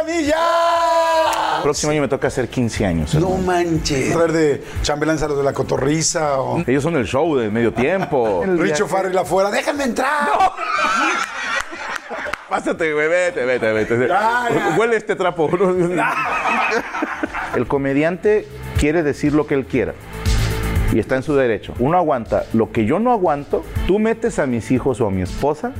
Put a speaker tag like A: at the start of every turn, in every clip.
A: Escamilla!
B: Próximo año me toca hacer 15 años.
A: No manches.
C: Traer de chambelán a los de la cotorriza o
B: Ellos son el show de medio tiempo.
C: Richo Farrell afuera. ¡Déjenme entrar!
B: Pásate, güey, vete, vete, vete.
C: Ya, ya.
B: Huele este trapo. El comediante quiere decir lo que él quiera. Y está en su derecho. Uno aguanta lo que yo no aguanto. Tú metes a mis hijos o a mi esposa.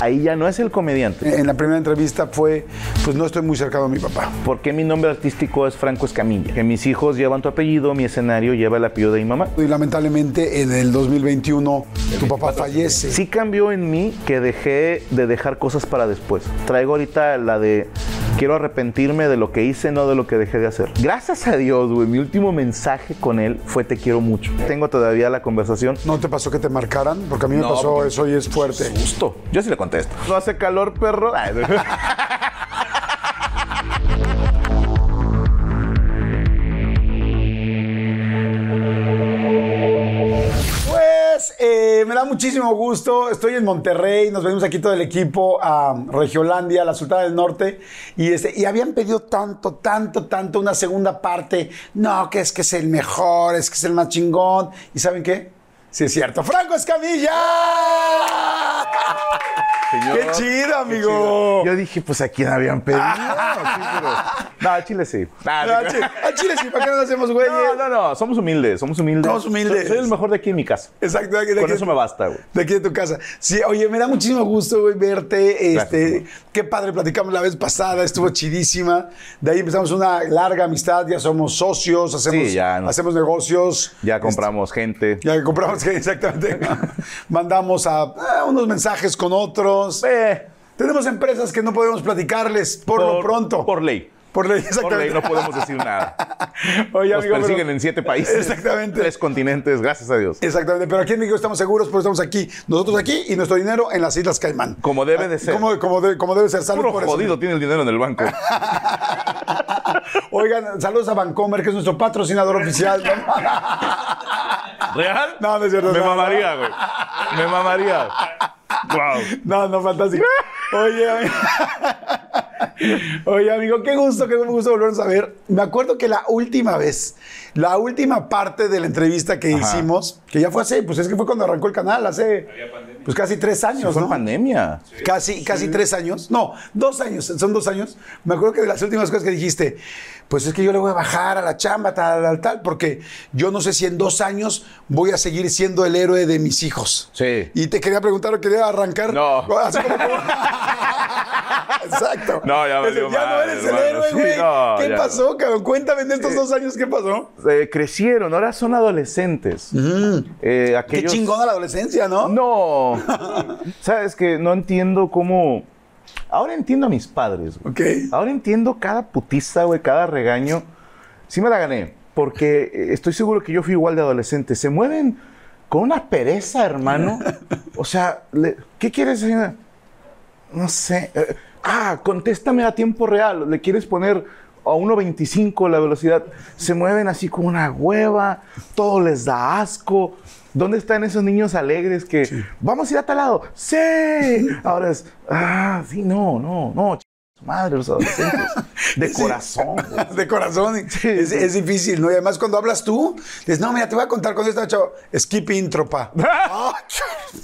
B: Ahí ya no es el comediante.
C: En la primera entrevista fue, pues no estoy muy cercano a mi papá.
B: ¿Por qué mi nombre artístico es Franco Escamilla? Que mis hijos llevan tu apellido, mi escenario lleva el apellido de mi mamá.
C: Y lamentablemente en el 2021 tu papá fallece.
B: Sí cambió en mí que dejé de dejar cosas para después. Traigo ahorita la de quiero arrepentirme de lo que hice, no de lo que dejé de hacer. Gracias a Dios, güey, mi último mensaje con él fue te quiero mucho. Tengo todavía la conversación.
C: ¿No te pasó que te marcaran? Porque a mí me
B: No,
C: pasó eso y es fuerte.
B: Justo. Yo sí le contesto. No hace calor, perro.
C: eh, me da muchísimo gusto. Estoy en Monterrey. Nos venimos aquí todo el equipo a Regiolandia, la Sultana del Norte. Y, este, y habían pedido tanto, tanto, tanto una segunda parte. No, que es que es el mejor, es que es el más chingón. ¿Y saben qué? Sí, es cierto. ¡Franco Escamilla! ¡Qué chido, amigo!
B: Yo dije, pues a quién habían pedido. Sí, pero- No, a Chile sí.
C: Ah, Chile, a Chile sí, ¿para qué nos hacemos güey?
B: No, no, no, somos humildes, somos humildes.
C: Somos humildes.
B: Soy, soy el mejor de aquí en mi casa.
C: Exacto. de aquí- de
B: Con
C: aquí-
B: eso me basta, güey.
C: De aquí de tu casa. Sí, oye, me da muchísimo gusto, güey, verte. Este,
B: Gracias,
C: qué padre, platicamos la vez pasada, estuvo chidísima. De ahí empezamos una larga amistad, ya somos socios, hacemos,
B: Sí, ya, no.
C: hacemos negocios.
B: Ya compramos gente.
C: Ya compramos, exactamente. Mandamos a, a unos mensajes con otros.
B: Eh,
C: Tenemos empresas que no podemos platicarles por, lo pronto.
B: Por ley.
C: Por ley,
B: Por
C: exactamente.
B: ley no podemos decir nada.
C: Oye,
B: Nos
C: amigo, pero-
B: persiguen en siete países.
C: Exactamente.
B: Tres continentes, gracias a Dios.
C: Exactamente, pero aquí en México estamos seguros, porque estamos aquí, nosotros aquí y nuestro dinero en las Islas Caimán.
B: Como debe de ser.
C: Como, como de- como debe ser, salud
B: Puro
C: por eso.
B: jodido tiene el dinero en el banco.
C: Oigan, saludos a Vancomer, que es nuestro patrocinador oficial.
B: ¿Real?
C: No, no es cierto.
B: Me
C: no,
B: mamaría, güey. Me mamaría. Wow.
C: No, no, fantástico. Oye, amigo. Oye, amigo, qué gusto, qué gusto volvernos a ver. Me acuerdo que la última vez, la última parte de la entrevista que
B: Ajá.
C: hicimos, que ya fue hace, pues es que fue cuando arrancó el canal, hace pues casi tres años,
B: Fue
C: ¿no?
B: pandemia.
C: Casi, casi tres años. No, dos años, son dos años. Me acuerdo que de las últimas cosas que dijiste, pues es que yo le voy a bajar a la chamba, tal, tal, tal, porque yo no sé si en dos años voy a seguir siendo el héroe de mis hijos.
B: Sí.
C: Y te quería preguntar, quería arrancar.
B: No.
C: Exacto.
B: No, ya valió
C: Ya no eres
B: hermano.
C: el héroe,
B: Sí,
C: güey.
B: no,
C: ¿Qué pasó, cabrón? Cuéntame en estos dos años qué pasó.
B: Eh, crecieron, ahora son adolescentes. Eh,
C: Qué chingona la adolescencia, ¿no?
B: No. Sabes que no entiendo cómo. Ahora entiendo a mis padres. güey.
C: Ok.
B: Ahora entiendo cada putiza, güey, cada regaño. Sí me la gané. Porque eh, estoy seguro que yo fui igual de adolescente. Se mueven con una pereza, hermano. O sea, le- ¿qué quieres, señora? No sé. Eh, ah, contéstame a tiempo real. Le quieres poner a 1.25 la velocidad. Se mueven así como una hueva. Todo les da asco. ¿Dónde están esos niños alegres que vamos a ir a tal lado? ¡Sí! Ahora es, ah, sí, no, no, no, ch- madre los adolescentes. De
C: Sí.
B: corazón. güey.
C: De corazón. es, es difícil, ¿no? Y además cuando hablas tú, dices, no, mira, te voy a contar cuando estaba chavo. Skip intro, pa. Ah,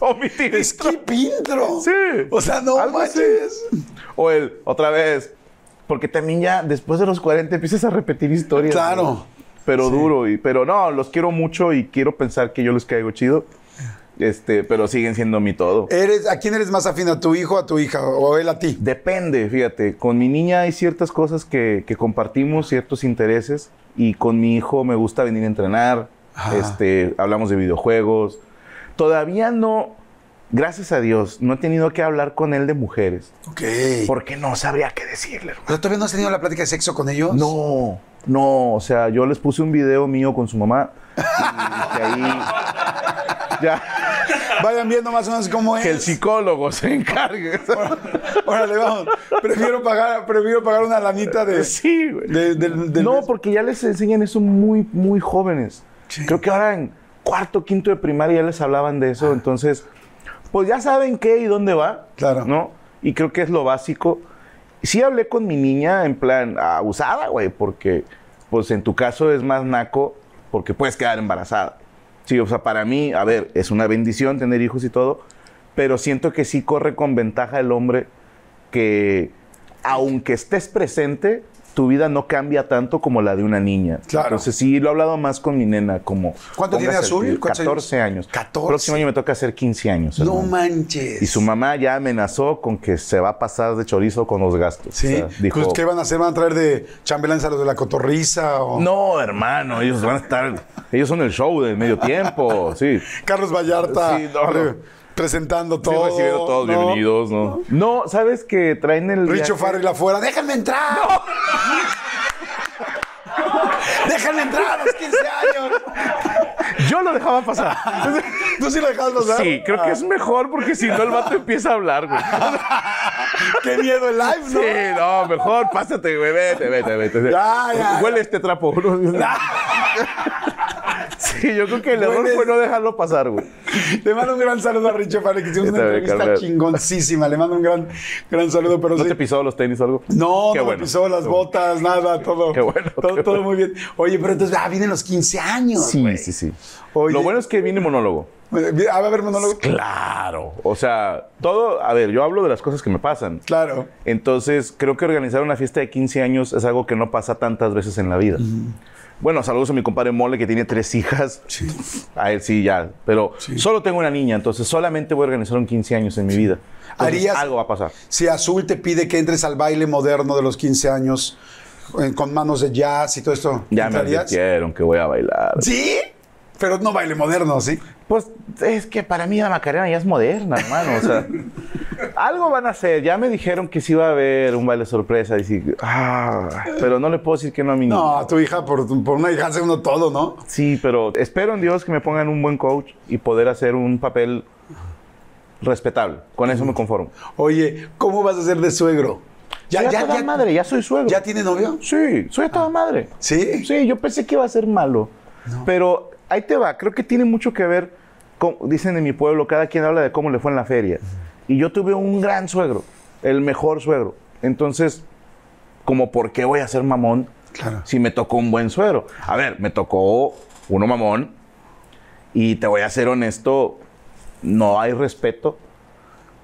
B: Omitir
C: Skip intro.
B: Sí.
C: O sea, no
B: Algo
C: manches.
B: O el, otra vez. Porque también ya después de los 40 empiezas a repetir historias.
C: Claro.
B: güey. Pero duro. Y, pero no, los quiero mucho y quiero pensar que yo les caigo chido. Este, pero siguen siendo mi todo.
C: ¿Eres, ¿A quién eres más afín? ¿A tu hijo, a tu hija? ¿O él a ti?
B: Depende, fíjate. Con mi niña hay ciertas cosas que, que compartimos, ciertos intereses. Y con mi hijo me gusta venir a entrenar.
C: Ajá.
B: Este, hablamos de videojuegos. Todavía no, gracias a Dios, no he tenido que hablar con él de mujeres.
C: Ok.
B: Porque no sabría qué decirle. hermano.
C: O sea, ¿Todavía no has tenido la plática de sexo con ellos?
B: No, no. O sea, yo les puse un video mío con su mamá. Y que ahí. Ya.
C: Vayan viendo más o menos cómo es.
B: Que el psicólogo se encargue.
C: Órale, vamos. Prefiero pagar, prefiero pagar una lanita de...
B: Sí, güey.
C: de-
B: no, porque ya les enseñan eso muy, muy jóvenes.
C: Sí.
B: Creo que ahora en cuarto, quinto de primaria ya les hablaban de eso. Entonces, pues ya saben qué y dónde va.
C: Claro.
B: ¿No? Y creo que es lo básico. Sí hablé con mi niña en plan abusada, güey, porque, pues en tu caso es más naco porque puedes quedar embarazada. Sí, o sea, para mí, a ver, es una bendición tener hijos y todo, pero siento que sí corre con ventaja el hombre que, aunque estés presente, tu vida no cambia tanto como la de una niña.
C: Claro.
B: Entonces sí, lo he hablado más con mi nena, como...
C: ¿Cuánto tiene Azul?
B: el-
C: ¿Cuántos
B: 14 años.
C: 14.
B: Próximo año me toca hacer 15 años.
C: No
B: hermano.
C: manches.
B: Y su mamá ya amenazó con que se va a pasar de chorizo con los gastos.
C: Sí.
B: O sea, dijo,
C: Pues, ¿qué van a hacer? ¿Van a traer de chambelanes a los de la cotorriza? O...
B: no, hermano, ellos van a estar... Ellos son el show de medio tiempo, sí.
C: Carlos Vallarta
B: Sí, no, no.
C: re- presentando
B: Sí,
C: todo.
B: recibiendo todos,
C: ¿no?
B: bienvenidos, ¿no? No, ¿sabes que traen el...
C: Richo Farrell afuera. ¡Déjenme entrar! ¡Déjenme entrar a los 15 años!
B: Yo lo dejaba pasar.
C: ¿Tú sí lo dejabas pasar?
B: Sí, creo que es mejor porque si no el vato empieza a hablar, güey.
C: ¡Qué miedo el live, ¿no?
B: Sí, no, mejor pásate, güey, vete, vete, vete.
C: Ya, ya.
B: Huele este trapo. Sí, yo creo que el error fue no dejarlo pasar, güey.
C: Le mando un gran saludo a Richo Farrell, que hicimos una entrevista
B: carnal.
C: chingoncísima. Le mando un gran, gran saludo, pero
B: ¿No
C: sí.
B: te pisó los tenis o algo?
C: No,
B: Qué
C: no me pisó las botas, nada, todo.
B: Qué bueno,
C: Todo,
B: qué
C: todo
B: bueno.
C: muy bien. Oye, pero entonces, ah, vienen los 15 años.
B: Sí,
C: güey.
B: sí, sí.
C: Oye.
B: Lo bueno es que viene monólogo.
C: Eh, ¿Va a haber monólogo?
B: Claro. O sea, todo, a ver, yo hablo de las cosas que me pasan.
C: Claro.
B: Entonces, creo que organizar una fiesta de 15 años es algo que no pasa tantas veces en la vida. Bueno, saludos a mi compadre Mole que tiene tres hijas. A él sí, ya. Pero solo tengo una niña, entonces solamente voy a organizar un 15 años en mi vida. Entonces,
C: Harías-
B: Algo va a pasar.
C: Si Azul te pide que entres al baile moderno de los 15 años con manos de jazz y todo esto,
B: Ya me
C: ¿entrarías?
B: advirtieron que voy a bailar.
C: ¿Sí? Pero no baile moderno, ¿sí?
B: Pues es que para mí la Macarena ya es moderna, hermano. O sea, algo van a hacer. Ya me dijeron que sí va a haber un baile sorpresa. Y sí, ah, pero no le puedo decir que no a mi niña.
C: No, a tu hija, por, por una hija hace uno todo, ¿no?
B: Sí, pero espero en Dios que me pongan un buen coach y poder hacer un papel respetable. Con eso me conformo.
C: Oye, ¿cómo vas a ser de suegro?
B: Ya, ya, toda madre, ya soy suegro.
C: ¿Ya tiene novio?
B: Sí, soy a toda madre.
C: ¿Sí?
B: Sí, yo pensé que iba a ser malo. Pero ahí te va, creo que tiene mucho que ver, con, dicen en mi pueblo, cada quien habla de cómo le fue en la feria. Y yo tuve un gran suegro, el mejor suegro. Entonces, como por qué voy a ser mamón
C: Claro.
B: si me tocó un buen suegro? A ver, me tocó uno mamón y te voy a ser honesto, no hay respeto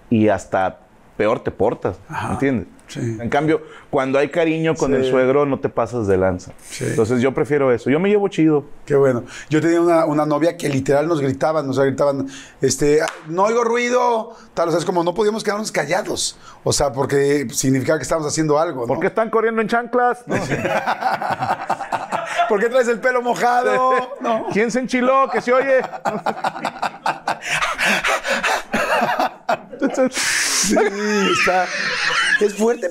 B: y hasta peor te portas,
C: Ajá.
B: ¿entiendes?
C: Sí.
B: En cambio, cuando hay cariño con el suegro, no te pasas de lanza.
C: Sí.
B: Entonces yo prefiero eso. Yo me llevo chido.
C: Qué bueno. Yo tenía una, una novia que literal nos gritaban, nos gritaban, este, "Ah, no oigo ruido, tal, o sea, es como no podíamos quedarnos callados. O sea, porque significaba que estábamos haciendo algo, ¿no?
B: ¿Por qué están corriendo en chanclas? No.
C: ¿Por qué traes el pelo mojado? No.
B: ¿Quién se enchiló? Que se oye.
C: Sí, está. Es fuerte,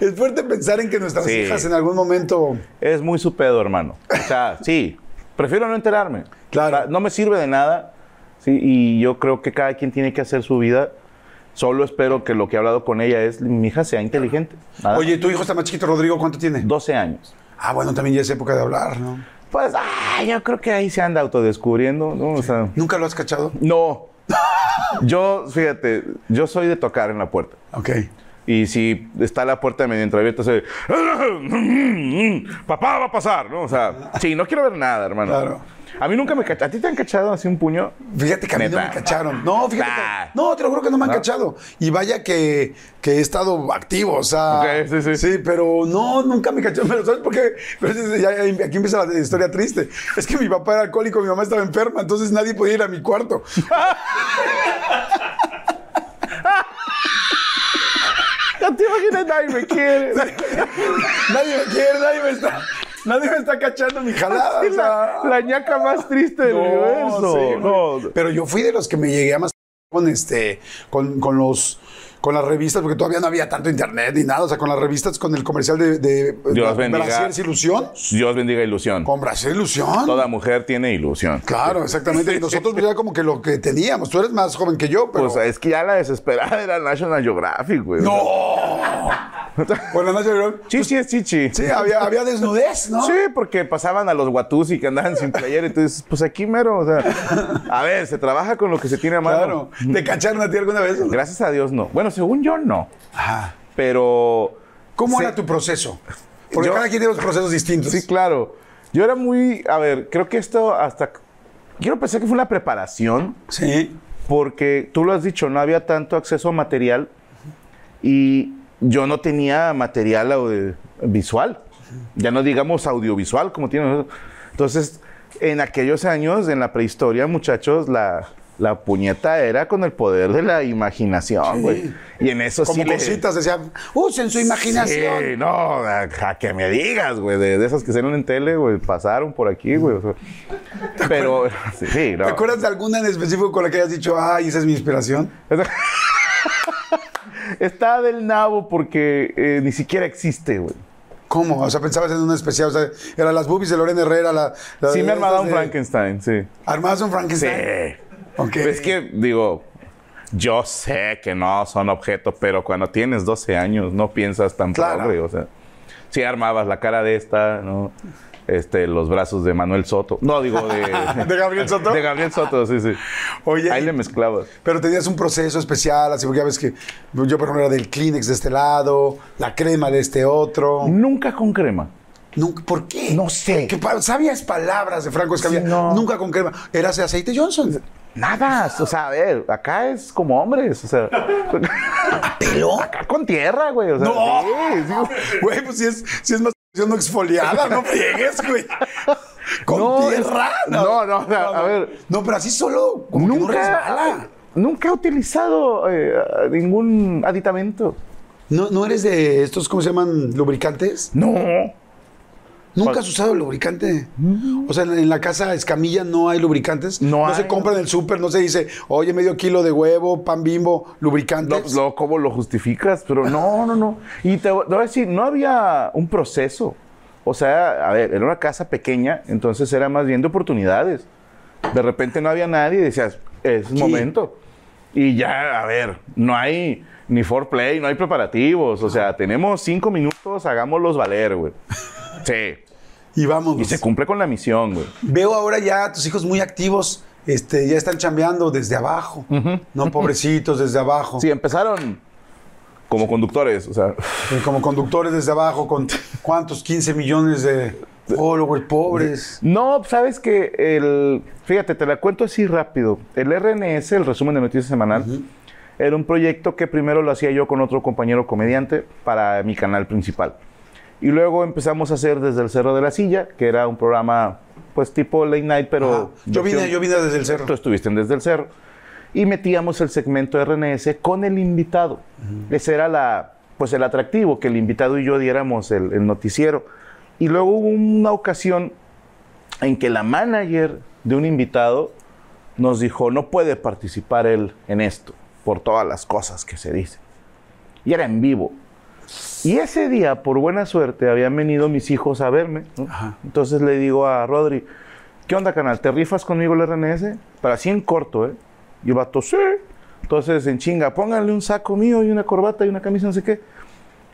C: es fuerte pensar en que nuestras
B: Sí.
C: hijas en algún momento.
B: Es muy su pedo, hermano. O sea, sí. Prefiero no enterarme.
C: Claro.
B: O sea, no me sirve de nada. Sí, y yo creo que cada quien tiene que hacer su vida. Solo espero que lo que he hablado con ella es mi hija sea inteligente. Nada
C: Oye, tu hijo está más chiquito, Rodrigo, ¿cuánto tiene?
B: más. 12 años.
C: Ah, bueno, también ya es época de hablar, ¿no?
B: Pues, ah, yo creo que ahí se anda autodescubriendo, ¿no? O sea,
C: ¿Nunca lo has cachado?
B: no. Yo, fíjate, yo soy de tocar en la puerta.
C: Ok.
B: Y si está la puerta medio entreabierta, se papá va a pasar, ¿no? O sea, sí, no quiero ver nada, hermano.
C: Claro.
B: A mí nunca me cacharon. ¿A ti te han cachado así un puño?
C: Fíjate que a mí no me cacharon. No, fíjate que. No, te lo juro que no me han
B: ¿No?
C: cachado. Y vaya que, que he estado activo, o sea.
B: Ok, sí, sí.
C: Sí, pero no, nunca me cacharon. Pero ¿sabes por qué? Pero aquí empieza la historia triste. Es que mi papá era alcohólico, mi mamá estaba enferma, entonces nadie podía ir a mi cuarto.
B: No te imaginas, nadie me quiere.
C: nadie me quiere, nadie me está. Nadie me está cachando mi jalada. o sea.
B: la, la ñaca más triste del
C: No,
B: universo.
C: sí,
B: no.
C: Pero yo fui de los que me llegué a más con este, con, con los, con las revistas, porque todavía no había tanto internet ni nada, o sea, con las revistas, con el comercial de, de
B: Dios bendiga.
C: Brasil es ilusión,
B: Dios bendiga ilusión.
C: con Brasil ilusión.
B: Toda mujer tiene ilusión.
C: Claro, exactamente. Y nosotros pues, era como que lo que teníamos. Tú eres más joven que yo, pero.
B: Pues es que ya la desesperada era National Geographic, güey.
C: ¡No! Bueno, no, yo-
B: Chichi es chichi.
C: Sí, había, había desnudez, ¿no?
B: Sí, porque pasaban a los Watusi que andaban sin playera. Entonces, pues aquí mero, o sea. A ver, se trabaja con lo que se tiene a mano.
C: Claro. ¿Te cacharon a ti alguna vez?
B: Gracias a Dios, no. Bueno, según yo, no.
C: Ajá.
B: Pero.
C: ¿Cómo era tu proceso? Porque
B: Yo-
C: cada quien tiene los procesos distintos.
B: Sí, claro. Yo era muy. A ver, creo que esto hasta. Quiero pensar que fue una preparación.
C: Sí.
B: porque tú lo has dicho, no había tanto acceso a material y yo no tenía material audio- visual, ya no digamos audiovisual como tienen. Entonces, en aquellos años, en la prehistoria, muchachos, la, la puñeta era con el poder de la imaginación, güey. Y en eso
C: Como
B: sí le-
C: cositas decían, usen su imaginación.
B: Sí, no, a, a que me digas, güey, de, de esas que salen en tele, güey, pasaron por aquí, güey. o sea. pero, sí, sí, no.
C: ¿Te acuerdas de alguna en específico con la que hayas dicho, ay, esa es mi inspiración?
B: Está del nabo porque eh, ni siquiera existe, güey.
C: ¿Cómo? O sea, pensabas en una especial, o sea, era las boobies de Lorena Herrera, la... la
B: Sí me armaba un
C: de-
B: Frankenstein, sí.
C: ¿Armabas un
B: Sí.
C: Frankenstein? Ok.
B: Es que, digo, yo sé que no son objetos, pero cuando tienes 12 años no piensas tan
C: Claro.
B: progre, o sea. Sí armabas la cara de esta, ¿no? Este, los brazos de Manuel Soto. No, digo de...
C: ¿De Gabriel Soto?
B: De Gabriel Soto, sí, sí.
C: Oye,
B: Ahí le mezclabas.
C: Pero tenías un proceso especial, así porque ya ves que yo, por ejemplo, era del Kleenex de este lado, la crema de este otro.
B: Nunca con crema.
C: Nunca, ¿Por qué?
B: No sé.
C: ¿Qué pa- sabias palabras de Franco Escamilla.
B: Sí, no.
C: Nunca con crema. Eras de aceite Johnson.
B: Nada, o sea, a ver, acá es como hombres, o sea...
C: ¿Pelo?
B: Acá con tierra, güey, o sea,
C: No.
B: sí, sí.
C: Güey, pues si es, si es más no exfoliada, no friegues, güey. Con
B: No,
C: tierra.
B: no, no, o sea, a ver.
C: No, pero así solo, como que no
B: Nunca, nunca he utilizado eh, ningún aditamento.
C: ¿No, ¿No eres de estos, cómo se llaman, lubricantes?
B: No.
C: ¿Nunca has usado lubricante? O sea, en la casa Escamilla no hay lubricantes.
B: No
C: se
B: hay.
C: compra en el súper, no se dice, oye, medio kilo de huevo, pan bimbo,
B: No,
C: lubricantes.
B: pues, luego, ¿cómo lo justificas? Pero no, no, no. Y te, voy te voy a decir, no había un proceso. O sea, a ver, era una casa pequeña, entonces era más bien de oportunidades. De repente no había nadie y decías, es momento. Y ya, a ver, no hay ni foreplay, no hay preparativos. O sea, tenemos cinco minutos, hagámoslos valer, güey. Sí.
C: Y vamos.
B: Y se cumple con la misión, güey.
C: Veo ahora ya a tus hijos muy activos, este, ya están chambeando desde abajo. No, pobrecitos, desde abajo.
B: Sí, empezaron como conductores, o sea,
C: Como conductores desde abajo, con cuántos, 15 millones de followers pobres.
B: No, sabes que el. Fíjate, te la cuento así rápido. El RNS, el resumen de noticias semanal, era un proyecto que primero lo hacía yo con otro compañero comediante para mi canal principal. Y luego empezamos a hacer desde el Cerro de la Silla, que era un programa, pues tipo late night, pero.
C: Yo vine, yo vine desde el cerro.
B: Tú estuviste en desde el cerro. Y metíamos el segmento RNS con el invitado. Ese era la, pues el atractivo, que el invitado y yo diéramos el, el noticiero. Y luego hubo una ocasión en que la manager de un invitado nos dijo, no puede participar él en esto, por todas las cosas que se dicen. Y era en vivo. Y ese día, por buena suerte, habían venido mis hijos a verme. ¿no? Entonces le digo a Rodri, ¿qué onda, canal? ¿Te rifas conmigo el RNS? Pero así en corto, ¿eh? Y el vato, sí. Entonces, en chinga, pónganle un saco mío y una corbata y una camisa, no sé qué.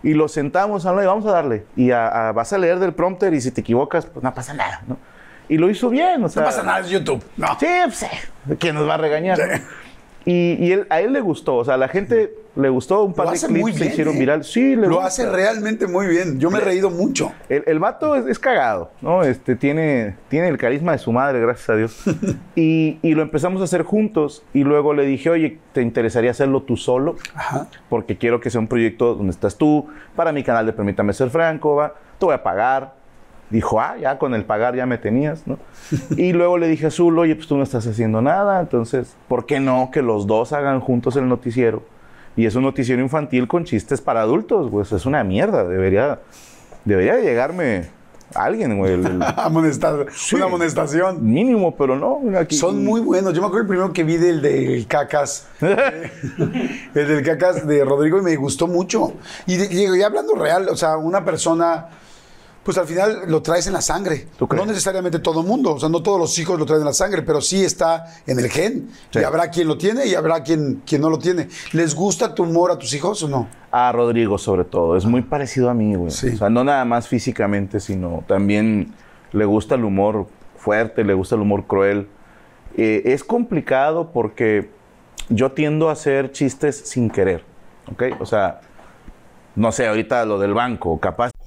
B: Y lo sentamos lado y vamos a darle. Y a- a- vas a leer del prompter y si te equivocas, pues no pasa nada, ¿no? Y lo hizo bien, o sea.
C: No pasa nada, es YouTube. No.
B: Sí, pues, eh, ¿quién nos va a regañar? no? Y, y él- a él le gustó, o sea, a la gente le gustó, un par de clips
C: muy
B: se
C: bien,
B: hicieron
C: ¿eh?
B: viral. Sí, le
C: Lo
B: gusta.
C: hace realmente muy bien. Yo me he reído mucho.
B: El, el vato es, es cagado, ¿no? Este, tiene, tiene el carisma de su madre, gracias a Dios. y, y lo empezamos a hacer juntos. Y luego le dije, oye, ¿te interesaría hacerlo tú solo?
C: Ajá.
B: Porque quiero que sea un proyecto donde estás tú, para mi canal de Permítame Ser Franco, va, te voy a pagar. Dijo, ah, ya con el pagar ya me tenías, ¿no? y luego le dije a Zul, oye, pues tú no estás haciendo nada, entonces, ¿por qué no que los dos hagan juntos el noticiero? Y es un noticiero infantil con chistes para adultos, pues es una mierda, debería, debería de llegarme alguien, güey, el-.
C: Una amonestación.
B: mínimo, pero no. aquí-
C: Son muy buenos. Yo me acuerdo el primero que vi del del Cacas. el del Cacas de Rodrigo y me gustó mucho. Y, de- y hablando real, o sea, una persona, pues al final lo traes en la sangre.
B: ¿Tú crees?
C: No necesariamente todo el mundo, o sea, no todos los hijos lo traen en la sangre, pero sí está en el gen.
B: Sí.
C: Y habrá quien lo tiene y habrá quien, quien no lo tiene. ¿Les gusta tu humor a tus hijos o no?
B: A Rodrigo, sobre todo. Es muy parecido a mí, güey.
C: Sí.
B: O sea, no nada más físicamente, sino también le gusta el humor fuerte, le gusta el humor cruel. Eh, es complicado porque yo tiendo a hacer chistes sin querer, ¿ok? O sea, no sé, ahorita lo del banco, capaz.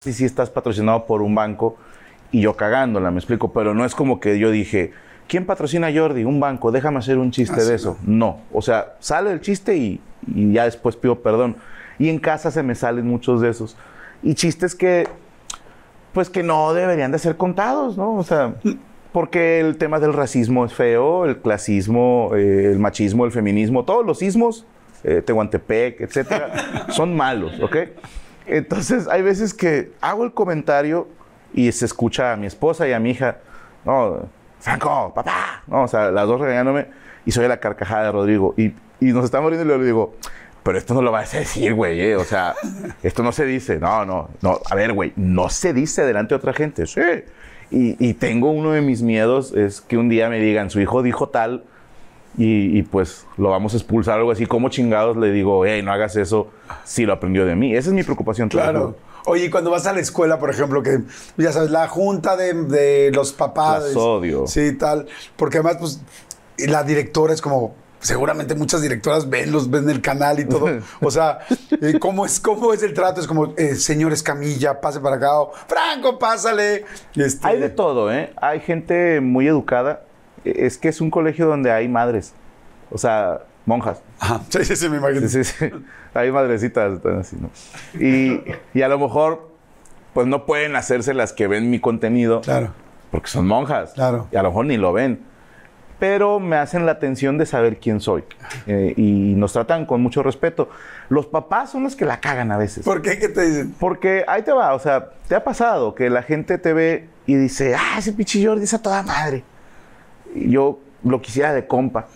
B: Sí, sí estás patrocinado por un banco y yo cagándola, me explico, pero no es como que yo dije, ¿quién patrocina a Jordi? Un banco, déjame hacer un chiste de eso. No, o sea, sale el chiste y, y ya después pido perdón. Y en casa se me salen muchos de esos. Y chistes que, pues que no deberían de ser contados, ¿no? O sea, porque el tema del racismo es feo, el clasismo, eh, el machismo, el feminismo, todos los sismos, eh, Tehuantepec, etcétera, son malos, ¿ok? Entonces, hay veces que hago el comentario y se escucha a mi esposa y a mi hija, no, Franco, papá, no, o sea, las dos regañándome y soy la carcajada de Rodrigo. Y, y nos estamos riendo y le digo, pero esto no lo vas a decir, güey, eh, o sea, esto no se dice, no, no, no, a ver, güey, no se dice delante de otra gente, sí. Y, y tengo uno de mis miedos, es que un día me digan, su hijo dijo tal, y, y, pues lo vamos a expulsar algo así. ¿Cómo chingados le digo, hey, no hagas eso si lo aprendió de mí? Esa es mi preocupación.
C: Claro. Oye, y cuando vas a la escuela, por ejemplo, que ya sabes, la junta de, de los papás.
B: Las odio.
C: Sí, tal. Porque además, pues, la directora es como. Seguramente muchas directoras ven, los ven el canal y todo. O sea, eh, ¿cómo, es, ¿cómo es el trato? Es como, eh, señor Escamilla, pase para acá. o, Franco, pásale. Este,
B: Hay de todo, ¿eh? Hay gente muy educada. Es que es un colegio donde hay madres. O sea, monjas.
C: Ajá. Sí, sí, sí, me imagino.
B: Sí, sí, sí. Hay madrecitas, están así, ¿no? Y, y a lo mejor, pues no pueden hacerse las que ven mi contenido.
C: Claro.
B: Porque son monjas.
C: Claro.
B: Y a lo mejor ni lo ven. Pero me hacen la atención de saber quién soy. Eh, y nos tratan con mucho respeto. Los papás son los que la cagan a veces.
C: ¿Por qué? ¿Qué te dicen?
B: Porque ahí te va, o sea, te ha pasado que la gente te ve y dice, ah, ese Jordi es a toda madre. Yo lo quisiera de compa.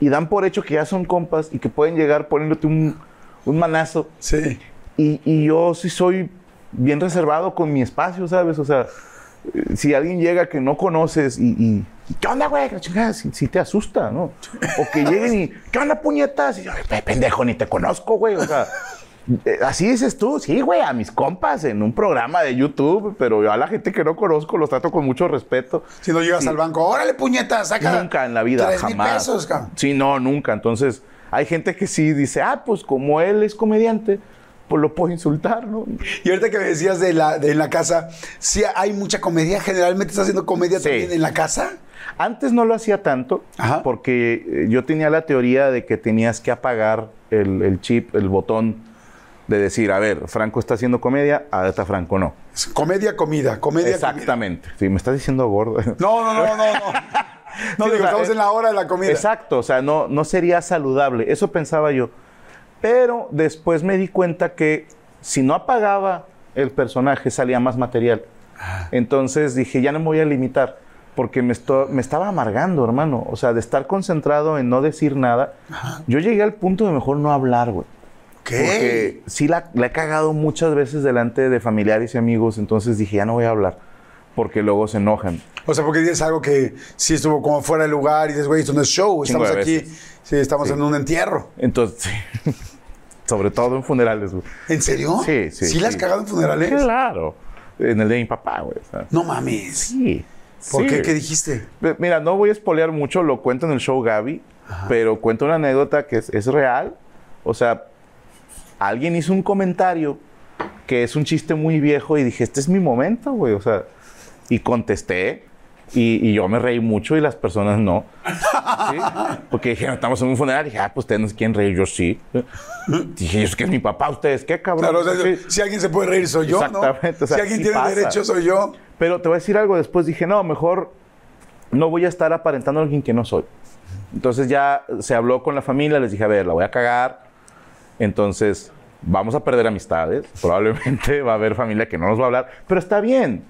B: Y dan por hecho que ya son compas y que pueden llegar poniéndote un, un manazo.
C: Sí.
B: Y, y yo sí soy bien reservado con mi espacio, ¿sabes? O sea, eh, si alguien llega que no conoces y, y, ¿qué onda, güey? Si, si te asusta, ¿no? O que lleguen y, ¿qué onda, puñetas? Y yo, "Pe- pendejo, ni te conozco, güey. O sea, Así dices tú, sí, güey, a mis compas en un programa de YouTube, pero yo a la gente que no conozco los trato con mucho respeto.
C: Si no llegas al banco, órale, puñeta, saca.
B: Nunca en la vida, jamás.
C: pesos.
B: Sí, no, nunca. Entonces, hay gente que sí dice, ah, pues como él es comediante, pues lo puedo insultar, ¿no?
C: Y ahorita que me decías de la, de la casa, sí hay mucha comedia. Generalmente estás haciendo comedia
B: Sí.
C: también en la casa.
B: Antes no lo hacía tanto,
C: Ajá.
B: porque eh, yo tenía la teoría de que tenías que apagar el, el chip, el botón de decir, a ver, Franco está haciendo comedia, ahorita Franco no.
C: Comedia, comida, comedia,
B: Exactamente. Sí, me estás diciendo gordo.
C: comida. No, no, no, no, no. No,
B: Sí,
C: digo,
B: o sea,
C: estamos en la hora de la comida.
B: Exacto, o sea, no, no sería saludable. Eso pensaba yo. Pero después me di cuenta que si no apagaba el personaje salía más material. Entonces dije, ya no me voy a limitar, porque me, esto- me estaba amargando, hermano. O sea, de estar concentrado en no decir nada, yo llegué al punto de mejor no hablar, güey.
C: ¿Qué?
B: Porque sí la, la he cagado muchas veces delante de familiares y amigos, entonces dije, ya no voy a hablar, porque luego se enojan.
C: O sea, porque dices algo que sí estuvo como fuera de lugar y dices, güey, esto no es show, estamos aquí, sí, estamos
B: Sí.
C: en un entierro.
B: Entonces, sí. sobre todo en funerales, güey.
C: ¿En serio?
B: Sí, sí,
C: ¿Sí la has
B: sí.
C: cagado en funerales?
B: Claro. En el de mi papá, güey. o sea,
C: No mames.
B: Sí.
C: ¿Por
B: sí.
C: qué? ¿Qué dijiste?
B: Mira, no voy a espolear mucho, lo cuento en el show Gaby, pero cuento una anécdota que es, es real. O sea, alguien hizo un comentario que es un chiste muy viejo y dije, este es mi momento, güey. O sea, y contesté. Y, y yo me reí mucho y las personas no. ¿Sí? Porque dijeron, estamos en un funeral. Y dije, ah, pues ustedes no quieren reír, yo sí. Dije, es que es mi papá, ustedes qué, cabrón.
C: Claro, o sea,
B: Sí.
C: si alguien se puede reír soy yo, ¿no?
B: Exactamente, o sea,
C: si alguien tiene
B: pasa.
C: derecho soy yo.
B: Pero te voy a decir algo, después dije, no, mejor no voy a estar aparentando a alguien que no soy. Entonces ya se habló con la familia, les dije, a ver, la voy a cagar. Entonces vamos a perder amistades, probablemente va a haber familia que no nos va a hablar, pero está bien.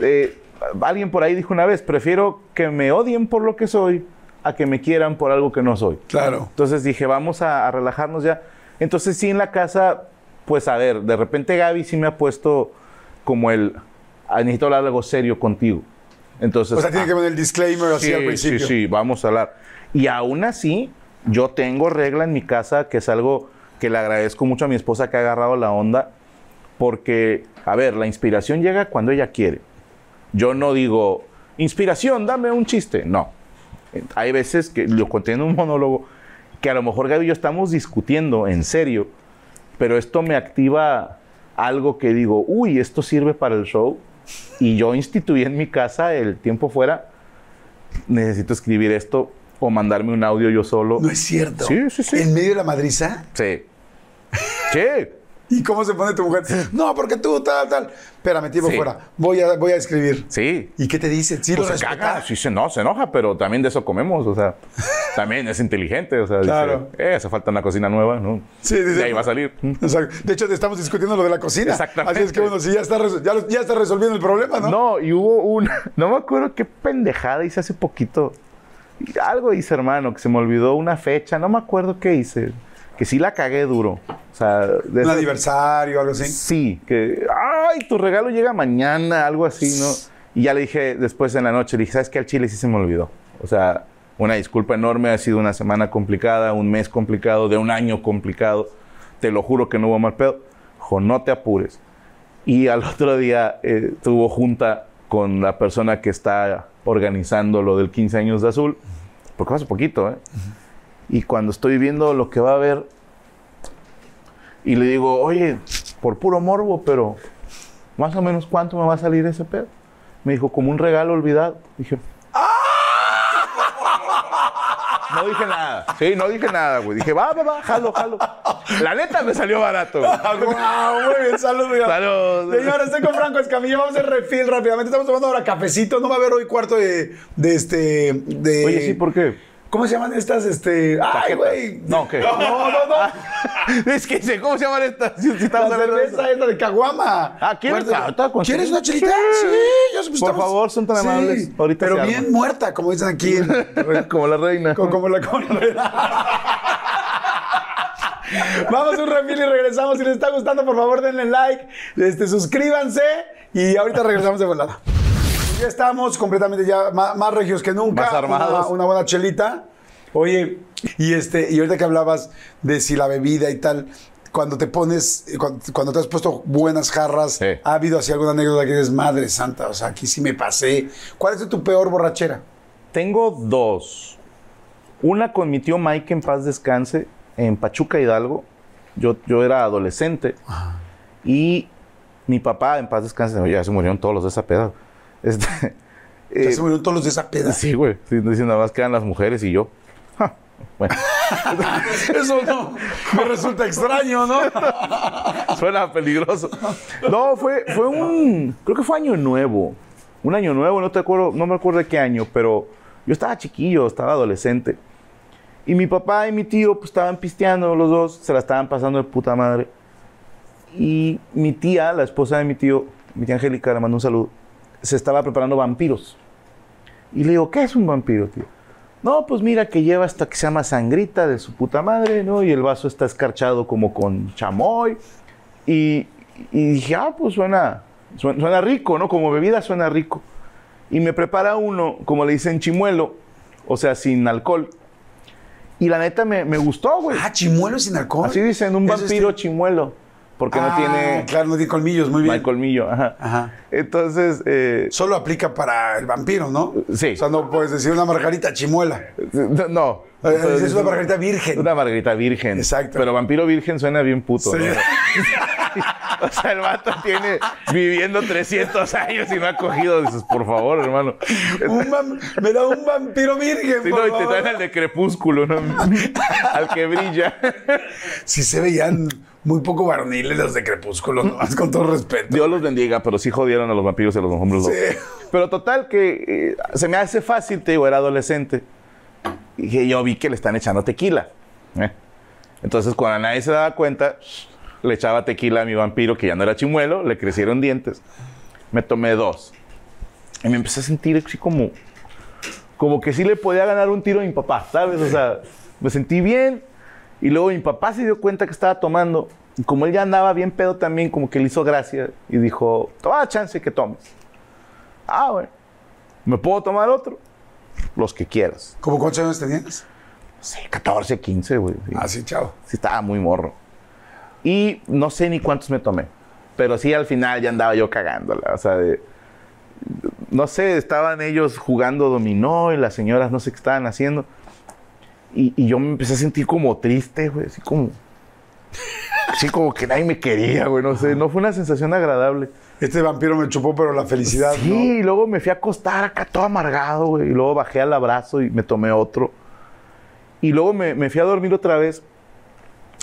B: Eh, alguien por ahí dijo una vez, prefiero que me odien por lo que soy a que me quieran por algo que no soy.
C: Claro.
B: Entonces dije, vamos a, a relajarnos ya. Entonces sí en la casa, pues a ver, de repente Gaby sí me ha puesto como el, "Ah, necesito hablar algo serio contigo. Entonces,
C: O sea, tiene
B: ah,
C: que poner el disclaimer así
B: sí,
C: al principio.
B: Sí, sí, vamos a hablar. Y aún así, yo tengo regla en mi casa que es algo que le agradezco mucho a mi esposa que ha agarrado la onda, porque, a ver, la inspiración llega cuando ella quiere. Yo no digo, inspiración, dame un chiste. No. Hay veces que lo conté en un monólogo que a lo mejor Gaby y yo estamos discutiendo en serio, pero esto me activa algo que digo, uy, esto sirve para el show. Y yo instituí en mi casa el tiempo fuera, necesito escribir esto o mandarme un audio yo solo.
C: No es cierto.
B: Sí, sí, sí.
C: ¿En medio de la madriza?
B: Sí. Sí.
C: ¿Y cómo se pone tu mujer? No, porque tú, tal, tal. Espérame, tiempo
B: Sí.
C: fuera. Voy a, voy a escribir.
B: Sí.
C: ¿Y qué te dice? ¿Sí
B: Pues
C: lo
B: se
C: respeta?
B: caga, sí se, no, se enoja, pero también de eso comemos, o sea, también es inteligente, o sea,
C: Claro.
B: dice, eh, hace falta una cocina nueva, ¿no?
C: Sí, dice-
B: De ahí va a salir.
C: Exacto. De hecho, estamos discutiendo lo de la cocina.
B: Exactamente.
C: Así es que, bueno, si ya está, ya, está resolviendo el problema, ¿no?
B: No, y hubo un, no me acuerdo qué pendejada hice hace poquito. Algo hice, hermano, que se me olvidó una fecha, no me acuerdo qué hice, que sí la cagué duro. O sea, de
C: Un
B: esas-
C: aniversario, algo así.
B: Sí, que, ay, tu regalo llega mañana, algo así, ¿no? Y ya le dije después en la noche, le dije, ¿sabes qué? Al chile sí se me olvidó. O sea, una disculpa enorme, ha sido una semana complicada, un mes complicado, de un año complicado. Te lo juro que no hubo mal pedo. Jo, no te apures. Y al otro día eh, tuvo junta con la persona que está organizando lo del 15 años de azul, porque fue hace poquito, ¿eh? Y cuando estoy viendo lo que va a haber, y le digo, oye, por puro morbo, pero más o menos cuánto me va a salir ese pedo. Me dijo, como un regalo olvidado. Dije, no dije nada. Sí, no dije nada, güey. Dije, va, va, va, jalo, jalo. La neta me salió barato. güey.
C: Ah, guau, muy bien, salud. oiga.
B: Salud.
C: Señora, estoy con Franco Escamilla. Vamos a hacer refil rápidamente. Estamos tomando ahora cafecito. No va a haber hoy cuarto de, de este. De,
B: Oye, sí, ¿por qué?
C: ¿Cómo se llaman estas? Este. Ay, güey.
B: No, ¿qué?
C: No, no, no.
B: Es que sé, ¿cómo se llaman estas? Si, si
C: La
B: estamos de
C: cerveza esta de Caguama.
B: Ah, ¿quieres? Ah,
C: ¿Quieres una chelita?
B: Sí.
C: Sí, yo pues,
B: Por
C: estamos-
B: favor, son tan amables. Ahorita
C: Pero bien muerta, como dicen aquí.
B: Como la reina.
C: como, como la como la- Vamos a un refil y regresamos. Si les está gustando, por favor, denle like, este, suscríbanse y ahorita regresamos de volada. Ya estamos completamente ya más, más regios que nunca.
B: Más armados.
C: Una, una buena chelita. Oye, y este, y ahorita que hablabas de si la bebida y tal, cuando te pones, eh, cuando, cuando te has puesto buenas jarras,
B: Sí.
C: ¿ha habido así alguna anécdota que dices, madre santa, o sea, aquí sí me pasé? ¿Cuál es tu peor borrachera?
B: Tengo dos. Una con mi tío Mike en paz descanse en Pachuca Hidalgo. Yo, yo era adolescente y mi papá en paz descanse, ya se murieron todos los de esa peda. Este,
C: Ya
B: eh,
C: se murieron todos los de esa peda.
B: sí, güey. Sí, dicen nada más quedan las mujeres y yo. Ja, Bueno,
C: Eso no me resulta extraño, ¿no?
B: suena peligroso. No, fue, fue un. Creo que fue año nuevo. Un año nuevo, no te acuerdo, no me acuerdo de qué año, pero yo estaba chiquillo, estaba adolescente. Y mi papá y mi tío pues estaban pisteando los dos, se la estaban pasando de puta madre. Y mi tía, la esposa de mi tío, mi tía Angélica, le mandó un saludo, se estaba preparando vampiros. Y le digo, ¿qué es un vampiro, tío? No, pues mira que lleva esta que se llama sangrita de su puta madre, ¿no? Y el vaso está escarchado como con chamoy. Y, y dije, ah, pues suena, suena, suena rico, ¿no? Como bebida suena rico. Y me prepara uno, como le dicen, chimuelo, o sea, sin alcohol. Y la neta me, me gustó, güey.
C: Ah, chimuelo sin alcohol.
B: Así dicen, un vampiro
C: está-
B: chimuelo. Porque
C: Ah,
B: no tiene,
C: Claro, no tiene colmillos, muy
B: no
C: bien.
B: hay colmillo. Ajá.
C: Ajá.
B: Entonces, eh,
C: Solo aplica para el vampiro, ¿no?
B: Sí.
C: O sea, no puedes decir una margarita chimuela.
B: no.
C: Es una margarita virgen.
B: Una margarita virgen.
C: Exacto.
B: Pero vampiro virgen suena bien puto.
C: Sí.
B: ¿no? o sea, el vato tiene viviendo 300 años y no ha cogido. Dices, por favor, hermano.
C: Un me da un vampiro virgen,
B: Sí,
C: por
B: no, y te traen al de crepúsculo, ¿no? al que brilla.
C: Sí se veían muy poco varoniles los de Crepúsculo, ¿no? con todo respeto.
B: Dios los bendiga, pero sí jodieron a los vampiros y a los hombres.
C: Sí.
B: Pero total que eh, se me hace fácil, te digo, era adolescente. Y que yo vi que le están echando tequila. ¿eh? Entonces, cuando nadie se daba cuenta, le echaba tequila a mi vampiro, que ya no era chimuelo, le crecieron dientes. Me tomé dos. Y me empecé a sentir así como, como que sí le podía ganar un tiro a mi papá, ¿sabes? O sea, me sentí bien. Y luego mi papá se dio cuenta que estaba tomando. Y como él ya andaba bien pedo también, como que le hizo gracia. Y dijo, toma chance que tomes. Ah, bueno. ¿Me puedo tomar otro? Los que quieras.
C: ¿Cómo cuántos años tenías?
B: Sí, 14, 15, güey. Sí.
C: Ah, sí, chao.
B: Sí, estaba muy morro. Y no sé ni cuántos me tomé. Pero sí, al final ya andaba yo cagándola. O sea, de- no sé, estaban ellos jugando dominó y las señoras no sé qué estaban haciendo. Y, y yo me empecé a sentir como triste, güey. Así como... Así como que nadie me quería, güey. No sé, no fue una sensación agradable.
C: Este vampiro me chupó, pero la felicidad,
B: Sí, y luego me fui a acostar acá todo amargado, güey. Y luego bajé al abrazo y me tomé otro. Y luego me, me fui a dormir otra vez.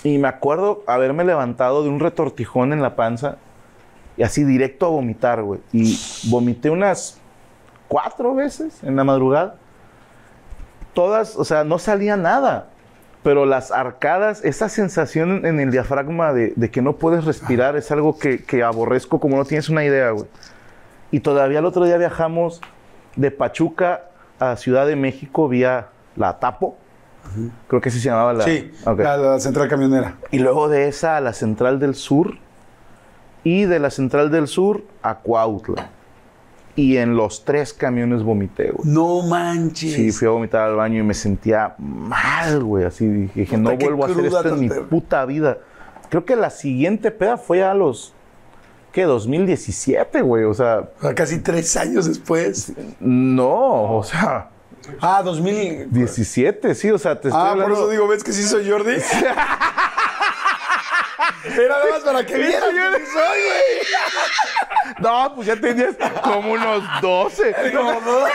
B: Y me acuerdo haberme levantado de un retortijón en la panza. Y así directo a vomitar, güey. Y vomité unas cuatro veces en la madrugada. Todas, o sea, no salía nada. Pero las arcadas, esa sensación en el diafragma de, que no puedes respirar es algo que, que aborrezco como no tienes una idea, güey. Y todavía el otro día viajamos de Pachuca a Ciudad de México vía la Tapo. Creo que así se llamaba la.
C: Sí, la, la central camionera.
B: Y luego de esa a la Central del Sur. Y de la Central del Sur a Cuautla. Y en los tres camiones vomité, güey.
C: No manches.
B: Sí, fui a vomitar al baño y me sentía mal, güey. Así dije, no
C: qué
B: vuelvo a hacer esto en mi puta vida. Creo que la siguiente peda fue a los, ¿qué? 2017, güey. O sea,
C: O sea, casi tres años después.
B: no, o sea,
C: Ah, 2000.
B: 17, sí, o sea, te estoy
C: Ah, por eso digo, ¿ves que sí soy Jordi? Era nada más para que vieras que soy, güey.
B: No, pues ya tenías como unos 12.
C: Como no.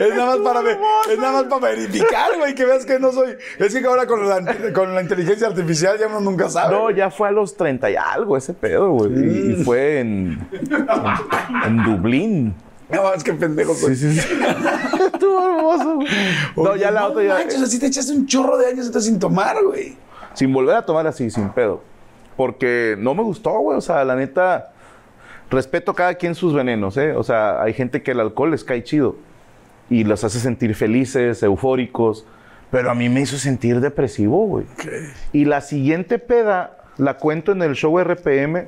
C: Es nada más para ver- es nada más para verificar, güey, que veas que no soy. Es que ahora con la, con la inteligencia artificial ya uno nunca sabe.
B: No, ya fue a los 30 y algo ese pedo, güey. Y, y fue en, en, en Dublín.
C: No, es que pendejo.
B: Sí, sí, sí. Estuvo hermoso, güey. No, ya la otra ya...
C: manches, así te echaste un chorro de años entonces sin tomar, güey.
B: Sin volver a tomar así, sin pedo. Porque no me gustó, güey. O sea, la neta, respeto a cada quien sus venenos, ¿eh? O sea, hay gente que el alcohol les cae chido y los hace sentir felices, eufóricos. Pero a mí me hizo sentir depresivo, güey. Y la siguiente peda la cuento en el show RPM.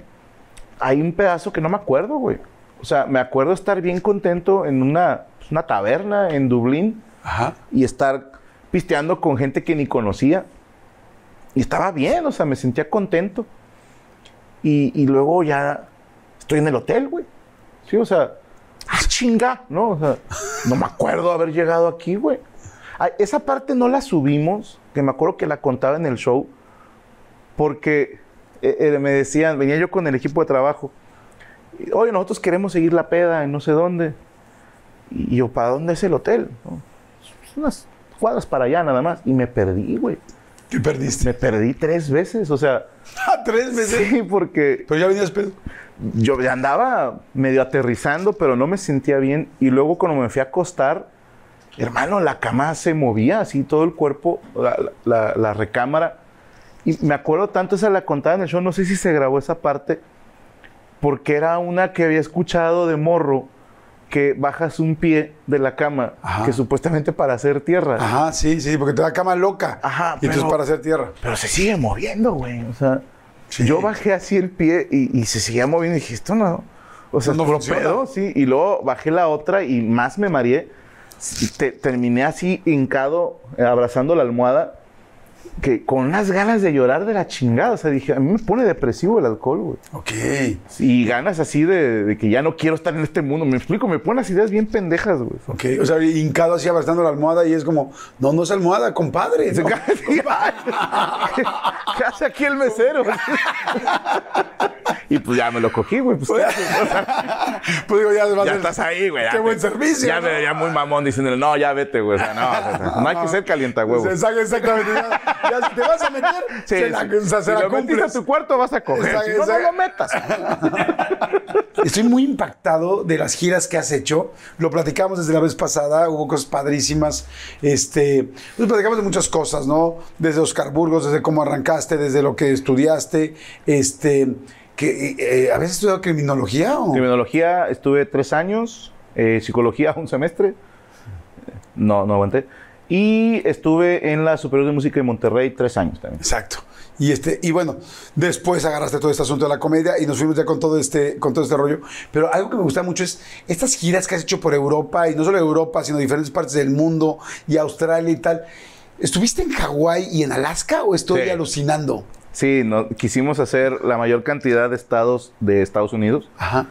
B: Hay un pedazo que no me acuerdo, güey. O sea, me acuerdo estar bien contento en una, pues, una taberna en Dublín
C: Ajá.
B: y estar pisteando con gente que ni conocía. y estaba bien, o sea, me sentía contento. Y, y luego ya estoy en el hotel, güey. Sí, o sea, ah, chinga, ¿no? O sea, no me acuerdo haber llegado aquí, güey. Ah, esa parte no la subimos, que me acuerdo que la contaba en el show, porque eh, eh, me decían, venía yo con el equipo de trabajo, oye, nosotros queremos seguir la peda en no sé dónde. Y yo, ¿para dónde es el hotel? ¿No? Unas cuadras para allá nada más. Y me perdí, güey.
C: ¿Qué perdiste?
B: Me perdí tres veces, o sea,
C: Ah, ¿Tres veces?
B: sí, porque
C: Pero ya venías pedo.
B: yo ya andaba medio aterrizando, pero no me sentía bien. Y luego cuando me fui a acostar, hermano, la cama se movía así, todo el cuerpo, la, la- la recámara. Y me acuerdo tanto, esa la contaba en el show, no sé si se grabó esa parte, porque era una que había escuchado de morro, que bajas un pie de la cama,
C: Ajá.
B: que supuestamente para hacer tierra.
C: Ajá, sí, sí, porque te da cama loca.
B: Ajá,
C: Y entonces
B: pero-
C: para hacer tierra.
B: Pero se sigue moviendo, güey. O sea,
C: Sí.
B: yo bajé así el pie y, y se seguía moviendo y dije, esto no. O sea,
C: No,
B: pedo, sí. Y luego bajé la otra y más me mareé. Y te- terminé así hincado, abrazando la almohada, que con unas ganas de llorar de la chingada. O sea, dije, a mí me pone depresivo el alcohol, güey.
C: Ok.
B: Y ganas así de, de que ya no quiero estar en este mundo. Me explico, me ponen unas ideas bien pendejas, güey.
C: Ok. O sea, hincado así abrazando la almohada y es como, no, no es almohada, compadre.
B: Se
C: ¿no?
B: cae así, ay, ¿Qué hace aquí el mesero? y pues ya me lo cogí, güey. Pues,
C: Pues digo, ya,
B: ya estás ahí, güey. ya
C: Qué buen servicio.
B: Ya
C: ¿no?
B: veía muy mamón diciéndole, no, ya vete, güey. O sea, no, o sea, no hay que ser calienta.
C: Exact- Exactamente. Ya, si te vas a meter,
B: Sí,
C: se la,
B: sí.
C: o sea, se
B: si
C: la
B: lo
C: cumples.
B: a tu cuarto, vas a coger.
C: Exacto,
B: si no, no lo metas.
C: Estoy muy impactado de las giras que has hecho. Lo platicamos desde la vez pasada, hubo cosas padrísimas. Este, pues platicamos de muchas cosas, ¿no? Desde Oscar Burgos, desde cómo arrancaste, desde lo que estudiaste. Este, que, eh, ¿Habías estudiado criminología o?
B: Criminología estuve tres años, eh, psicología un semestre. No, no aguanté. Y estuve en la Superior de Música de Monterrey tres años también.
C: Exacto. Y este, y bueno, después agarraste todo este asunto de la comedia y nos fuimos ya con todo este, con todo este rollo. Pero algo que me gusta mucho es estas giras que has hecho por Europa, y no solo Europa, sino diferentes partes del mundo y Australia y tal. ¿Estuviste en Hawái y en Alaska o estoy
B: Sí.
C: alucinando?
B: Sí, no, quisimos hacer la mayor cantidad de estados de Estados Unidos.
C: Ajá.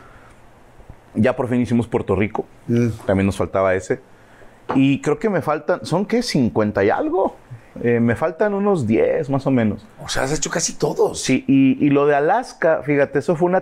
B: Ya por fin hicimos Puerto Rico.
C: Mm.
B: También nos faltaba ese. Y creo que me faltan, ¿son qué? 50 y algo. Eh, me faltan unos 10 más o menos.
C: O sea, has hecho casi todos.
B: Sí, y, y lo de Alaska, fíjate, eso fue una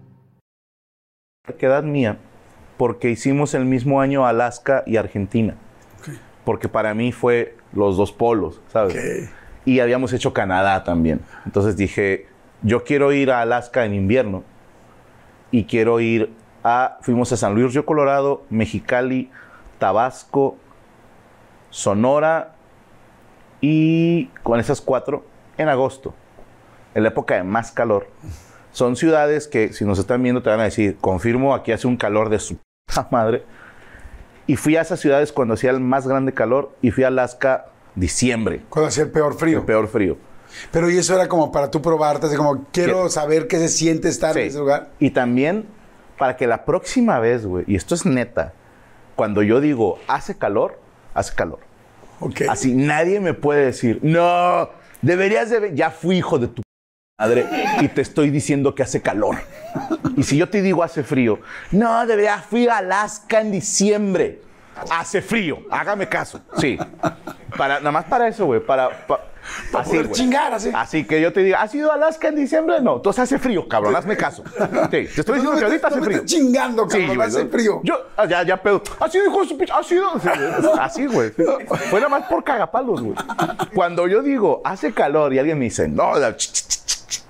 B: Edad mía porque hicimos el mismo año Alaska y Argentina. Porque para mí fue los dos polos, ¿sabes? Y habíamos hecho Canadá también. Entonces dije, yo quiero ir a Alaska en invierno y quiero ir a... Fuimos a San Luis Río Colorado, Mexicali, Tabasco, Sonora y con esas cuatro en agosto, en la época de más calor. Son ciudades que si nos están viendo te van a decir, confirmo, aquí hace un calor de su madre. Y fui a esas ciudades cuando hacía el más grande calor y fui a Alaska diciembre,
C: Cuando hacía el peor frío.
B: el peor frío.
C: Pero y eso era como para tú probarte, así como quiero
B: ¿Qué?
C: saber qué se siente estar en ese lugar.
B: Y también para que la próxima vez, güey, y esto es neta, cuando yo digo hace calor, hace calor. Así nadie me puede decir, no, deberías de... ver- Ya fui hijo de tu madre y te estoy diciendo que hace calor. Y si yo te digo hace frío, no, deberías fui a Alaska en diciembre. Hace frío, hágame caso. Sí. Para, nada más para eso, güey, para, pa-
C: Para poder chingar, así.
B: Así que yo te diga, ¿has ido a Alaska en diciembre? No, entonces hace frío, cabrón, hazme caso. Sí, te estoy diciendo que ahorita
C: No
B: hace frío.
C: estés chingando, cabrón,
B: güey,
C: hace
B: ¿no?
C: frío.
B: Yo, ah, ya, ya pedo. ¿Ha sido hijo de su pinche? ¿Ha sido? Sí, Así, güey. Fue nada más por cagapalos, güey. Cuando yo digo, hace calor y alguien me dice, no, la ch- ch- ch-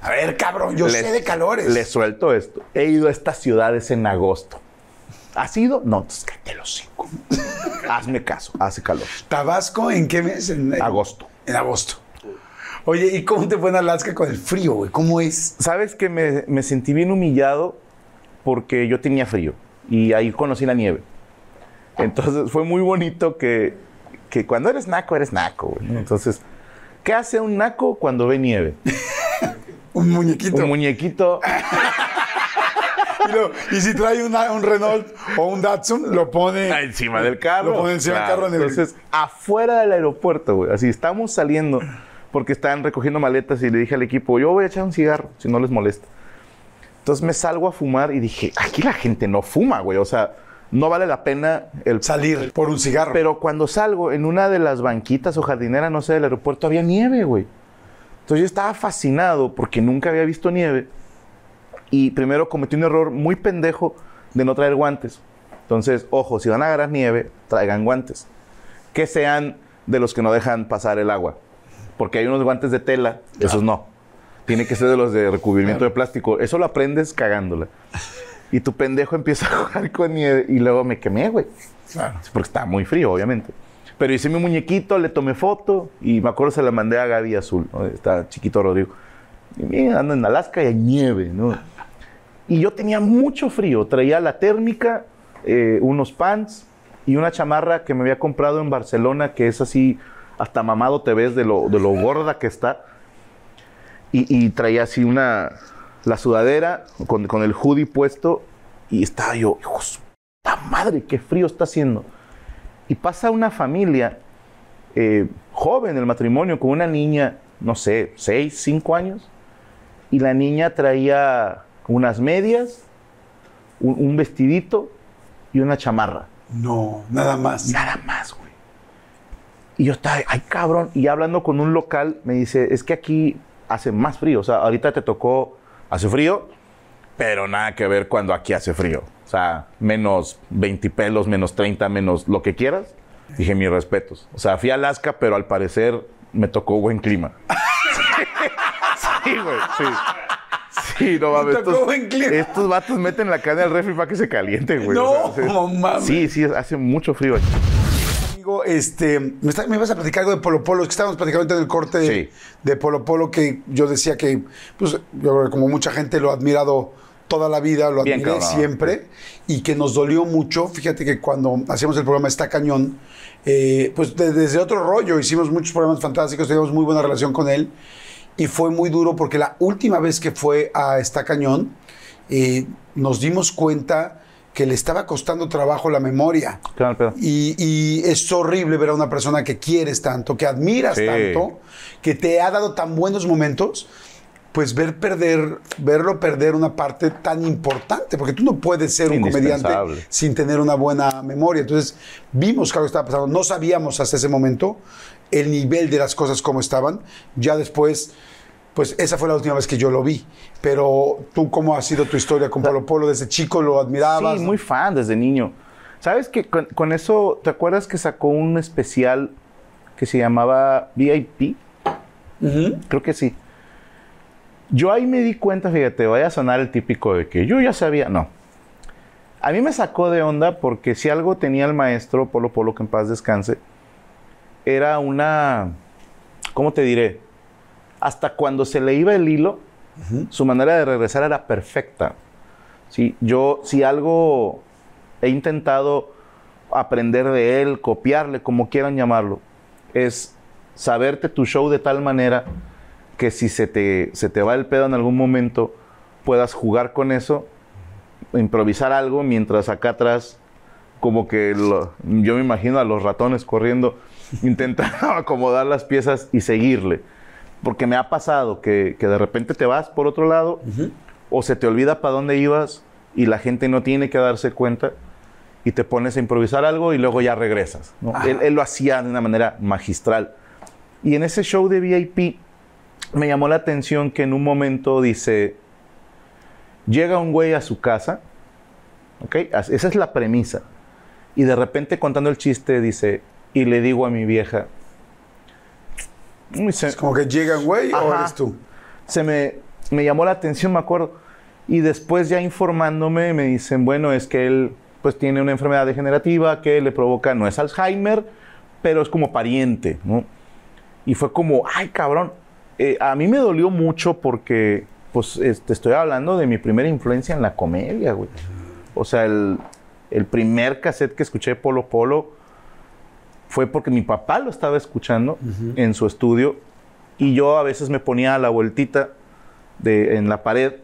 C: A ver, cabrón, yo sé de calores.
B: Le suelto esto. He ido a estas ciudades en agosto. ¿Has ido? No, cállate los cinco. Hazme caso, hace calor.
C: ¿Tabasco en qué mes? En, en-
B: Agosto.
C: En agosto. Oye, ¿y cómo te fue en Alaska con el frío, güey? ¿Cómo es?
B: Sabes que me, me sentí bien humillado porque yo tenía frío y ahí conocí la nieve. Entonces fue muy bonito que, que cuando eres naco, eres naco. güey. Entonces, ¿qué hace un naco cuando ve nieve?
C: Un muñequito.
B: Un muñequito.
C: y, lo- y si trae una- un Renault o un Datsun, lo pone
B: encima del carro.
C: Lo pone encima del carro en el-
B: Entonces, afuera del aeropuerto, güey. Así estamos saliendo porque estaban recogiendo maletas y le dije al equipo, yo voy a echar un cigarro, si no les molesta. Entonces me salgo a fumar y dije, aquí la gente no fuma, güey. O sea, no vale la pena el
C: salir por un cigarro.
B: Pero cuando salgo en una de las banquitas o jardineras, no sé, del aeropuerto, había nieve, güey. Entonces yo estaba fascinado porque nunca había visto nieve. Y primero cometí un error muy pendejo de no traer guantes. Entonces, ojo, si van a agarrar nieve, traigan guantes. Que sean de los que no dejan pasar el agua. Porque hay unos guantes de tela, esos no. Tiene que ser de los de recubrimiento de plástico. Eso lo aprendes cagándola. Y tu pendejo empieza a jugar con nieve y luego me quemé, güey.
C: Claro.
B: Porque estaba muy frío, obviamente. Pero hice mi muñequito, le tomé foto y me acuerdo se la mandé a Gaby Azul. Está chiquito Rodrigo. Y mira, ando en Alaska y hay nieve, ¿no? Y yo tenía mucho frío. Traía la térmica, eh, unos pants y una chamarra que me había comprado en Barcelona, que es así, hasta mamado te ves de lo, de lo gorda que está. Y, traía así una, la sudadera con, con el hoodie puesto y estaba yo, hijo de su puta madre, qué frío está haciendo. Y pasa una familia eh, joven, el matrimonio, con una niña, no sé, seis, cinco años, y la niña traía unas medias, un, un vestidito y una chamarra.
C: No, nada más.
B: Nada más, güey. Y yo estaba, ay cabrón, y hablando con un local, me dice, es que aquí hace más frío, o sea, ahorita te tocó, hace frío, pero nada que ver cuando aquí hace frío. O sea, menos 20 pelos, menos 30, menos lo que quieras. Dije, mis respetos. O sea, fui a Alaska, pero al parecer me tocó buen clima. sí, güey, sí. Sí, no mames.
C: tocó
B: Estos,
C: buen clima.
B: estos vatos meten la carne al refri para que se caliente, güey.
C: No,
B: O sea,
C: no mames.
B: Sí, sí, hace mucho frío aquí.
C: Amigo, este, me, está- me ibas a platicar algo de Polo Polo, es que estábamos platicando ahorita en el corte
B: Sí.
C: de Polo Polo, que yo decía que, pues, yo creo que como mucha gente lo ha admirado toda la vida, lo
B: Bien
C: admiré
B: cabrón.
C: siempre, y que nos dolió mucho. Fíjate que cuando hacíamos el programa Está Cañón, eh, pues de- desde otro rollo, hicimos muchos programas fantásticos, teníamos muy buena relación con él, y fue muy duro porque la última vez que fue a Está Cañón, eh, nos dimos cuenta que le estaba costando trabajo la memoria.
B: ¿Qué mal pedo?
C: Y, y es horrible ver a una persona que quieres tanto, que admiras
B: Sí.
C: tanto, que te ha dado tan buenos momentos, pues ver perder, verlo perder una parte tan importante, porque tú no puedes ser un comediante sin tener una buena memoria. Entonces, vimos que algo estaba pasando, no sabíamos hasta ese momento el nivel de las cosas como estaban. Ya después, pues esa fue la última vez que yo lo vi. Pero tú, ¿cómo ha sido tu historia con Polo Polo? ¿Desde chico lo admirabas?
B: Sí, muy fan desde niño. ¿Sabes que con, con eso, ¿te acuerdas que sacó un especial que se llamaba VIP? Creo que sí. Yo ahí me di cuenta, fíjate, vaya a sonar el típico de que yo ya sabía. No. A mí me sacó de onda porque si algo tenía el maestro Polo Polo, que en paz descanse, era una. ¿Cómo te diré? Hasta cuando se le iba el hilo, su manera de regresar era perfecta. Sí, yo, si algo he intentado aprender de él, copiarle, como quieran llamarlo, es saberte tu show de tal manera que si se te, se te va el pedo en algún momento, puedas jugar con eso, improvisar algo, mientras acá atrás, como que lo- yo me imagino a los ratones corriendo, intentando acomodar las piezas y seguirle. Porque me ha pasado que, que de repente te vas por otro lado o se te olvida para dónde ibas y la gente no tiene que darse cuenta y te pones a improvisar algo y luego ya regresas. ¿no? Él, él lo hacía de una manera magistral. Y en ese show de VIP me llamó la atención que en un momento dice, llega un güey a su casa, ¿ok? Esa es la premisa. Y de repente contando el chiste dice, y le digo a mi vieja, se-
C: Es como que llega un güey o eres tú.
B: se me, me llamó la atención, me acuerdo. Y después ya informándome me dicen, bueno, es que él pues tiene una enfermedad degenerativa que le provoca, no es Alzheimer, pero es como pariente, ¿no? Y fue como, ay, cabrón. Eh, a mí me dolió mucho porque, pues, este, estoy hablando de mi primera influencia en la comedia, güey. O sea, el, el primer cassette que escuché de Polo Polo fue porque mi papá lo estaba escuchando en su estudio y yo a veces me ponía a la vueltita de, en la pared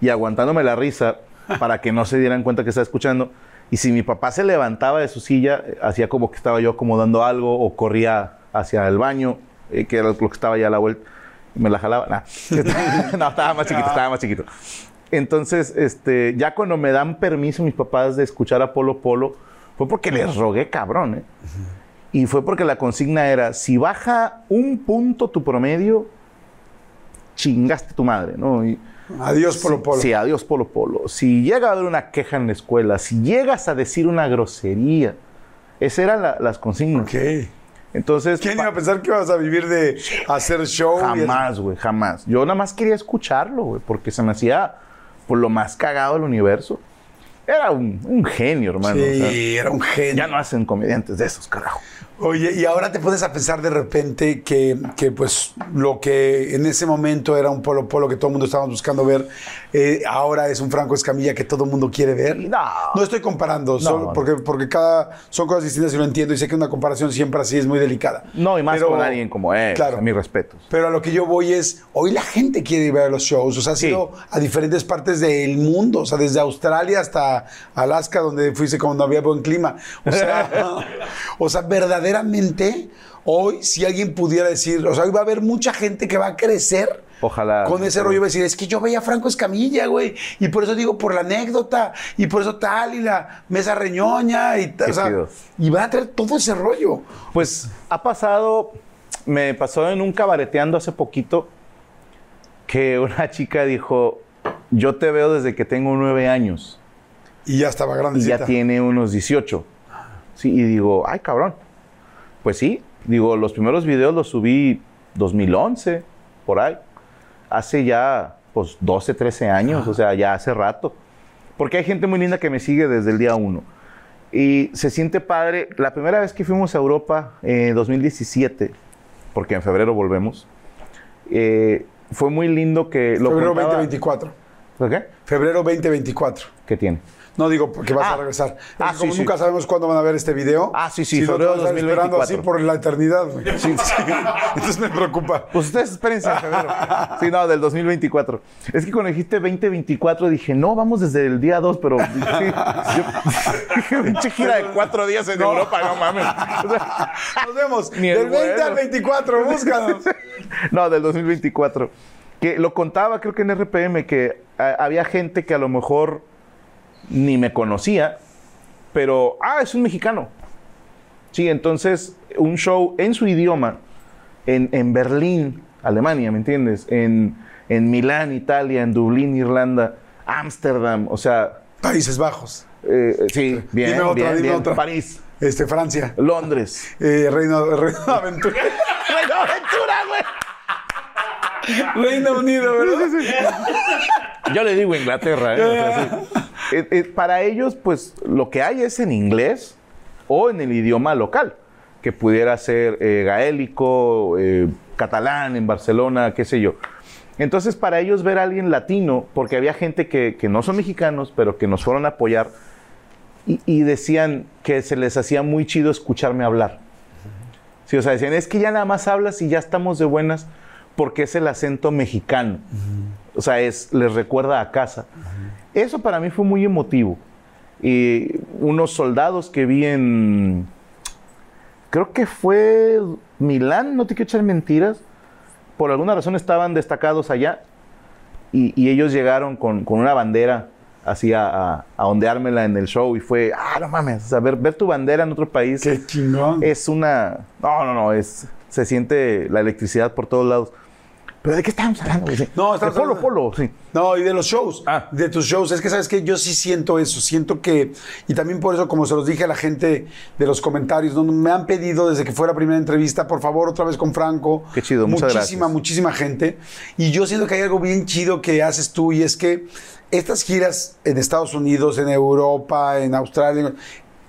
B: y aguantándome la risa para que no se dieran cuenta que estaba escuchando. Y si mi papá se levantaba de su silla, hacía como que estaba yo acomodando algo o corría hacia el baño, eh, que era lo que estaba ya a la vuelta, me la jalaba. Nah. no, estaba más chiquito, estaba más chiquito. Entonces, este, ya cuando me dan permiso mis papás de escuchar a Polo Polo, fue porque les rogué cabrón, ¿eh? Y fue porque la consigna era, si baja un punto tu promedio, chingaste tu madre, ¿no? Y,
C: Adiós, Polo Polo.
B: Sí, adiós Polo Polo. Si llega a haber una queja en la escuela, si llegas a decir una grosería, esas eran la- las consignas.
C: Ok.
B: Entonces,
C: ¿Quién iba a pensar que ibas a vivir de hacer show?
B: jamás, güey, jamás. Yo nada más quería escucharlo, güey, porque se me hacía por lo más cagado del universo. Era un, un genio, hermano. o sea,
C: Sí, era un genio.
B: ya no hacen comediantes de esos, carajo.
C: Oye, y ahora te pones a pensar de repente que, que, pues lo que en ese momento era un polo polo que todo el mundo estaba buscando ver, eh, ahora es un Franco Escamilla que todo el mundo quiere ver.
B: No.
C: estoy comparando,
B: no.
C: porque, porque cada son cosas distintas y lo entiendo y sé que una comparación siempre así es muy delicada.
B: No, y más
C: Pero-
B: con alguien como él.
C: Claro.
B: sea, mis respetos.
C: Pero a lo que yo voy es, hoy la gente quiere ir a ver los shows, o sea, ha
B: Sí.
C: sido a diferentes partes del mundo, o sea, desde Australia hasta Alaska, donde fuiste cuando había buen clima. O sea, o sea, verdaderamente, hoy si alguien pudiera decir, o sea, hoy va a haber mucha gente que va a crecer.
B: Ojalá.
C: Con ese rollo va a decir, es que yo veía a Franco Escamilla, güey, y por eso digo, por la anécdota, y por eso tal, y la mesa reñoña, y tal, o sea, y va a traer todo ese rollo.
B: Pues ha pasado, me pasó en un cabareteando hace poquito que una chica dijo, yo te veo desde que tengo nueve años
C: Y ya estaba
B: y
C: grandecita.
B: ya tiene unos 18. Sí, y digo, ay cabrón. Pues sí, digo, los primeros videos los subí 2011, por ahí. Hace ya, pues, 12, 13 años, o sea, ya hace rato. Porque hay gente muy linda que me sigue desde el día uno. Y se siente padre. La primera vez que fuimos a Europa, en 2017, porque en febrero volvemos, eh, fue muy lindo que lo
C: Febrero
B: contaba-
C: 2024.
B: ¿Por qué?
C: Febrero 2024.
B: ¿Qué tiene?
C: No digo porque vas
B: Ah.
C: a regresar. Es
B: Ah,
C: que como
B: sí,
C: nunca
B: sí.
C: sabemos cuándo van a ver este video.
B: Ah, sí, sí,
C: si
B: febrero
C: esperando
B: 2024.
C: así por la eternidad. güey. Entonces me preocupa.
B: Pues ustedes espérense en febrero. Sí, no, del 2024. Es que cuando dijiste 2024 dije, no, vamos desde el día 2, pero sí, yo dije, pinche gira de cuatro días en Europa, no mames. O sea,
C: Nos vemos. Del 20 al
B: vuelo.
C: 24, búscanos.
B: no, del 2024. Que lo contaba, creo que en RPM, que ah, había gente que a lo mejor ni me conocía, pero, ah, es un mexicano. Sí, entonces, un show en su idioma, en, en Berlín, Alemania, ¿me entiendes? En, en Milán, Italia, en Dublín, Irlanda, Ámsterdam, o sea,
C: Países Bajos.
B: eh, sí, bien,
C: Dime otra,
B: bien,
C: dime
B: bien.
C: otra.
B: París,
C: Este, Francia.
B: Londres.
C: Eh, Reino, Reino de Aventura.
B: ¡Reino Aventura, güey!
C: Reino Unido, ¿verdad?
B: Yo le digo Inglaterra. ¿eh? Eh, eh, para ellos, pues lo que hay es en inglés o en el idioma local, que pudiera ser eh, gaélico, eh, catalán en Barcelona, qué sé yo. Entonces, para ellos ver a alguien latino, porque había gente que, que no son mexicanos, pero que nos fueron a apoyar, y, y decían que se les hacía muy chido escucharme hablar. Sí, o sea, decían, es que ya nada más hablas y ya estamos de buenas porque es el acento mexicano. O sea, es, les recuerda a casa. Eso para mí fue muy emotivo. Y unos soldados que vi en, creo que fue Milán, no te quiero echar mentiras, por alguna razón estaban destacados allá y, y ellos llegaron con, con una bandera así a, a- a ondeármela en el show y fue, ah, no mames, o sea, ver, ver tu bandera en otro país
C: Qué chingón.
B: es una, no, no, no, es, se siente la electricidad por todos lados. ¿Pero de qué estamos hablando? güey?
C: No,
B: de
C: estamos
B: polo,
C: hablando-
B: polo, sí.
C: No, y de los shows.
B: Ah.
C: De tus shows. Es que, ¿sabes que Yo sí siento eso. Siento que. Y también por eso, como se los dije a la gente de los comentarios, donde me han pedido desde que fue la primera entrevista, por favor, otra vez con Franco.
B: Qué chido, muchas
C: Muchísima,
B: gracias.
C: muchísima gente. Y yo siento que hay algo bien chido que haces tú y es que estas giras en Estados Unidos, en Europa, en Australia.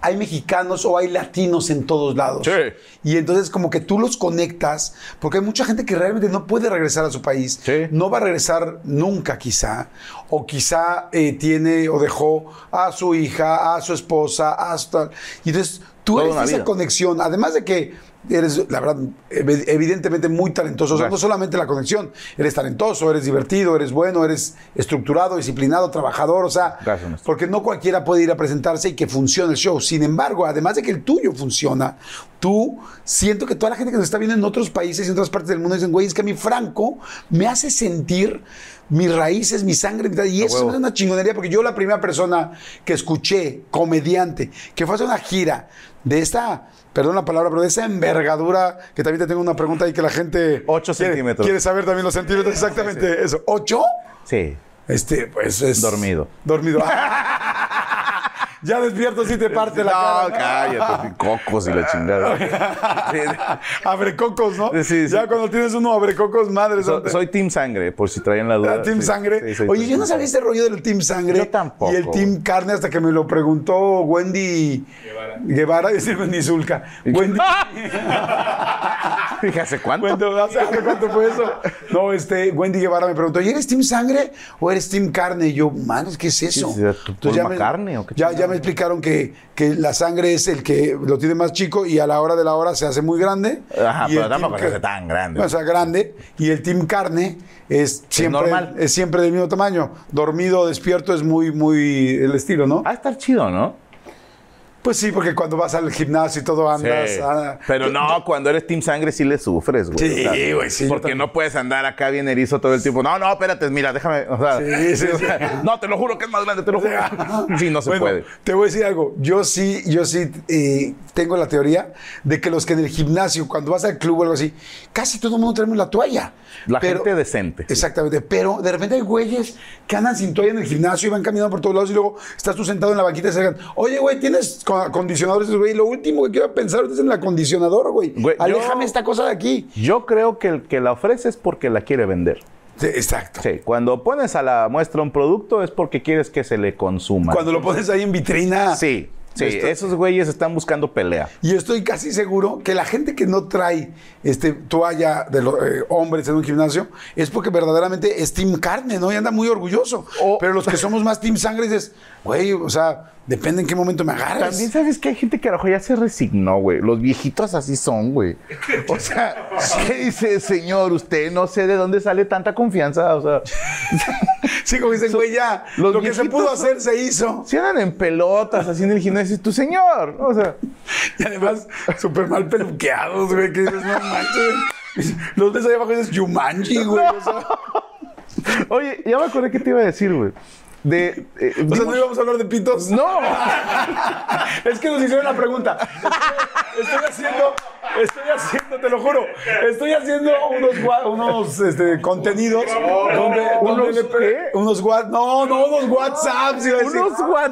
C: Hay mexicanos o hay latinos en todos lados.
B: Sí.
C: Y entonces como que tú los conectas, porque hay mucha gente que realmente no puede regresar a su país,
B: Sí.
C: no va a regresar nunca quizá, o quizá eh, tiene o dejó a su hija, a su esposa, a su tal. Y entonces tú
B: Toda
C: eres esa
B: vida.
C: conexión, además de que eres, la verdad, ev- evidentemente muy talentoso. O sea, no solamente la conexión, eres talentoso, eres divertido, eres bueno, eres estructurado, disciplinado, trabajador, o sea,
B: Gracias,
C: porque no cualquiera puede ir a presentarse y que funcione el show. Sin embargo, además de que el tuyo funciona, tú siento que toda la gente que nos está viendo en otros países y en otras partes del mundo dicen, güey, es que a mí Franco me hace sentir mis raíces, mi sangre, mi tal", y eso es una chingonería, porque yo la primera persona que escuché, comediante, que fue a hacer una gira de esta, perdón la palabra, pero de esa envergadura, que también te tengo una pregunta ahí que la gente...
B: Ocho
C: quiere-
B: centímetros.
C: Quiere saber también los centímetros, exactamente eso. ¿Ocho?
B: Sí.
C: Este, pues es.
B: Dormido.
C: Dormido. ya despierto si te parte la
B: no,
C: cara.
B: cállate, cocos y la chingada.
C: abre cocos, ¿no?
B: Sí, sí.
C: Ya cuando tienes uno abre cocos, madre.
B: So- soy Team Sangre, por si traían la duda.
C: Ah, Team
B: Sí,
C: Sangre. Oye, yo no sabía este rollo del Team Sangre.
B: Yo tampoco.
C: Y el Team Carne hasta que me lo preguntó Wendy Guevara, decir Wendy Zulka. Wendy.
B: Fíjate, ¿hace cuánto?
C: ¿Cuánto, hace- cuánto fue eso? No, este, Wendy Guevara me preguntó, ¿y eres Team Sangre o eres Team Carne? Y yo, man, ¿qué es eso?
B: Sí, sí, ¿tú
C: ya
B: Paul
C: me,
B: McCartney o qué
C: ya, ya me explicaron que, que la sangre es el que lo tiene más chico y a la hora de la hora se hace muy grande.
B: Ajá,
C: Y
B: pero tampoco se hace tan grande.
C: O sea, grande. Y el Team Carne es siempre,
B: normal.
C: es siempre del mismo tamaño. Dormido, despierto es muy, muy el estilo, ¿no?
B: Va a estar chido, ¿no?
C: Pues sí, porque cuando vas al gimnasio y todo andas.
B: Sí.
C: ah,
B: Pero no, cuando eres Team Sangre sí le sufres, güey.
C: Sí,
B: O sea,
C: güey, sí,
B: Porque no puedes andar acá bien erizo todo el tiempo. No, no, espérate, mira, déjame. O sea,
C: Sí, sí,
B: o
C: sí.
B: sea, No, te lo juro que es más grande, te lo juro. Sí, no se
C: Bueno,
B: puede.
C: Te voy a decir algo. Yo sí, yo sí eh, tengo la teoría de que los que en el gimnasio, cuando vas al club o algo así, casi todo el mundo tenemos la toalla.
B: La
C: Pero-
B: gente decente.
C: Exactamente, pero de repente hay güeyes que andan sin toalla en el gimnasio y van caminando por todos lados y luego estás tú sentado en la banquita y se digan, oye, güey, ¿tienes acondicionadores? Güey, lo último que quiero pensar es en el acondicionador, güey.
B: Güey, yo-
C: Aléjame esta cosa de aquí.
B: Yo creo que el que la ofrece es porque la quiere vender.
C: Sí, exacto.
B: Sí, cuando pones a la muestra un producto es porque quieres que se le consuma.
C: Cuando lo pones ahí en vitrina.
B: Sí, sí,
C: Esto-
B: esos güeyes están buscando pelea.
C: Y estoy casi seguro que la gente que no trae este, toalla de los eh, hombres en un gimnasio es porque verdaderamente es team carne, ¿no? Y anda muy orgulloso.
B: O-
C: Pero los que somos más team sangre dices, güey, o sea, depende en qué momento me agarres.
B: También sabes que hay gente que a lo mejor ya se resignó, güey. Los viejitos así son, güey. O sea, ¿qué dice, señor? Usted no sé de dónde sale tanta confianza. O sea,
C: Sí, como dicen, güey, ya,
B: los
C: lo que se pudo hacer se hizo.
B: si andan en pelotas así en el gimnasio, tu señor. O sea,
C: Y además, súper mal peluqueados, güey, que dices, no manches. Los ves ahí abajo y dices, Yumanji, güey. O sea,
B: oye, ya me acordé que te iba a decir, güey. De. eh,
C: o sea, no íbamos a hablar de pitos.
B: no.
C: Es que nos hicieron la pregunta. Estoy, estoy haciendo, estoy haciendo, te lo juro, estoy haciendo unos, unos este, contenidos. donde, donde
B: ¿Unos
C: unos no, no, unos WhatsApps. iba a decir.
B: Unos what?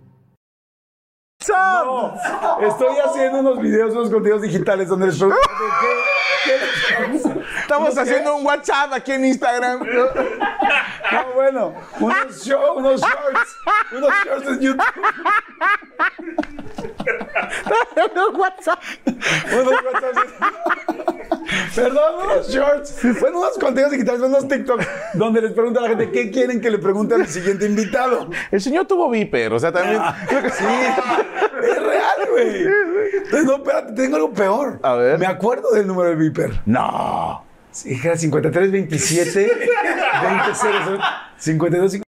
C: No, estoy haciendo unos videos, unos contenidos digitales donde les pregunto qué, qué-
B: Estamos haciendo un WhatsApp aquí en Instagram.
C: No, bueno, unos, show- unos shorts, unos shorts en YouTube.
B: WhatsApp.
C: Unos WhatsApps. Perdón, unos shorts. Bueno, unos contenidos digitales, unos TikToks, donde les pregunto a la gente qué quieren que le pregunte al siguiente invitado.
B: El señor tuvo viper, o sea, también.
C: Sí, es real, güey. Entonces, No, espérate, tengo algo peor.
B: A ver.
C: Me acuerdo del número del Viper.
B: No.
C: Sí, era 53 27 20 00 52 50.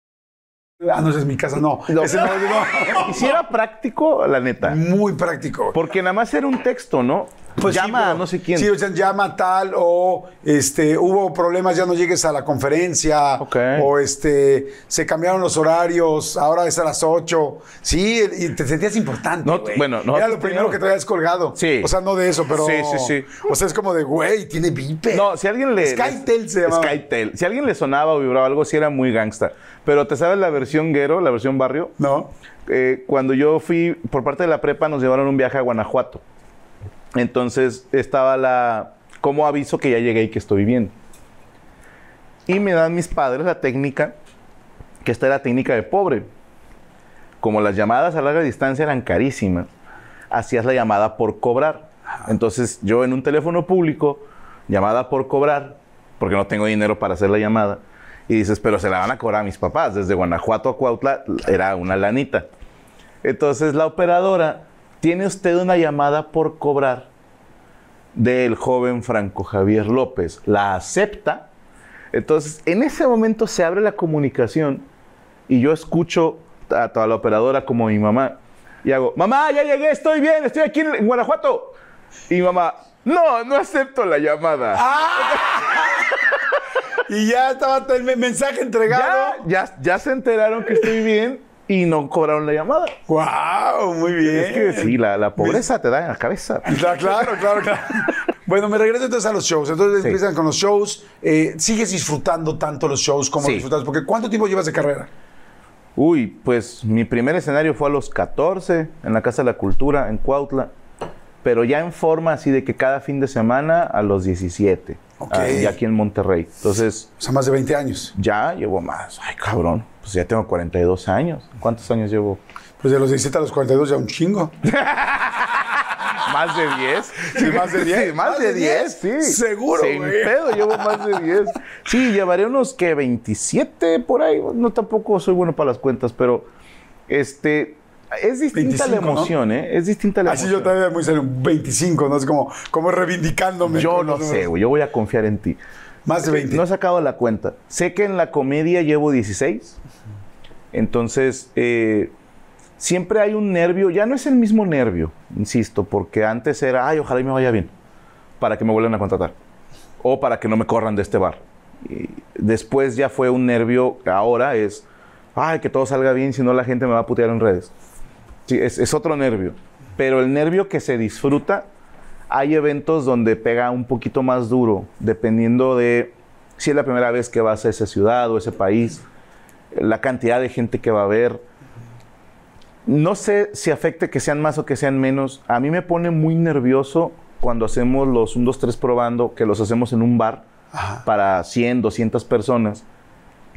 C: Ah, no, esa es mi casa, no.
B: No.
C: Ese no, no.
B: Y si era práctico, la neta.
C: Muy práctico.
B: Porque nada más era un texto, ¿no?
C: Pues sí,
B: Llama a no sé quién.
C: Sí, o sea, llama tal, o este, hubo problemas, ya no llegues a la conferencia.
B: Ok.
C: O este, se cambiaron los horarios, ahora es a las 8. Sí, y te sentías importante.
B: No, bueno, nosotros
C: Era lo primero que traías colgado.
B: Sí.
C: O sea, no de eso, pero.
B: Sí, sí, sí.
C: O sea, es como de, güey, tiene Viper.
B: No, si alguien le.
C: Skytel se llamaba.
B: Skytel. Si alguien le sonaba o vibraba algo, sí era muy gangsta. Pero ¿te sabes la versión Guero, la versión barrio?
C: ¿No?
B: Eh, cuando yo fui, por parte de la prepa, nos llevaron un viaje a Guanajuato. Entonces estaba la. ¿Cómo aviso que ya llegué y que estoy bien? Y me dan mis padres la técnica, que esta era técnica de pobre. Como las llamadas a larga distancia eran carísimas, hacías la llamada por cobrar. Entonces yo en un teléfono público, llamada por cobrar, porque no tengo dinero para hacer la llamada, y dices, pero se la van a cobrar a mis papás. Desde Guanajuato a Cuautla era una lanita. Entonces la operadora, tiene usted una llamada por cobrar del joven Franco Javier López. La acepta. Entonces, en ese momento se abre la comunicación y yo escucho a toda la operadora como mi mamá y hago, mamá, ya llegué, estoy bien, estoy aquí en, en Guanajuato. Y mi mamá, no, no acepto la llamada.
C: Y ya estaba el me- mensaje entregado.
B: ya, ya, ya se enteraron que estoy bien y no cobraron la llamada.
C: ¡Wow! Muy bien.
B: Es que sí, la, la pobreza te da en la cabeza.
C: Claro, claro, claro, claro. Bueno, me regreso entonces a los shows. Entonces
B: Sí.
C: empiezan con los shows. Eh, ¿Sigues disfrutando tanto los shows como
B: Sí.
C: disfrutas? Porque ¿cuánto tiempo llevas de carrera?
B: Uy, pues mi primer escenario fue a los 14 en la Casa de la Cultura en Cuautla, pero ya en forma así de que cada fin de semana a los 17,
C: Ok.
B: ah, y aquí en Monterrey. Entonces
C: O sea, más de 20 años.
B: ya llevo más. Ay, cabrón, pues ya tengo 42 años. ¿Cuántos años llevo?
C: Pues de los 17 a los 42 ya un chingo.
B: Más de 10.
C: Sí, más de 10.
B: Sí, más de 10, sí.
C: Seguro,
B: Sin
C: güey.
B: pedo, llevo más de 10. Sí, llevaré unos que 27 por ahí. No tampoco soy bueno para las cuentas, pero este es distinta
C: 25,
B: la
C: ¿no?
B: emoción, ¿eh? Es distinta la
C: Así
B: emoción.
C: yo también muy serio, 25, ¿no? Es como, como reivindicándome.
B: Yo no sé, güey. Yo voy a confiar en ti.
C: Más de 20.
B: No he sacado la cuenta. Sé que en la comedia llevo 16. Entonces, eh, siempre hay un nervio. Ya no es el mismo nervio, insisto, porque antes era, ay, ojalá y me vaya bien, para que me vuelvan a contratar. O para que no me corran de este bar. Y después ya fue un nervio, ahora es, ay, que todo salga bien, si no la gente me va a putear en redes. Sí, es, es otro nervio. Pero el nervio que se disfruta, hay eventos donde pega un poquito más duro, dependiendo de si es la primera vez que vas a esa ciudad o ese país, la cantidad de gente que va a haber. No sé si afecte que sean más o que sean menos. A mí me pone muy nervioso cuando hacemos los 1, 2, 3 probando, que los hacemos en un bar para 100, 200 personas,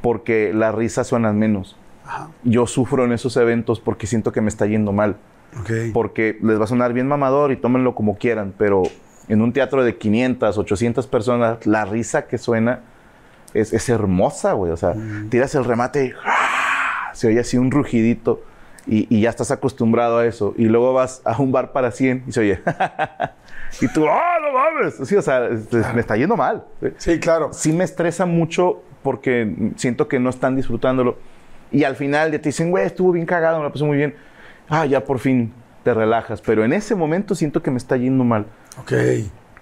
B: porque las risas suenan menos. Yo sufro en esos eventos porque siento que me está yendo mal
C: Ok.
B: porque les va a sonar bien mamador y tómenlo como quieran, pero en un teatro de 500, 800 personas, la risa que suena es, es hermosa, güey. O sea, tiras el remate y ¡ah! se oye así un rugidito y, y ya estás acostumbrado a eso. Y luego vas a un bar para 100 y se oye. y tú, ¡ah, no mames! Sí, o sea, me está yendo mal.
C: Sí, claro.
B: Sí me estresa mucho porque siento que no están disfrutándolo. Y al final ya te dicen, güey, estuvo bien cagado, me la pasé muy bien. Ah, ya por fin te relajas. Pero en ese momento siento que me está yendo mal.
C: Ok.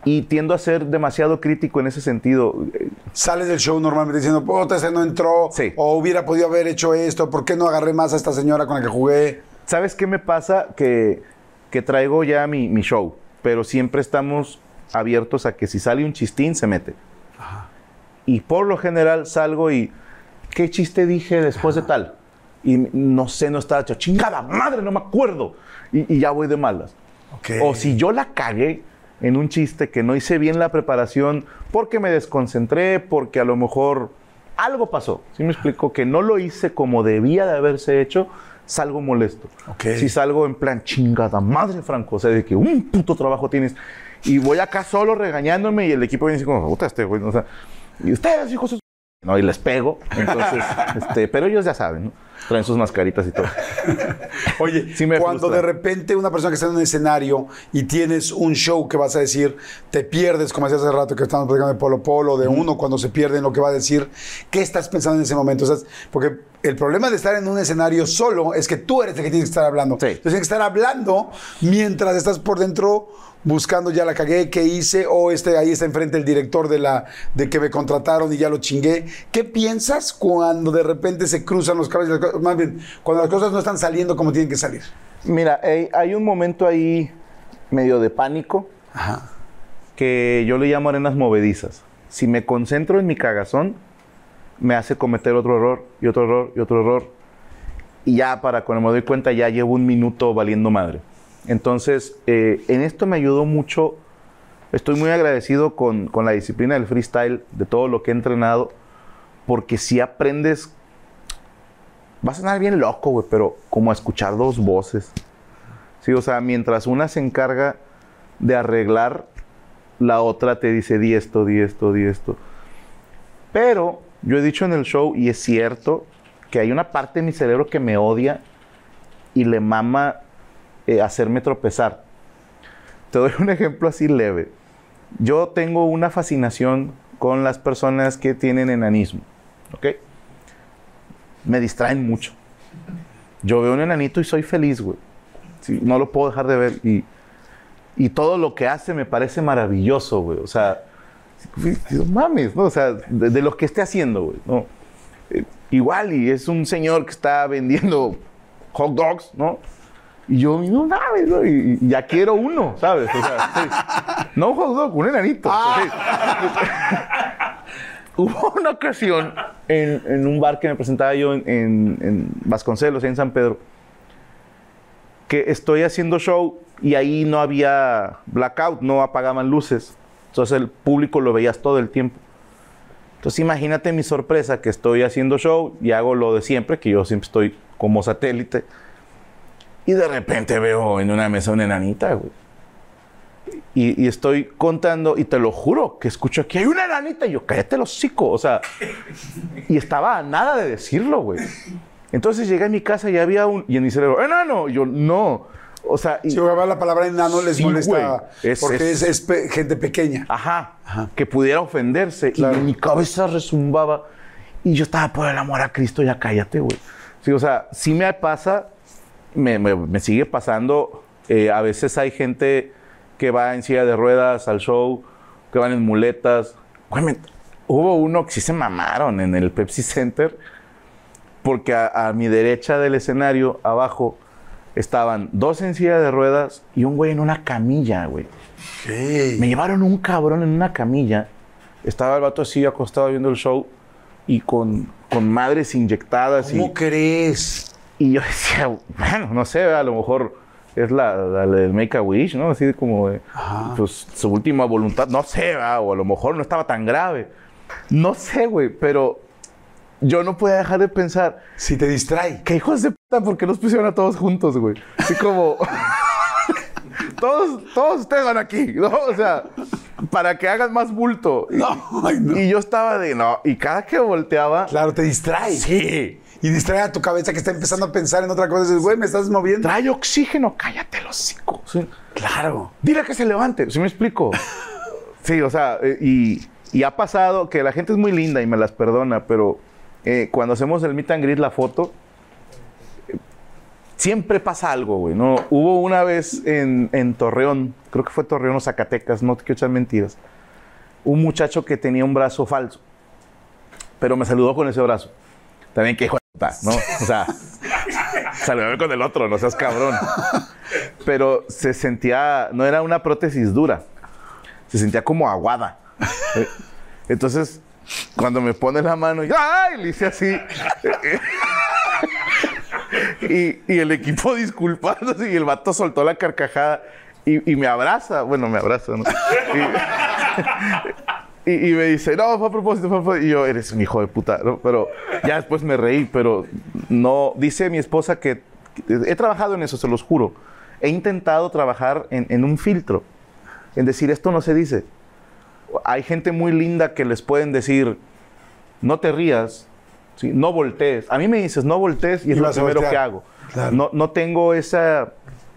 B: Y tiendo a ser demasiado crítico en ese sentido.
C: Sales del show normalmente diciendo, puta, ese no entró.
B: Sí.
C: O hubiera podido haber hecho esto. ¿Por qué no agarré más a esta señora con la que jugué?
B: ¿Sabes qué me pasa? Que, que traigo ya mi, mi show, pero siempre estamos abiertos a que si sale un chistín, se mete. Y por lo general salgo y, ¿qué chiste dije después de tal? Y no sé, no estaba hecho, chingada madre, no me acuerdo. Y, y ya voy de malas. O si yo la cagué en un chiste que no hice bien la preparación porque me desconcentré, porque a lo mejor algo pasó. ¿Sí me explico? Que no lo hice como debía de haberse hecho, salgo molesto. Si salgo en plan chingada madre, Franco, o sea, de que un puto trabajo tienes. Y voy acá solo regañándome y el equipo viene así como, puta este güey, o sea, y ustedes, hijos de su-". No, y les pego. Entonces, este, pero ellos ya saben, ¿no? Traen sus mascaritas y todo.
C: Oye,
B: Sí me
C: cuando
B: frustra.
C: de repente una persona que está en un escenario y tienes un show que vas a decir, te pierdes, como decía hace rato que estábamos platicando de Polo Polo, de uno cuando se pierde en lo que va a decir, ¿qué estás pensando en ese momento? O sea, porque el problema de estar en un escenario solo es que tú eres el que tienes que estar hablando.
B: Sí.
C: Entonces tienes que estar hablando mientras estás por dentro buscando ya la cagué, qué hice, o este, ahí está enfrente el director de la de que me contrataron y ya lo chingué. ¿Qué piensas cuando de repente se cruzan los cables? Más bien, cuando las cosas no están saliendo como tienen que salir.
B: Mira, hay, hay un momento ahí medio de pánico
C: Ajá.
B: que yo le llamo arenas movedizas. Si me concentro en mi cagazón, me hace cometer otro error y otro error y otro error. Y ya para cuando me doy cuenta ya llevo un minuto valiendo madre. Entonces, eh, en esto me ayudó mucho. Estoy muy agradecido con, con la disciplina del freestyle, de todo lo que he entrenado, porque si aprendes, vas a sonar bien loco, güey, pero como escuchar dos voces. Sí, o sea, mientras una se encarga de arreglar, la otra te dice, di esto, di esto, di esto. Pero yo he dicho en el show, y es cierto, que hay una parte de mi cerebro que me odia y le mama eh, hacerme tropezar. Te doy un ejemplo así leve. Yo tengo una fascinación con las personas que tienen enanismo, ¿ok? Me distraen mucho. Yo veo un enanito y soy feliz, güey. No lo puedo dejar de ver. Y, y todo lo que hace me parece maravilloso, güey. O sea, no mames, ¿no? O sea, de, de lo que esté haciendo, güey. ¿no? Eh, igual, y es un señor que está vendiendo hot dogs, ¿no? Y yo, no mames, ¿no? Y, y ya quiero uno, ¿sabes? O sea, sí. No un hot dog, un enanito. sí. Hubo una ocasión en, en un bar que me presentaba yo en, en- en Vasconcelos, en San Pedro, que estoy haciendo show y ahí no había blackout, no apagaban luces. Entonces el público lo veías todo el tiempo. Entonces imagínate mi sorpresa que estoy haciendo show y hago lo de siempre, que yo siempre estoy como satélite. Y de repente veo en una mesa una enanita, güey. Y, y estoy contando, y te lo juro, que escucho aquí hay una enanita. Y yo, cállate los hocico. O sea, y estaba a nada de decirlo, güey. Entonces llegué a mi casa y había un. Y en mi cerebro, enano. Y yo, no. O sea, y-
C: Si jugaba la palabra enano les
B: Sí,
C: molesta.
B: Es-
C: porque
B: es-
C: es, es pe- gente pequeña.
B: Ajá, que pudiera ofenderse. Y mi cabeza resumbaba. Y yo estaba, por el amor a Cristo, ya cállate, güey. Sí, o sea, sí me pasa, me, me- me sigue pasando. eh, a veces hay gente que va en silla de ruedas al show, que van en muletas. Güey, me- hubo uno que sí se mamaron en el Pepsi Center, porque a, a mi derecha del escenario, abajo, estaban dos en silla de ruedas y un güey en una camilla, güey. Me llevaron un cabrón en una camilla. Estaba el vato así acostado viendo el show y con, con madres inyectadas.
C: ¿Cómo
B: Y,
C: crees?
B: y yo decía, bueno, no sé, a lo mejor es la, la del Make a Wish, ¿no? Así como de, pues, su última voluntad, no sé, ¿verdad? o a lo mejor no estaba tan grave. No sé, güey, pero yo no podía dejar de pensar,
C: Si te distrae.
B: que hijos de puta, ¿por qué los pusieron a todos juntos, güey? Así como. todos, todos ustedes van aquí, ¿no? O sea, para que hagan más bulto.
C: No, ay, no.
B: y yo estaba de no. Y cada que volteaba.
C: Claro, te distrae.
B: Sí.
C: Y distrae a tu cabeza que está empezando a pensar en otra cosa. Dices, güey, me estás moviendo.
B: Trae oxígeno, cállate los hocico. Sí. Claro. Dile que se levante. ¿Sí me explico? Sí, o sea, eh, y, y ha pasado que la gente es muy linda y me las perdona, pero eh, cuando hacemos el meet and greet, la foto, siempre pasa algo, güey, ¿no? Hubo una vez en, Torreón, creo que fue Torreón o Zacatecas, no te quiero echar mentiras, un muchacho que tenía un brazo falso, pero me saludó con ese brazo. También que hijo de ¿no? O sea, saludame con el otro, no seas cabrón. Pero se sentía, no era una prótesis dura, se sentía como aguada. Eh, Entonces, cuando me pone la mano, y ¡ay! Le hice así. y, y el equipo disculpándose y el vato soltó la carcajada y, y me abraza, bueno, me abraza, ¿no? Y, y- me dice, no, fue a propósito, fue a propósito. Y yo, eres un hijo de puta, ¿no? Pero ya después me reí, pero no, dice mi esposa que he trabajado en eso, se los juro. He intentado trabajar en, en un filtro, en decir, esto no se dice. Hay gente muy linda que les pueden decir, no te rías, ¿sí? no voltees. A mí me dices, no voltees y es
C: Y
B: lo primero que hago.
C: Claro.
B: No, no tengo esa,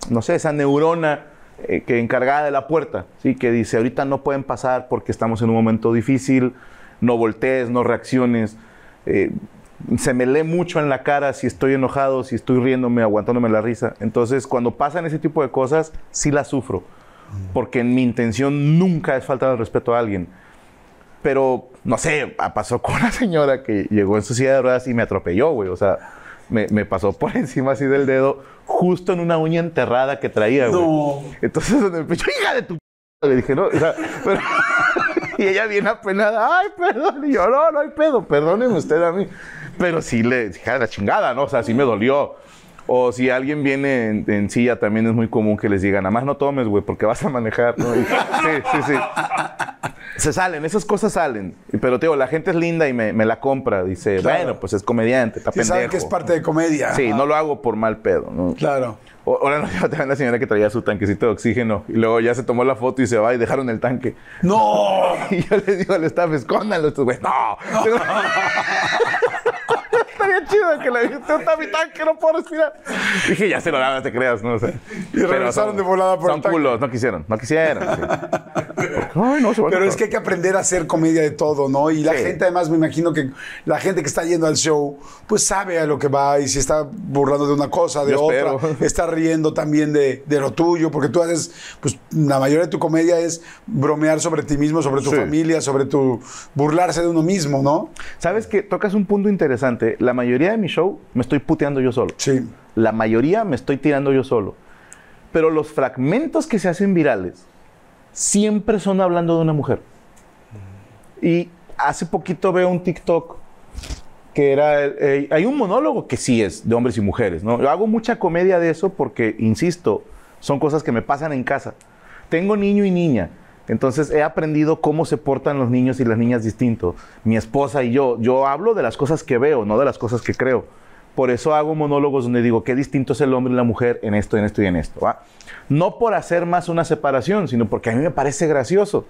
B: no sé, esa neurona eh, que encargada de la puerta, ¿sí? que dice, ahorita no pueden pasar porque estamos en un momento difícil, no voltees, no reacciones. Eh, se me lee mucho en la cara si estoy enojado, si estoy riéndome, aguantándome la risa. Entonces, cuando pasan ese tipo de cosas, sí las sufro. Porque mi intención nunca es faltar al respeto a alguien. Pero, no sé, pasó con una señora que llegó en su silla de ruedas y me atropelló, güey. O sea, me, me pasó por encima así del dedo, justo en una uña enterrada que traía, güey.
C: No.
B: Entonces, en el pecho, hija de tu... p-", Le dije, no, o sea, pero... y ella bien apenada, ay, perdón. Y yo, no, no hay pedo, perdóneme usted a mí. Pero sí le, hija de la chingada, ¿no? O sea, sí me dolió. O si alguien viene en, en silla, también es muy común que les digan, nada más no tomes, güey, porque vas a manejar, ¿no? Y- sí, sí, sí. Se salen, esas cosas salen. Pero, te digo, la gente es linda y me, me la compra. Dice,
C: Claro.
B: bueno, pues es comediante, está
C: Sí, saben
B: pendejo.
C: que es parte de comedia.
B: Sí, no lo hago por mal pedo, ¿no?
C: Claro.
B: Ahora nos lleva también la señora que traía su tanquecito de oxígeno y luego ya se tomó la foto y se va y dejaron el tanque.
C: ¡No!
B: Y yo le digo al staff, escóndanlo estos güeyes. ¡No! Estaría chido que le dijiste, ¿dónde está mi tanque? No puedo respirar. Dije, ya se lo daban, no te creas, ¿no? O sea,
C: Y regresaron
B: son-
C: de volada por
B: Son
C: el
B: culos, no quisieron, no quisieron. sí. Ay, no, se van a
C: Pero es que hay que aprender a hacer comedia de todo, ¿no? Y la
B: Sí.
C: gente, además, me imagino que la gente que está yendo al show, pues sabe a lo que va y si está burlando de una cosa, de
B: Yo
C: otra,
B: espero.
C: está riendo también de, de lo tuyo, porque tú haces, pues la mayoría de tu comedia es bromear sobre ti mismo, sobre tu
B: Sí.
C: familia, sobre tu burlarse de uno mismo, ¿no?
B: ¿Sabes que Tocas un punto interesante. La mayoría de mi show me estoy puteando yo solo.
C: Sí.
B: La mayoría me estoy tirando yo solo. Pero los fragmentos que se hacen virales siempre son hablando de una mujer. Y hace poquito veo un TikTok que era... eh, hay un monólogo que sí es de hombres y mujeres, ¿no? Yo hago mucha comedia de eso porque, insisto, son cosas que me pasan en casa. Tengo niño y niña. Entonces he aprendido cómo se portan los niños y las niñas distinto. Mi esposa y yo. Yo hablo de las cosas que veo, no de las cosas que creo. Por eso hago monólogos donde digo qué distinto es el hombre y la mujer en esto, en esto y en esto. ¿va? No por hacer más una separación, sino porque a mí me parece gracioso.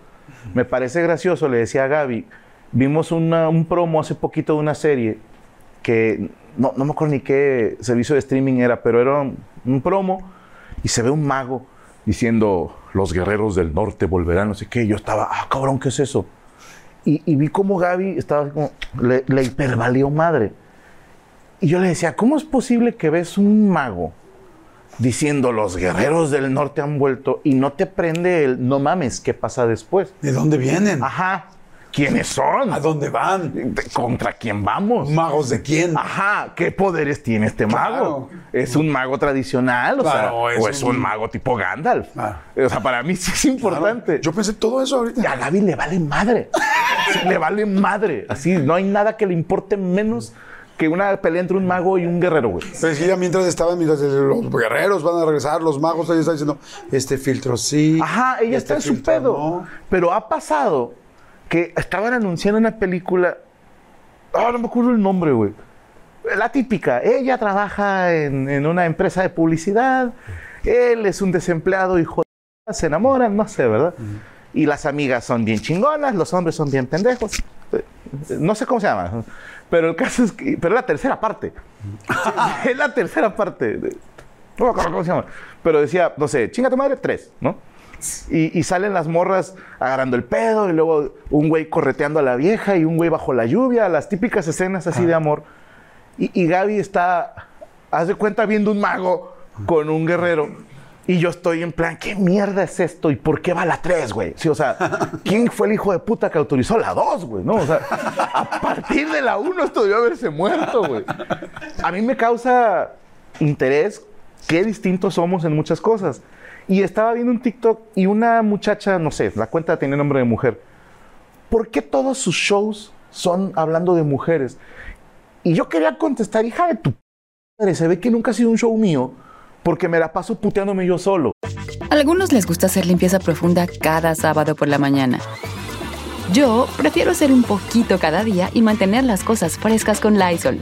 B: Me parece gracioso, le decía a Gaby, vimos un promo hace poquito de una serie que no, no me acuerdo ni qué servicio de streaming era, pero era un promo y se ve un mago diciendo, los guerreros del norte volverán, no sé qué. Yo estaba, ah, cabrón, ¿qué es eso? Y, y vi como Gaby estaba como, le, le hipervalió madre. Y yo le decía, ¿cómo es posible que ves un mago diciendo los guerreros del norte han vuelto y no te prende el no mames, ¿qué pasa después?
C: ¿De dónde vienen?
B: Ajá, ¿quiénes son?
C: ¿A dónde van?
B: ¿Contra quién vamos?
C: ¿Magos de quién?
B: Ajá, ¿qué poderes tiene este mago?
C: Claro.
B: ¿Es un mago tradicional? O,
C: Claro,
B: sea,
C: es
B: ¿o es
C: un-
B: un mago tipo Gandalf?
C: Claro.
B: O sea, para mí sí es importante.
C: Yo pensé todo eso ahorita.
B: Y a Gaby le vale madre. Le vale madre. Así, no hay nada que le importe menos que una pelea entre un mago y un guerrero, güey.
C: Pero es que ya mientras estaban, mientras los guerreros van a regresar, los magos, ella está diciendo, este filtro sí.
B: Ajá, ella
C: este
B: está en su pedo.
C: no.
B: Pero ha pasado que estaban anunciando una película. Ah, no me acuerdo el nombre, güey. La típica. Ella trabaja en, en una empresa de publicidad. Él es un desempleado, hijo de. Se enamoran, no sé, ¿verdad? Y las amigas son bien chingonas, los hombres son bien pendejos. No sé cómo se llama. Pero el caso es que. Pero la tercera parte. es la tercera parte. No me acuerdo cómo se llama. Pero decía, no sé, chinga tu madre, tres, ¿no? Y, y salen las morras agarrando el pedo y luego un güey correteando a la vieja y un güey bajo la lluvia, las típicas escenas así de amor. Y, y Gaby está, haz de cuenta, viendo un mago con un guerrero. Y yo estoy en plan, ¿qué mierda es esto? ¿Y por qué va la 3, güey? Sí, o sea, ¿quién fue el hijo de puta que autorizó la 2, güey? No, o sea, a partir de la 1 esto debió haberse muerto, güey. A mí me causa interés qué distintos somos en muchas cosas. Y estaba viendo un TikTok y una muchacha, no sé, la cuenta tiene nombre de mujer. ¿Por qué todos sus shows son hablando de mujeres? Y yo quería contestar, hija de tu... p-". se ve que nunca ha sido un show mío porque me la paso puteándome yo solo.
D: algunos les gusta hacer limpieza profunda cada sábado por la mañana. Yo prefiero hacer un poquito cada día y mantener las cosas frescas con Lysol.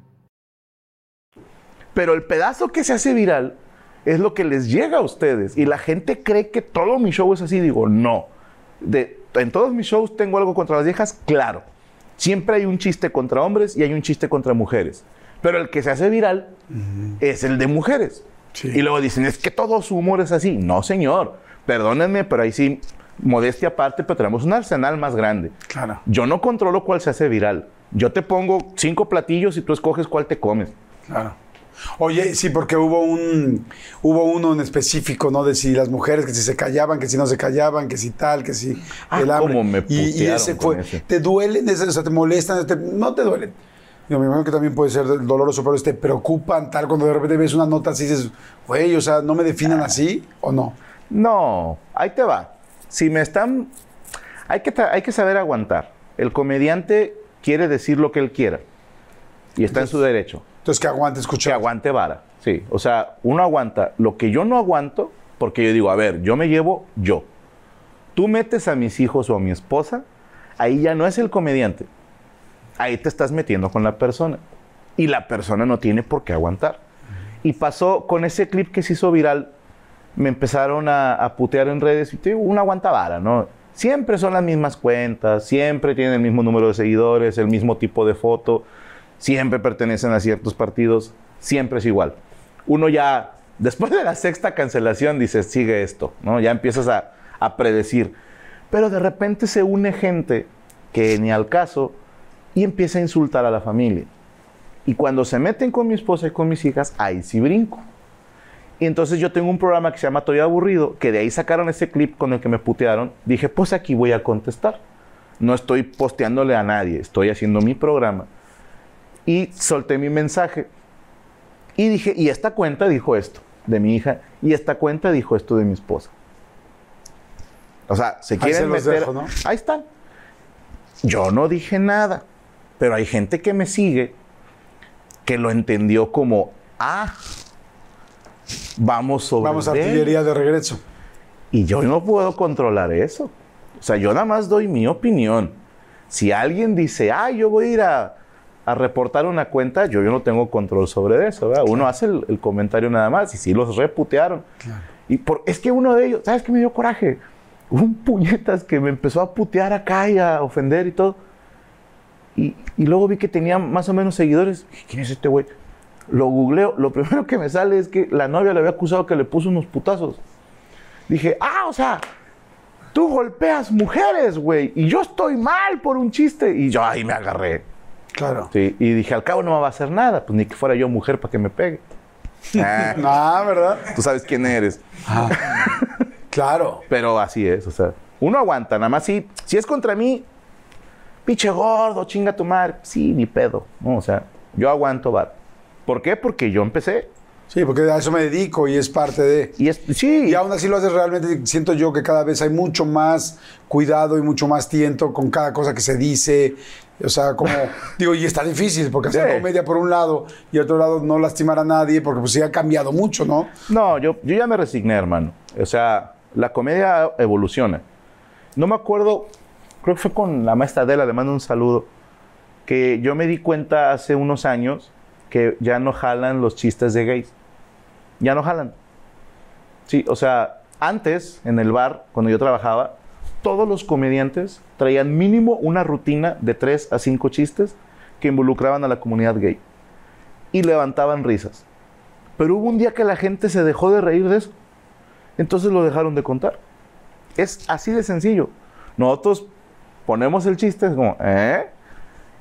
B: Pero el pedazo que se hace viral es lo que les llega a ustedes. Y la gente cree que todo mi show es así. Digo, no. De, en todos mis shows tengo algo contra las viejas, claro. Siempre hay un chiste contra hombres y hay un chiste contra mujeres. Pero el que se hace viral es el de mujeres. Y luego dicen, es que todo su humor es así. No, señor. Perdónenme, pero ahí sí, modestia aparte, pero tenemos un arsenal más grande.
C: Claro.
B: Yo no controlo cuál se hace viral. Yo te pongo cinco platillos y tú escoges cuál te comes.
C: Claro. Oye, sí, porque hubo un hubo uno en específico, ¿no? De si las mujeres, que si se callaban, que si no se callaban, que si tal, que si
B: Ah,
C: el hambre.
B: cómo me
C: y, y ese fue.
B: ese.
C: ¿Te duelen? o sea, ¿te molestan? Te- no te duelen. Yo me imagino que también puede ser doloroso, pero te preocupan tal cuando de repente ves una nota así y dices, güey, o sea, ¿no me definen
B: Ah.
C: así o no?
B: No, ahí te va. Si me están... Hay que, hay que saber aguantar. El comediante quiere decir lo que él quiera. Y está en su derecho.
C: Entonces que aguante
B: Que
C: escuchar.
B: aguante vara. Sí. O sea, uno aguanta lo que yo no aguanto, porque yo digo, a ver, yo me llevo yo. Tú metes a mis hijos o a mi esposa, ahí ya no es el comediante. Ahí te estás metiendo con la persona. Y la persona no tiene por qué aguantar. Y pasó con ese clip que se hizo viral, me empezaron a, a putear en redes y te digo, una aguanta vara, ¿no? Siempre son las mismas cuentas, siempre tienen el mismo número de seguidores, el mismo tipo de foto, siempre pertenecen a ciertos partidos, siempre es igual. Uno ya, después de la sexta cancelación, dices, sigue esto, ¿no? Ya empiezas a, a predecir. Pero de repente se une gente que ni al caso y empieza a insultar a la familia. Y cuando se meten con mi esposa y con mis hijas, ahí sí brinco. Y entonces yo tengo un programa que se llama Estoy aburrido, que de ahí sacaron ese clip con el que me putearon. Dije, pues aquí voy a contestar. No estoy posteándole a nadie, estoy haciendo mi programa. Y solté mi mensaje. Y dije, y esta cuenta dijo esto de mi hija, y esta cuenta dijo esto de mi esposa. O sea, se
C: Ahí
B: quieren
C: se los
B: meter.
C: dejo, ¿no?
B: Ahí están. Yo no dije nada, pero hay gente que me sigue que lo entendió como, ah, vamos sobre
C: Vamos a
B: él".
C: artillería de regreso.
B: Y yo no puedo controlar eso. O sea, yo nada más doy mi opinión. Si alguien dice, ah, yo voy a ir a, a reportar una cuenta, yo, yo no tengo control sobre eso. ¿verdad? Uno hace el, el comentario nada más y sí los reputearon. Y por, es que uno de ellos, ¿sabes qué me dio coraje? Un puñetas que me empezó a putear acá y a ofender y todo. Y, y luego vi que tenía más o menos seguidores. ¿quién es este güey? Lo googleo. Lo primero que me sale es que la novia le había acusado que le puso unos putazos. Dije, ah, o sea, tú golpeas mujeres, güey, y yo estoy mal por un chiste. Y yo ahí me agarré.
C: Claro.
B: Sí, y dije, al cabo no me va a hacer nada, pues ni que fuera yo mujer para que me pegue. Ah,
C: Ah, ¿verdad?
B: tú sabes quién eres.
C: Claro.
B: Pero así es, o sea, uno aguanta, nada más si, si es contra mí, pinche gordo, chinga tu madre, sí, ni pedo, ¿no? O sea, yo aguanto, va. ¿Por qué? Porque yo empecé.
C: Sí, porque a eso me dedico y es parte de...
B: Y es, sí,
C: Y aún así lo haces realmente, siento yo que cada vez hay mucho más cuidado y mucho más tiento con cada cosa que se dice. O sea, como, digo, y está difícil, porque hacer
B: Sí.
C: comedia por un lado y otro lado no lastimar a nadie, porque pues sí ha cambiado mucho, ¿no?
B: No, yo, yo ya me resigné, hermano. O sea, la comedia evoluciona. No me acuerdo, creo que fue con la maestra Adela, le mando un saludo, que yo me di cuenta hace unos años que ya no jalan los chistes de gays. Ya no jalan. Sí, o sea, antes en el bar, cuando yo trabajaba, todos los comediantes traían mínimo una rutina de tres a cinco chistes que involucraban a la comunidad gay. Y levantaban risas. Pero hubo un día que la gente se dejó de reír de eso. Entonces lo dejaron de contar. Es así de sencillo. Nosotros ponemos el chiste, es como, ¿eh?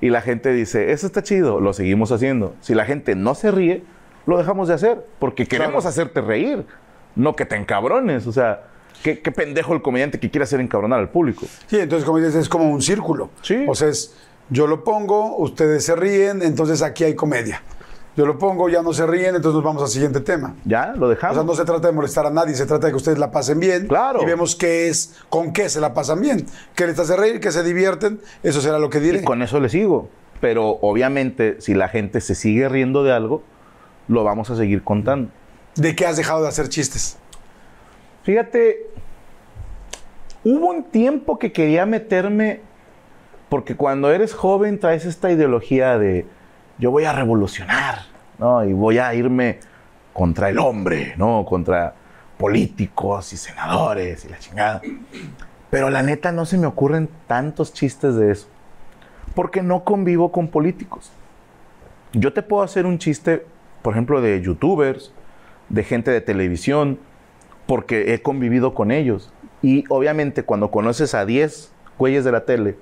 B: Y la gente dice, eso está chido, lo seguimos haciendo. Si la gente no se ríe, lo dejamos de hacer, porque queremos hacerte reír, no que te encabrones. O sea, qué, qué pendejo el comediante que quiere hacer encabronar al público.
C: Sí, entonces como dices, es como un círculo.
B: Sí.
C: O sea, es, yo lo pongo, ustedes se ríen, entonces aquí hay comedia. Yo lo pongo, ya no se ríen, entonces nos vamos al siguiente tema.
B: Ya, lo
C: O
B: dejamos.
C: sea, no se trata de molestar a nadie, se trata de que ustedes la pasen bien.
B: Claro.
C: Y vemos qué es, con qué se la pasan bien. Que les hace reír, que se divierten, eso será lo que diré.
B: Y con eso le sigo. Pero obviamente, si la gente se sigue riendo de algo, lo vamos a seguir contando.
C: ¿De qué has dejado de hacer chistes?
B: Fíjate, hubo un tiempo que quería meterme, porque cuando eres joven traes esta ideología de yo voy a revolucionar, ¿no? Y voy a irme contra el hombre, ¿no? Contra políticos y senadores y la chingada. Pero la neta no se me ocurren tantos chistes de eso, porque no convivo con políticos. Yo te puedo hacer un chiste, por ejemplo, de youtubers, de gente de televisión, porque he convivido con ellos. Y obviamente cuando conoces a 10 güeyes de la tele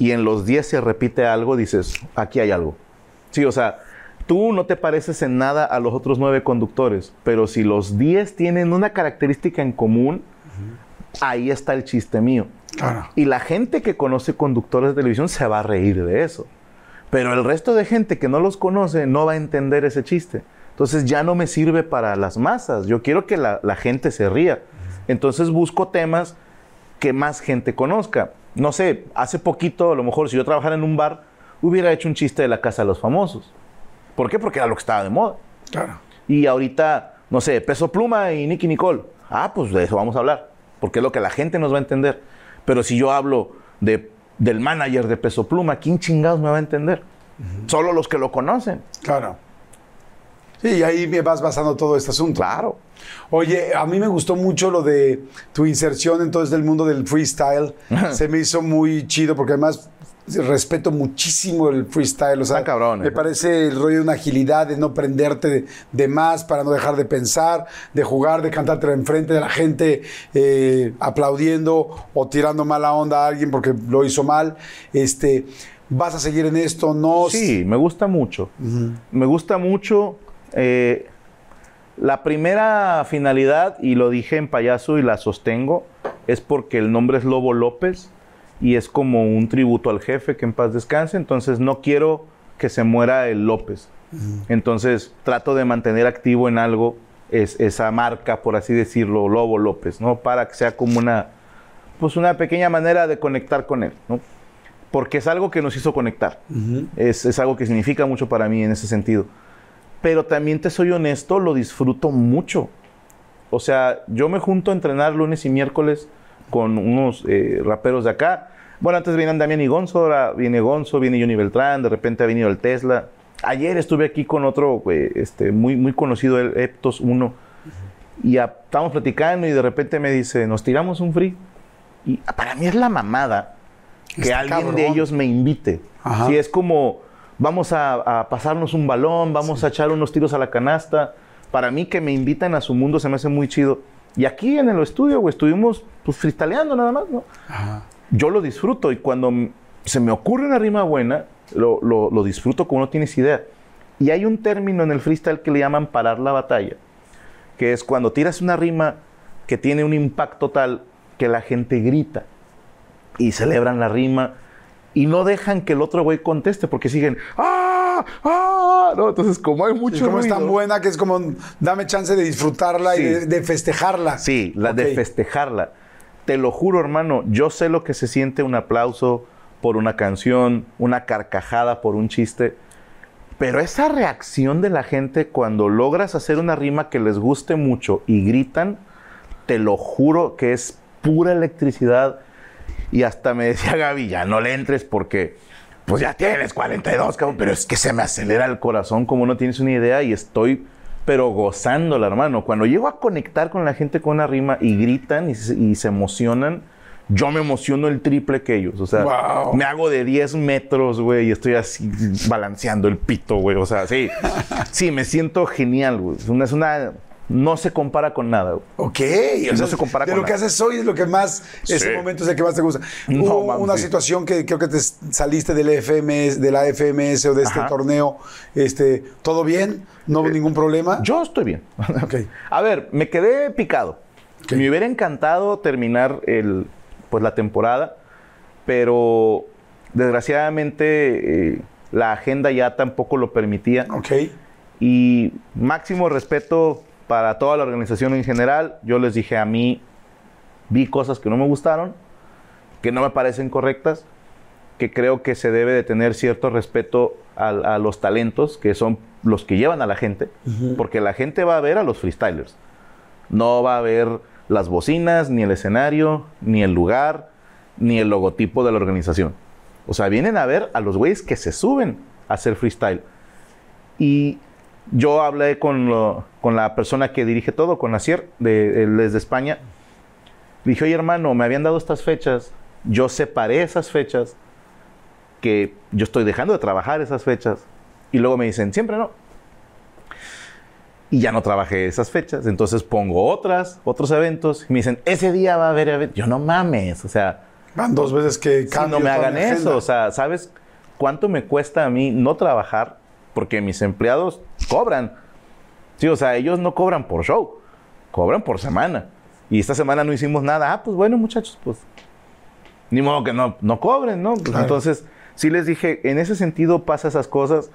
B: y en los 10 se repite algo, dices, aquí hay algo. Sí, o sea, tú no te pareces en nada a los otros 9 conductores, pero si los 10 tienen una característica en común, ahí está el chiste mío.
C: Claro.
B: Y la gente que conoce conductores de televisión se va a reír de eso. Pero el resto de gente que no los conoce no va a entender ese chiste. Entonces ya no me sirve para las masas. Yo quiero que la, la gente se ría. Entonces busco temas que más gente conozca. No sé, hace poquito, a lo mejor si yo trabajara en un bar, hubiera hecho un chiste de la casa de los famosos. ¿Por qué? Porque era lo que estaba de moda.
C: Claro.
B: Y ahorita, no sé, Peso Pluma y Nicky Nicole. Ah, pues de eso vamos a hablar. Porque es lo que la gente nos va a entender. Pero si yo hablo de, del manager de Peso Pluma, ¿quién chingados me va a entender? Solo los que lo conocen.
C: Claro. Sí, y ahí me vas basando todo este asunto.
B: Claro.
C: Oye, a mí me gustó mucho lo de tu inserción en todo este mundo del freestyle. Se me hizo muy chido porque además respeto muchísimo el freestyle. O sea,
B: cabrón,
C: me
B: eh.
C: parece el rollo de una agilidad, de no prenderte de, de más para no dejar de pensar, de jugar, de cantártela enfrente de la gente eh, aplaudiendo o tirando mala onda a alguien porque lo hizo mal. Este, ¿Vas a seguir en esto? No.
B: Sí, me gusta mucho. Me gusta mucho. Eh, la primera finalidad, y lo dije en payaso y la sostengo, es porque el nombre es Lobo López y es como un tributo al jefe que en paz descanse. Entonces no quiero que se muera el López. Entonces trato de mantener activo en algo es, esa marca, por así decirlo, Lobo López, ¿no? Para que sea como una, pues una pequeña manera de conectar con él, ¿no? Porque es algo que nos hizo conectar. es, es algo que significa mucho para mí en ese sentido. Pero también te soy honesto, lo disfruto mucho. O sea, yo me junto a entrenar lunes y miércoles con unos eh, raperos de acá. Bueno, antes venían Damián y Gonzo, ahora viene Gonzo, viene Johnny Beltrán, de repente ha venido el Tesla. Ayer estuve aquí con otro eh, este, muy, muy conocido, el Eptos 1, y a- estábamos platicando y de repente me dice, nos tiramos un free. Y para mí es la mamada que alguien de ellos me invite. Si es como, vamos a, a pasarnos un balón, vamos a echar unos tiros a la canasta. Para mí que me invitan a su mundo se me hace muy chido. Y aquí en el estudio, güey, estuvimos pues nada más, ¿no? Yo lo disfruto y cuando se me ocurre una rima buena, lo, lo- lo disfruto como no tienes idea. Y hay un término en el freestyle que le llaman parar la batalla, que es cuando tiras una rima que tiene un impacto tal que la gente grita y celebran la rima y no dejan que el otro güey conteste porque siguen ¡Ah! ¡Ah! ¿no? Entonces, como hay mucho
C: Es como es tan buena que es como dame chance de disfrutarla y
B: Sí.
C: de, de festejarla.
B: Sí, la de festejarla. Te lo juro, hermano, yo sé lo que se siente un aplauso por una canción, una carcajada por un chiste, pero esa reacción de la gente cuando logras hacer una rima que les guste mucho y gritan, te lo juro que es pura electricidad. Y hasta me decía Gaby, ya no le entres porque pues ya tienes 42, cabrón, pero es que se me acelera el corazón como no tienes una idea y estoy pero gozándola, hermano. Cuando llego a conectar con la gente con una rima y gritan y se, y se emocionan, yo me emociono el triple que ellos. O sea,
C: Wow.
B: me hago de 10 metros, güey, y estoy así balanceando el pito, güey. O sea, sí, sí, me siento genial, güey. Es una, es una- no se compara con nada, güey.
C: Ok,
B: no
C: o sea,
B: se compara
C: de
B: con
C: lo que
B: nada.
C: haces hoy es lo que más, ese momento es el que más te gusta.
B: No,
C: Hubo una
B: sí.
C: situación que creo que te saliste del FMS, de la FMS o de este
B: Ajá. Eh,
C: torneo, este, ¿todo bien? ¿No hubo ningún problema?
B: Yo estoy bien.
C: Ok.
B: A ver, me quedé picado. Me hubiera encantado terminar el, pues, la temporada, pero desgraciadamente eh, la agenda ya tampoco lo permitía.
C: Ok.
B: Y máximo respeto para toda la organización en general. Yo les dije a mí, vi cosas que no me gustaron, que no me parecen correctas, que creo que se debe de tener cierto respeto a, a los talentos, que son los que llevan a la gente, porque la gente va a ver a los freestylers. No va a ver las bocinas, ni el escenario, ni el lugar, ni el logotipo de la organización. O sea, vienen a ver a los güeyes que se suben a hacer freestyle. Y yo hablé con, lo- con la persona que dirige todo, con Asier, de, él es de España. Dije, oye hermano, me habían dado estas fechas, yo separé esas fechas, que yo estoy dejando de trabajar esas fechas. Y luego me dicen, siempre no. Y ya no trabajé esas fechas, entonces pongo otras, otros eventos. Y me dicen, ese día va a haber eventos. Yo no mames, o sea,
C: Van dos veces que
B: si no me hagan eso. O sea, ¿sabes cuánto me cuesta a mí no trabajar? Porque mis empleados cobran. Sí, o sea, ellos no cobran por show, cobran por semana. Y esta semana no hicimos nada. Ah, pues bueno, muchachos, pues ni modo que no, no cobren, ¿no? Pues
C: Claro.
B: Entonces, sí les dije, en ese sentido pasa esas cosas.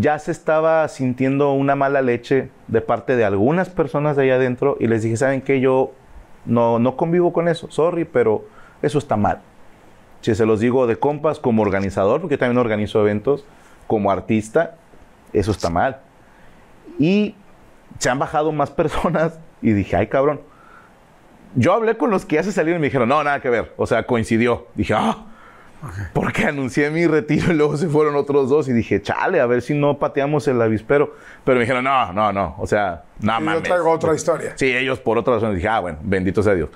B: Ya se estaba sintiendo una mala leche de parte de algunas personas de allá adentro y les dije, ¿saben qué? Yo no, no convivo con eso, sorry, pero eso está mal. Si se los digo de compas como organizador, porque yo también organizo eventos, como artista, eso está mal. Y se han bajado más personas y dije, ay cabrón. Yo hablé con los que ya se salieron y me dijeron, no, nada que ver. O sea, coincidió. Dije, ah, porque anuncié mi retiro y luego se fueron otros dos y dije, chale, a ver si no pateamos el avispero. Pero me dijeron, no, no, no. O sea, nada
C: Y
B: más.
C: yo traigo otra historia.
B: Sí, ellos por otra razón dije, ah, bueno, bendito sea Dios.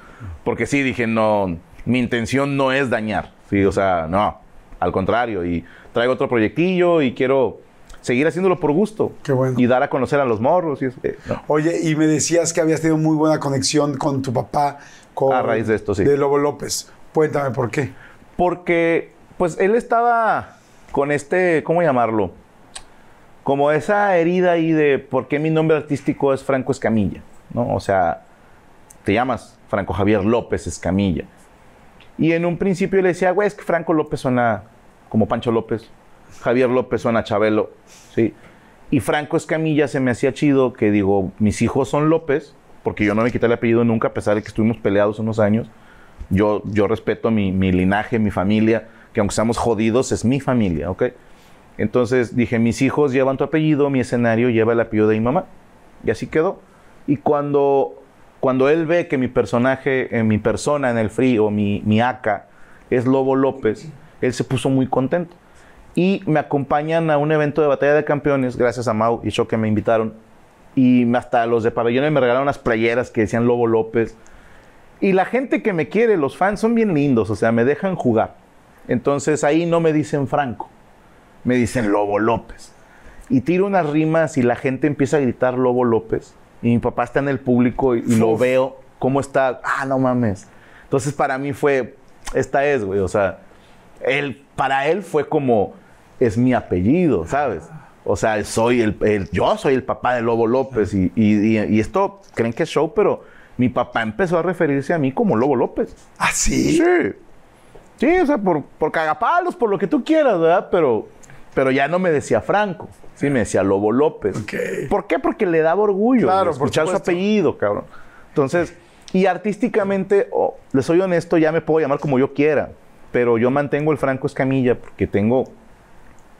B: Porque sí, dije, no, mi intención no es dañar. Sí, o sea, no, al contrario. Y traigo otro proyectillo y quiero seguir haciéndolo por gusto.
C: Qué bueno.
B: Y dar a conocer a los morros. Y eso, eh, no.
C: Oye, y me decías que habías tenido muy buena conexión con tu papá. Con,
B: A raíz de esto, sí.
C: De Lobo López. Cuéntame por qué.
B: Porque, pues, él estaba con este, ¿cómo llamarlo? Como esa herida ahí de por qué mi nombre artístico es Franco Escamilla, ¿no? O sea, te llamas Franco Javier López Escamilla. Y en un principio le decía, güey, es que Franco López suena como Pancho López, Javier López suena Chabelo, ¿sí? Y Franco Escamilla se me hacía chido que digo, mis hijos son López, porque yo no me quité el apellido nunca, a pesar de que estuvimos peleados unos años. Yo, yo respeto mi, mi linaje, mi familia, que aunque seamos jodidos, es mi familia, ¿ok? Entonces dije, mis hijos llevan tu apellido, mi escenario lleva el apellido de mi mamá. Y así quedó. Y cuando, cuando él ve que mi personaje, eh, mi persona en el free o mi, mi AK es Lobo López, él se puso muy contento. Y me acompañan a un evento de batalla de campeones, gracias a Mau y Cho que me invitaron. Y hasta los de pabellones me regalaron unas playeras que decían Lobo López. Y la gente que me quiere, los fans, son bien lindos, o sea, me dejan jugar. Entonces ahí no me dicen Franco, me dicen Lobo López. Y tiro unas rimas y la gente empieza a gritar Lobo López. Y mi papá está en el público y, y lo veo, cómo está, ah, no mames. Entonces para mí fue, esta es, güey, o sea, él, para él fue como, es mi apellido, ¿sabes? O sea, soy el, el- yo soy el papá de Lobo López y, y- y- y esto creen que es show, pero mi papá empezó a referirse a mí como Lobo López.
C: ¿Ah, sí?
B: Sí. Sí, o sea, por, por cagapalos, por lo que tú quieras, ¿verdad? Pero, pero ya no me decía Franco, sí, me decía Lobo López.
C: Ok.
B: ¿Por qué? Porque le daba orgullo
C: Claro,
B: güey,
C: por
B: escuchar su apellido, cabrón. Entonces, y artísticamente, oh, le soy honesto, ya me puedo llamar como yo quiera, pero yo mantengo el Franco Escamilla porque tengo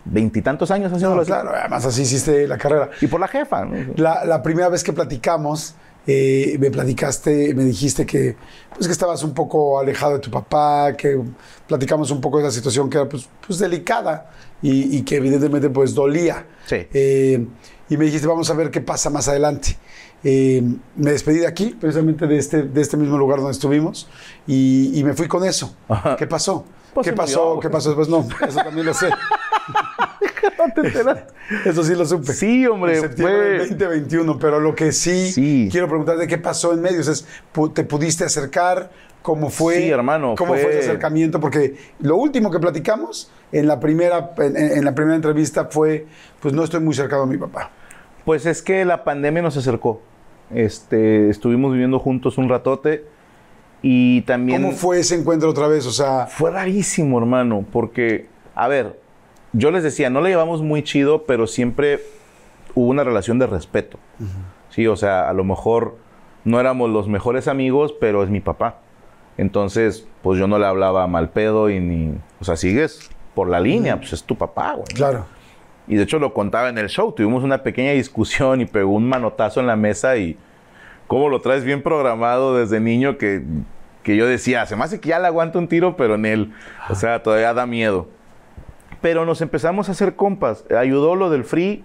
B: veintitantos años haciéndolo
C: No, claro, además así hiciste la carrera.
B: Y por la jefa, ¿no?
C: La, la primera vez que platicamos, eh, me platicaste, me dijiste que, pues, que estabas un poco alejado de tu papá, que platicamos un poco de la situación que era pues, pues, delicada y, y que evidentemente pues dolía.
B: Sí.
C: Eh, y me dijiste, vamos a ver qué pasa más adelante. eh, me despedí de aquí, precisamente de este, de este mismo lugar donde estuvimos, y, y me fui con eso.
B: Ajá.
C: ¿Qué pasó?
B: Pues
C: ¿Qué pasó?
B: murió,
C: ¿Qué pasó después? No, eso también lo sé. Eso sí lo supe.
B: Sí, hombre,
C: En septiembre
B: fue-
C: del 2021, pero lo que sí,
B: Sí.
C: quiero preguntarte, ¿qué pasó en medio? O sea, es, ¿Te pudiste acercar? ¿Cómo fue?
B: Sí, hermano,
C: ¿Cómo fue,
B: fue-
C: ese acercamiento? Porque lo último que platicamos en la primera, en, en la primera entrevista fue, pues no estoy muy cercano a mi papá.
B: Pues es que la pandemia nos acercó. Este, estuvimos viviendo juntos un ratote y también
C: ¿Cómo fue ese encuentro otra vez? O sea,
B: fue rarísimo, hermano, porque a ver, yo les decía, no le llevamos muy chido, pero siempre hubo una relación de respeto. Sí, o sea, a lo mejor no éramos los mejores amigos, pero es mi papá. Entonces, pues yo no le hablaba mal pedo y ni, o sea, sigues por la línea, pues es tu papá, güey.
C: claro.
B: Y de hecho lo contaba en el show. Tuvimos una pequeña discusión y pegó un manotazo en la mesa y cómo lo traes bien programado desde niño que, que yo decía, se me hace que ya le aguanto un tiro, pero en él, o sea, todavía da miedo. Pero nos empezamos a hacer compas. Ayudó lo del free,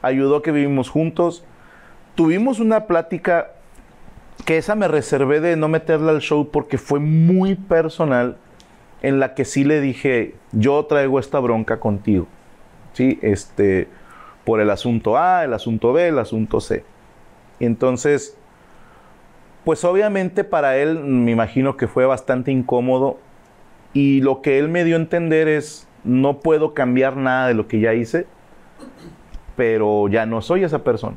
B: ayudó que vivimos juntos. Tuvimos una plática que esa me reservé de no meterla al show porque fue muy personal en la que sí le dije, yo traigo esta bronca contigo. ¿sí? Este, por el asunto A, el asunto B, el asunto C. Entonces, pues obviamente para él me imagino que fue bastante incómodo y lo que él me dio a entender es, no puedo cambiar nada de lo que ya hice, pero ya no soy esa persona.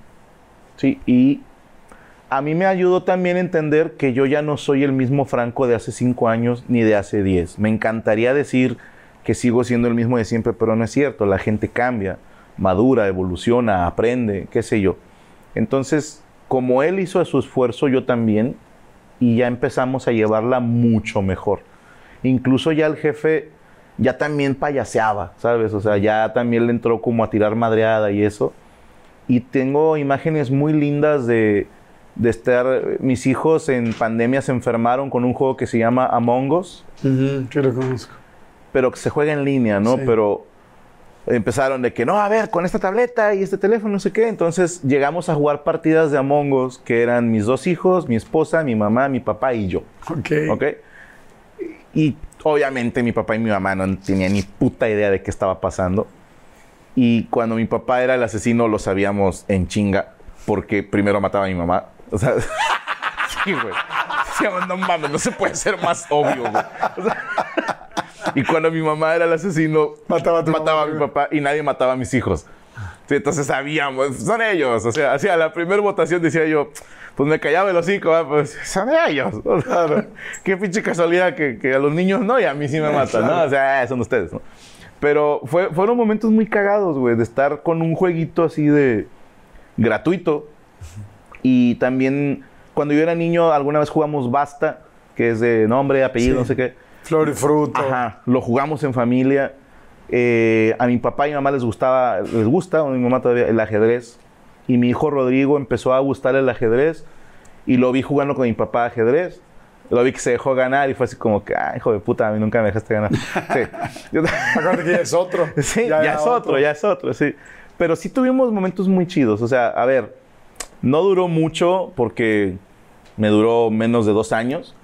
B: ¿sí? Y a mí me ayudó también a entender que yo ya no soy el mismo Franco de hace cinco años ni de hace diez. Me encantaría decir que sigo siendo el mismo de siempre, pero no es cierto. La gente cambia, madura, evoluciona, aprende, qué sé yo. Entonces, como él hizo su esfuerzo, yo también, y ya empezamos a llevarla mucho mejor. Incluso ya el jefe ya también payaseaba, ¿sabes? O sea, ya también le entró como a tirar madreada y eso. Y tengo imágenes muy lindas de, de estar, mis hijos en pandemia se enfermaron con un juego que se llama Among Us
C: Ujú, sí lo conozco.
B: pero que se juega en línea, ¿no?
C: Sí.
B: Pero empezaron de que, no, a ver, con esta tableta y este teléfono, no sé qué. Entonces llegamos a jugar partidas de Among Us, que eran mis dos hijos, mi esposa, mi mamá, mi papá y yo,
C: Ok.
B: ¿ok? Y obviamente mi papá y mi mamá no tenían ni puta idea de qué estaba pasando. Y cuando mi papá era el asesino, lo sabíamos en chinga, porque primero mataba a mi mamá. O sea, sí, güey. Decíamos, no mames, no se puede ser más obvio, güey. O sea, y cuando mi mamá era el asesino,
C: Mataba a tu
B: mataba
C: mamá.
B: a mi papá y nadie mataba a mis hijos. Sí, entonces sabíamos, son ellos. O sea, hacia la primera votación decía yo, pues me callaba el hocico, ¿va? pues son ellos. O sea, Qué pinche casualidad que, que a los niños no y a mí sí me matan, ¿no? O sea, eh, son ustedes, ¿no? Pero fue, fueron momentos muy cagados, güey, de estar con un jueguito así de gratuito. Y también, cuando yo era niño, alguna vez jugamos Basta, que es de nombre, apellido,
C: Sí.
B: no sé qué.
C: Flor y fruto.
B: Ajá, lo jugamos en familia. Eh, a mi papá y mi mamá les gustaba, les gusta, a mi mamá todavía, el ajedrez. Y mi hijo Rodrigo empezó a gustar el ajedrez y lo vi jugando con mi papá ajedrez. Lo vi que se dejó ganar y fue así como que, ay, hijo de puta, a mí nunca me dejaste ganar. Sí.
C: Acuérdate que ya es otro.
B: Sí, ya,
C: era
B: es otro, ya es otro, sí. Pero sí tuvimos momentos muy chidos. O sea, a ver, no duró mucho porque me duró menos de dos años,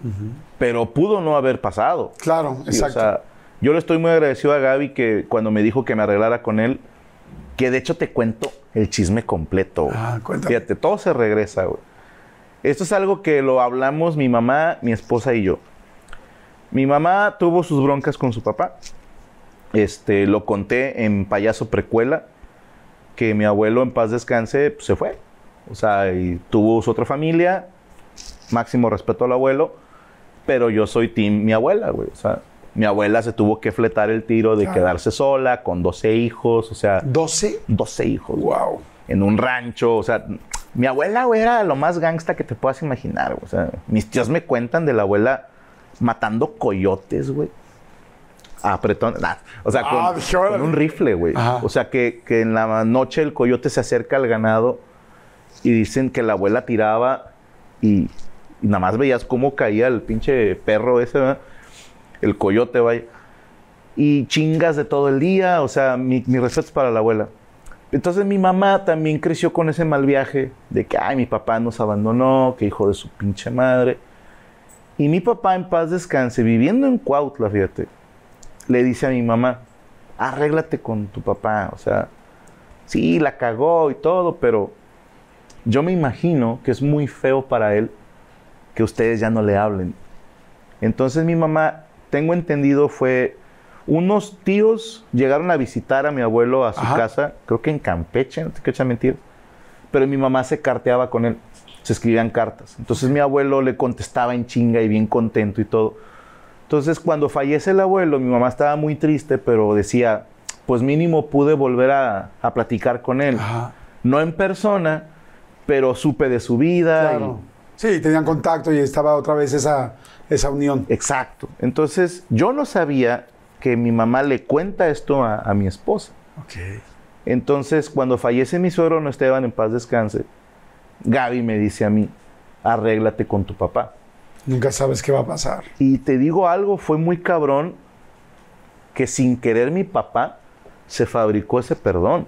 B: pero pudo no haber pasado.
C: Claro,
B: Sí,
C: exacto.
B: O sea, yo le estoy muy agradecido a Gaby que cuando me dijo que me arreglara con él, que de hecho te cuento el chisme completo.
C: Ah, cuéntame.
B: Fíjate, todo se regresa, güey. Esto es algo que lo hablamos mi mamá, mi esposa y yo. Mi mamá tuvo sus broncas con su papá. Este, lo conté en Payaso Precuela, que mi abuelo en paz descanse pues, se fue. O sea, y tuvo su otra familia, máximo respeto al abuelo, pero yo soy team mi abuela, güey. O sea, mi abuela se tuvo que fletar el tiro de
C: Claro.
B: quedarse sola con 12 hijos, o sea,
C: 12.
B: 12 hijos.
C: Wow.
B: en un rancho, o sea, mi abuela, güey, era lo más gangsta que te puedas imaginar, güey. O sea, mis tíos me cuentan de la abuela matando coyotes, güey. Apretón, nah, o sea, con,
C: Ah, órale.
B: con un rifle, güey.
C: Ajá.
B: O sea, que, que en la noche el coyote se acerca al ganado y dicen que la abuela tiraba y, y nada más veías cómo caía el pinche perro ese, ¿verdad? El coyote, vaya. Y chingas de todo el día, o sea, mi, mi respeto es para la abuela. Entonces mi mamá también creció con ese mal viaje de que, ay, mi papá nos abandonó, que hijo de su pinche madre. Y mi papá en paz descanse, viviendo en Cuautla, fíjate, le dice a mi mamá, arréglate con tu papá. O sea, sí, la cagó y todo, pero yo me imagino que es muy feo para él que ustedes ya no le hablen. Entonces mi mamá, tengo entendido, fue unos tíos llegaron a visitar a mi abuelo a su
C: Ajá.
B: casa, creo que en Campeche, no te quiero echar mentir, pero mi mamá se carteaba con él, se escribían cartas. Entonces mi abuelo le contestaba en chinga y bien contento y todo. Entonces cuando fallece el abuelo, mi mamá estaba muy triste, pero decía, pues mínimo pude volver a, a platicar con él.
C: Ajá.
B: No en persona, pero supe de su vida. y-
C: Claro. Sí, tenían contacto y estaba otra vez esa, esa unión.
B: Exacto. Entonces, yo no sabía que mi mamá le cuenta esto a, a mi esposa.
C: Ok.
B: Entonces, cuando fallece mi suegro, no Esteban, en paz descanse, Gaby me dice a mí, arréglate con tu papá.
C: Nunca sabes qué va a pasar.
B: Y te digo algo, fue muy cabrón que sin querer mi papá se fabricó ese perdón.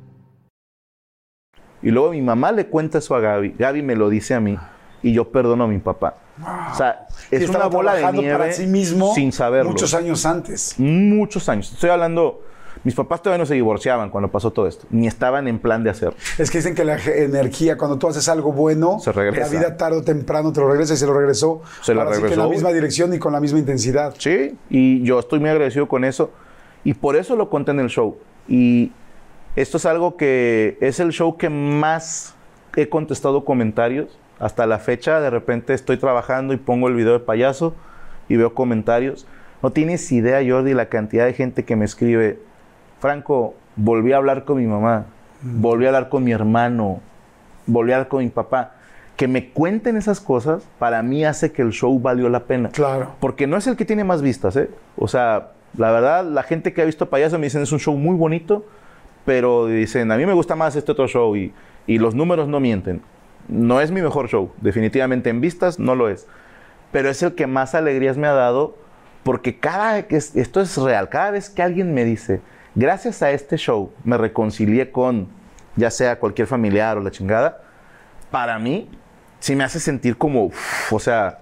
B: Y luego mi mamá le cuenta eso a Gaby. Gaby me lo dice a mí. Y yo perdono a mi papá. O sea, es una bola de nieve
C: para sí mismo
B: sin saberlo.
C: muchos años antes.
B: Muchos años. Estoy hablando... Mis papás todavía no se divorciaban cuando pasó todo esto. Ni estaban en plan de hacerlo.
C: Es que dicen que la energía, cuando tú haces algo bueno,
B: Se regresa.
C: la vida tarde o temprano te lo regresa y se lo regresó.
B: Se
C: Ahora sí que en
B: regresó.
C: la misma dirección y con la misma intensidad.
B: Sí, y yo estoy muy agradecido con eso. Y por eso lo conté en el show. Y esto es algo que es el show que más he contestado comentarios. Hasta la fecha, de repente estoy trabajando y pongo el video de payaso y veo comentarios. No tienes idea, Jordi, la cantidad de gente que me escribe. Franco, volví a hablar con mi mamá, volví a hablar con mi hermano, volví a hablar con mi papá. Que me cuenten esas cosas, para mí hace que el show valió la pena.
C: Claro.
B: Porque no es el que tiene más vistas, ¿eh? O sea, la verdad, la gente que ha visto Payaso me dicen es un show muy bonito, pero dicen, a mí me gusta más este otro show y, y los números no mienten. No es mi mejor show, definitivamente en vistas no lo es. Pero es el que más alegrías me ha dado porque cada esto es real, cada vez que alguien me dice, gracias a este show me reconcilié con ya sea cualquier familiar o la chingada, para mí sí me hace sentir como, o sea,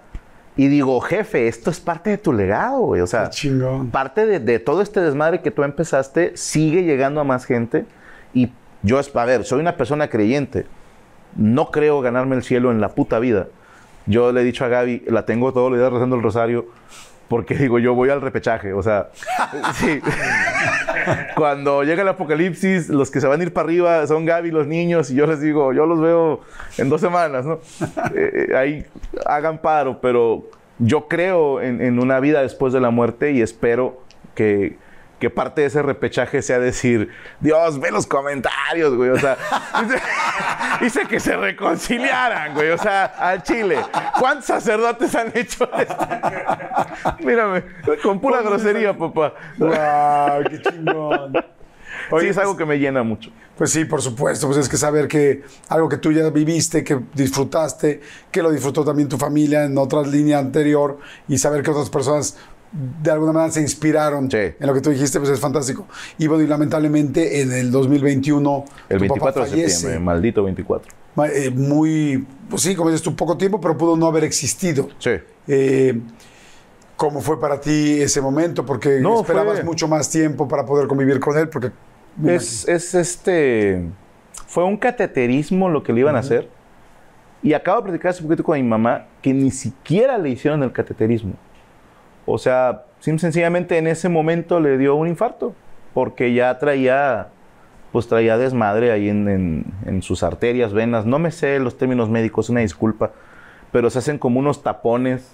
B: y digo, jefe, esto es parte de tu legado, güey. O sea, parte de, de todo este desmadre que tú empezaste sigue llegando a más gente. Y yo, a ver, soy una persona creyente. No creo ganarme el cielo en la puta vida. Yo le he dicho a Gaby, la tengo todos los días rezando el rosario, porque digo, yo voy al repechaje. O sea, sí. Cuando llega el apocalipsis, los que se van a ir para arriba son Gaby, los niños, y yo les digo, yo los veo en dos semanas, ¿no? Eh, eh, ahí hagan paro, pero yo creo en, en una vida después de la muerte y espero que, que parte de ese repechaje sea decir, Dios, ve los comentarios, güey. O sea, hice, que se reconciliaran, güey. O sea, al Chile. ¿Cuántos sacerdotes han hecho esto? Mírame, con pura grosería, papá.
C: ¡Wow! ¡Qué chingón!
B: sí, es algo que me llena mucho.
C: Pues sí, por supuesto, pues es que saber que algo que tú ya viviste, que disfrutaste, que lo disfrutó también tu familia en otra línea anterior y saber que otras personas de alguna manera se inspiraron
B: Sí.
C: en lo que tú dijiste, pues es fantástico. Y bueno, y lamentablemente en el 2021
B: El
C: tu papá
B: 24 de
C: fallece.
B: septiembre, maldito 24.
C: Ma- eh, muy, pues sí, como dices tú, poco tiempo, pero pudo no haber existido.
B: Sí.
C: Eh, ¿Cómo fue para ti ese momento? Porque
B: No,
C: esperabas
B: fue-
C: mucho más tiempo para poder convivir con él, porque...
B: Es, es este. Fue un cateterismo lo que le iban a hacer. Y acabo de platicar hace poquito con mi mamá que ni siquiera le hicieron el cateterismo. O sea, sim- sencillamente en ese momento le dio un infarto. Porque ya traía. Pues traía desmadre ahí en, en- en sus arterias, venas. No me sé los términos médicos, una disculpa. Pero se hacen como unos tapones.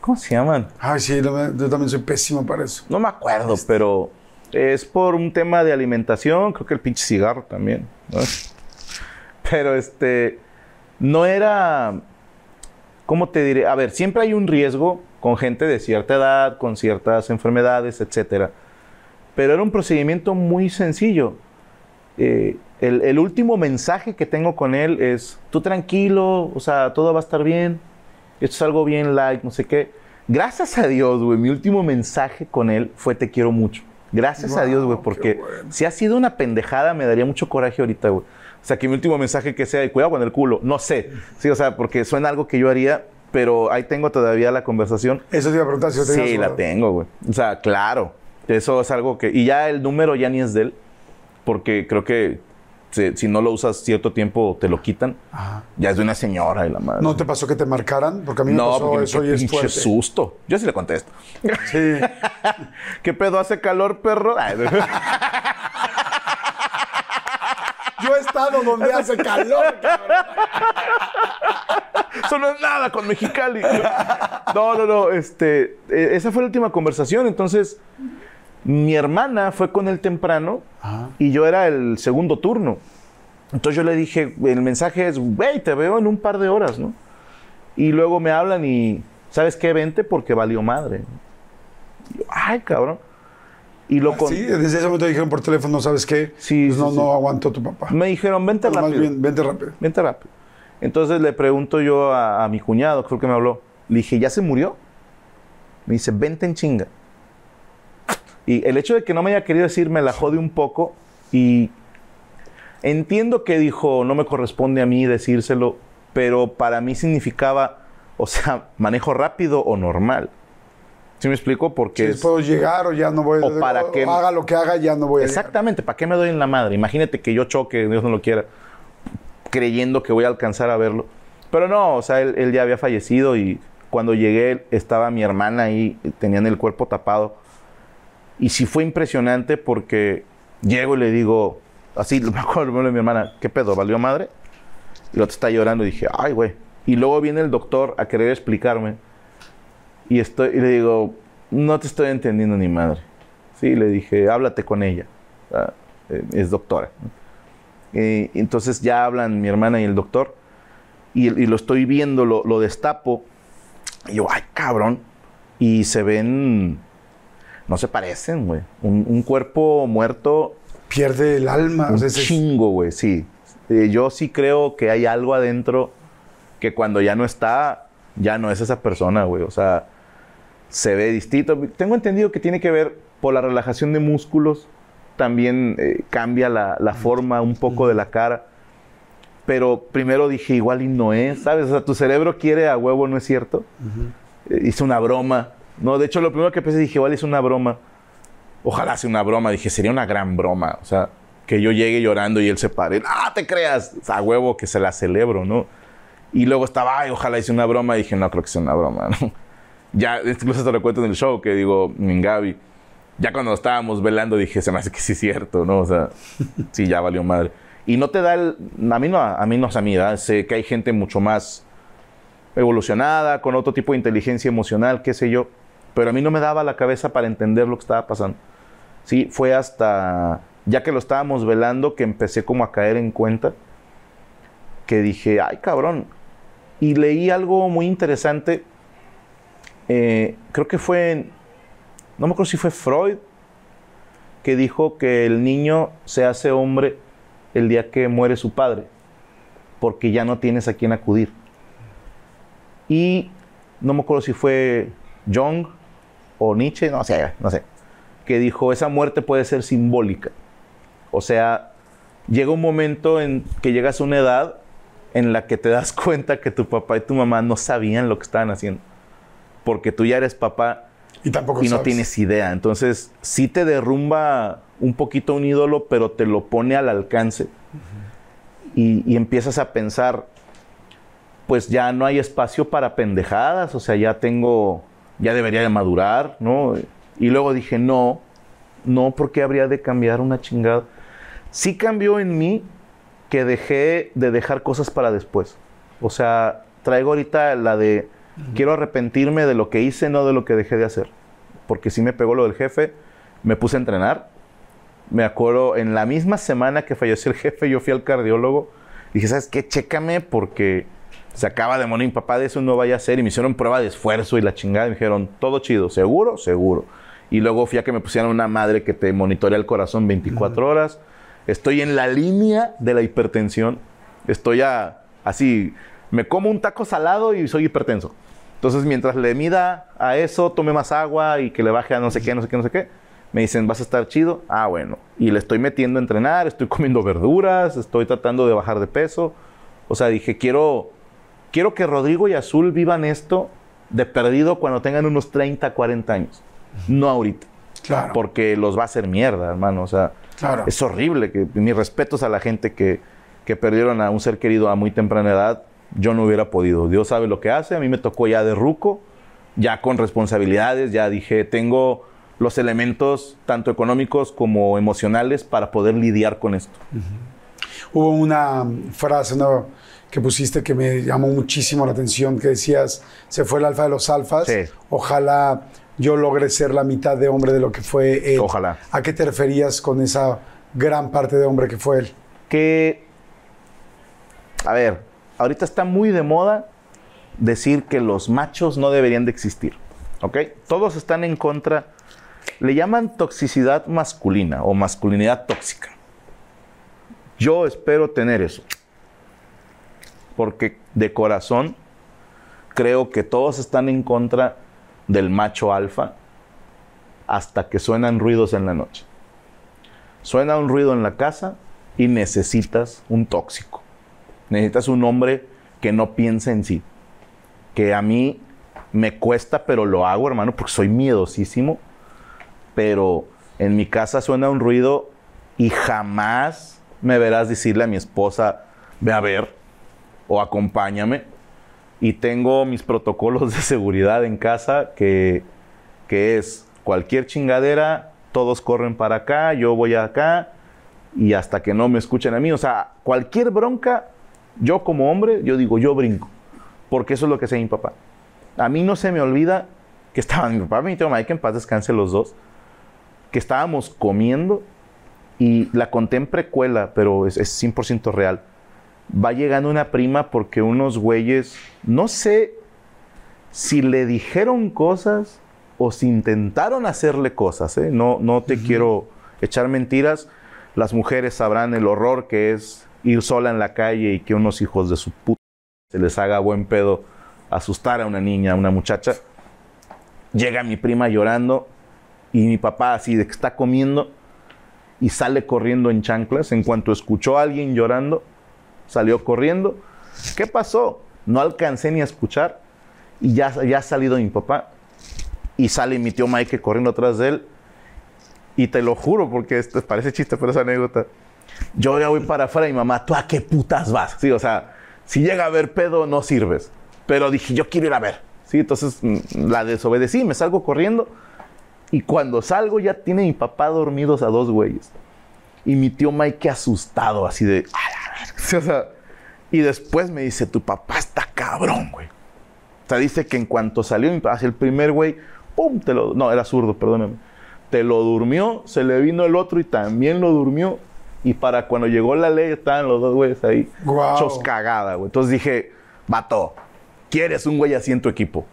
B: ¿Cómo se llaman?
C: Ay, sí, yo también soy pésimo para eso.
B: No me acuerdo, pero es por un tema de alimentación, creo que el pinche cigarro también. ¿no? Pero este, no era, ¿cómo te diré? A ver, siempre hay un riesgo con gente de cierta edad, con ciertas enfermedades, etcétera. Pero era un procedimiento muy sencillo. Eh, el, el último mensaje que tengo con él es, tú tranquilo, o sea, todo va a estar bien, esto es algo bien light, no sé qué. Gracias a Dios, güey, mi último mensaje con él fue te quiero mucho. Gracias a Dios, güey, porque
C: bueno.
B: si ha sido una pendejada, me daría mucho coraje ahorita, güey. O sea, que mi último mensaje que sea, cuidado con el culo, no sé. Sí, o sea, porque suena algo que yo haría, pero ahí tengo todavía la conversación.
C: Eso te iba a preguntar si lo tenías
B: Sí, la tengo, güey. O sea, claro. Eso es algo que... Y ya el número ya ni es de él, porque creo que si, si no lo usas cierto tiempo te lo quitan. Ya es de una señora y la madre.
C: ¿No te pasó que te marcaran? Porque a mí me
B: no,
C: pasó eso y es
B: pinche
C: fuerte.
B: susto. Yo sí le contesto.
C: Sí.
B: ¿Qué pedo hace calor, perro?
C: Yo he estado donde hace calor, cabrón.
B: Eso no es nada con Mexicali. No, no, no. Este, eh, esa fue la última conversación. Entonces, mi hermana fue con él temprano y yo era el segundo turno. Entonces yo le dije, el mensaje es, güey, te veo en un par de horas, ¿no? Y luego me hablan y, ¿sabes qué? Vente porque valió madre. Y yo, Ay, cabrón. Y lo con-
C: Sí, desde ese momento dijeron por teléfono, ¿sabes qué?
B: Sí,
C: Pues no,
B: sí.
C: no aguantó tu papá.
B: me dijeron, vente
C: Más
B: rápido.
C: bien, vente rápido.
B: Vente rápido. Entonces le pregunto yo a, a mi cuñado, creo que me habló. Le dije, ¿ya se murió? Me dice, vente en chinga. Y el hecho de que no me haya querido decir me la jode un poco. Y entiendo que dijo, no me corresponde a mí decírselo, pero para mí significaba, o sea, manejo rápido o normal. ¿Sí me explico? Porque
C: Si
B: es-
C: puedo llegar o ya no voy
B: O para
C: o
B: que-
C: haga lo que haga, ya no voy a llegar.
B: Exactamente, ¿para qué me doy en la madre? Imagínate que yo choque, Dios no lo quiera, creyendo que voy a alcanzar a verlo. Pero no, o sea, él, él ya había fallecido y cuando llegué estaba mi hermana ahí, tenían el cuerpo tapado. Y sí fue impresionante porque llego y le digo, así, me acuerdo de mi hermana, ¿qué pedo? ¿Valió madre? Y el otro está llorando y dije, ay, güey. Y luego viene el doctor a querer explicarme. Y, estoy, y le digo, no te estoy entendiendo ni madre. Sí, le dije, háblate con ella. Ah, es doctora. Entonces ya hablan mi hermana y el doctor. Y, y lo estoy viendo, lo, lo destapo. Y yo, ay, cabrón. Y se ven, no se parecen, güey. Un, un cuerpo muerto,
C: Pierde el alma. o
B: un
C: sea,
B: chingo, güey, sí. Eh, yo sí creo que hay algo adentro que cuando ya no está, ya no es esa persona, güey. O sea, se ve distinto. Tengo entendido que tiene que ver por la relajación de músculos. También eh, cambia la, la forma un poco de la cara. Pero primero dije, igual y no es, ¿sabes? O sea, tu cerebro quiere a huevo, ¿no es cierto? Eh, hizo una broma. No, de hecho, lo primero que pensé, dije, igual es una broma. Ojalá sea una broma. Dije, sería una gran broma. O sea, que yo llegue llorando y él se pare. ¡Ah, te creas! O sea, a huevo que se la celebro, ¿no? Y luego estaba, ay, ojalá hice una broma. Y dije, no creo que sea una broma, ¿no? Ya, incluso te lo cuento en el show, que digo, en Gaby. Ya cuando estábamos velando dije, se me hace que sí es cierto, ¿no? O sea, sí, ya valió madre. Y no te da el... A mí no, a mí no es a mí, ¿verdad? Sé que hay gente mucho más evolucionada, con otro tipo de inteligencia emocional, qué sé yo. Pero a mí no me daba la cabeza para entender lo que estaba pasando. Sí, fue hasta ya que lo estábamos velando que empecé como a caer en cuenta que dije, ay cabrón. Y leí algo muy interesante. Eh, creo que fue, no me acuerdo si fue Freud, que dijo que el niño se hace hombre el día que muere su padre, porque ya no tienes a quién acudir. Y no me acuerdo si fue Jung o Nietzsche, no sé, no sé, que dijo, esa muerte puede ser simbólica. O sea, llega un momento en que llegas a una edad en la que te das cuenta que tu papá y tu mamá no sabían lo que estaban haciendo. Porque tú ya eres papá
C: Y tampoco
B: y no
C: sabes.
B: tienes idea. Entonces, sí te derrumba un poquito un ídolo, pero te lo pone al alcance. y, y empiezas a pensar, pues ya no hay espacio para pendejadas, o sea, ya tengo, ya debería de madurar, ¿no? Y luego dije, no, no, porque habría de cambiar una chingada. Sí cambió en mí que dejé de dejar cosas para después. O sea, traigo ahorita la de, quiero arrepentirme de lo que hice, no de lo que dejé de hacer. Porque sí me pegó lo del jefe, me puse a entrenar. Me acuerdo, en la misma semana que falleció el jefe, yo fui al cardiólogo. Dije, ¿sabes qué? Chécame porque se acaba de morir mi papá, de eso no vaya a ser. Y me hicieron prueba de esfuerzo y la chingada. Y me dijeron, todo chido, ¿seguro? Seguro. Y luego fui a que me pusieran una madre que te monitorea el corazón 24 horas. Estoy en la línea de la hipertensión. Estoy a, así, me como un taco salado y soy hipertenso. Entonces, mientras le mida a eso, tome más agua y que le baje a no sé qué, no sé qué, no sé qué, me dicen, ¿vas a estar chido? Ah, bueno. Y le estoy metiendo a entrenar, estoy comiendo verduras, estoy tratando de bajar de peso. O sea, dije, quiero, quiero que Rodrigo y Azul vivan esto de perdido cuando tengan unos 30, 40 años. No ahorita.
C: Claro.
B: Porque los va a hacer mierda, hermano. O sea,
C: Claro.
B: es horrible. Que, mis respetos a la gente que, que perdieron a un ser querido a muy temprana edad. Yo no hubiera podido. Dios sabe lo que hace. A mí me tocó ya de ruco, ya con responsabilidades. Ya dije, tengo los elementos tanto económicos como emocionales para poder lidiar con esto.
C: Hubo una frase ¿no? que pusiste que me llamó muchísimo la atención, que decías, se fue el alfa de los alfas,
B: Sí.
C: ojalá yo logre ser la mitad de hombre de lo que fue él.
B: Ojalá.
C: ¿A qué te referías con esa gran parte de hombre que fue él?
B: que, a ver, ahorita está muy de moda decir que los machos no deberían de existir, ¿ok? Todos están en contra, le llaman toxicidad masculina o masculinidad tóxica. Yo espero tener eso, porque de corazón creo que todos están en contra del macho alfa hasta que suenan ruidos en la noche. Suena un ruido en la casa y necesitas un tóxico. Necesitas un hombre que no piense en sí. Que a mí me cuesta, pero lo hago, hermano, porque soy miedosísimo. Pero en mi casa suena un ruido y jamás me verás decirle a mi esposa, ve a ver o acompáñame. Y tengo mis protocolos de seguridad en casa que, que es cualquier chingadera, todos corren para acá, yo voy acá y hasta que no me escuchen a mí. O sea, cualquier bronca, yo como hombre, yo digo, yo brinco. Porque eso es lo que hace mi papá. A mí no se me olvida que estaban mi papá y mi tío Mike, en paz descanse los dos, que estábamos comiendo y la conté en precuela, pero es, es 100% real. Va llegando una prima porque unos güeyes, no sé si le dijeron cosas o si intentaron hacerle cosas, ¿eh? No, no te quiero echar mentiras. Las mujeres sabrán el horror que es ir sola en la calle y que unos hijos de su puta se les haga buen pedo asustar a una niña, a una muchacha. Llega mi prima llorando y mi papá así de que está comiendo y sale corriendo en chanclas. En cuanto escuchó a alguien llorando, salió corriendo. ¿Qué pasó? No alcancé ni a escuchar y ya, ya ha salido mi papá y sale mi tío Mike corriendo atrás de él. Y te lo juro, porque esto parece chiste, pero es anécdota. Yo ya voy para afuera y mamá, ¿tú a qué putas vas? Sí, o sea, si llega a ver pedo, no sirves. Pero dije, yo quiero ir a ver. Sí, entonces mm, la desobedecí, me salgo corriendo. Y cuando salgo ya tiene mi papá dormidos a dos güeyes. Y mi tío Mike asustado, así de, y después me dice, tu papá está cabrón, güey. O sea, dice que en cuanto salió mi papá, el primer güey, ¡pum! Te lo, no, era zurdo, perdóname. Te lo durmió, se le vino el otro y también lo durmió. Y para cuando llegó la ley estaban los dos güeyes ahí,
C: Guau.
B: hechos cagada, güey. Entonces dije, vato, ¿quieres un güey así en tu equipo?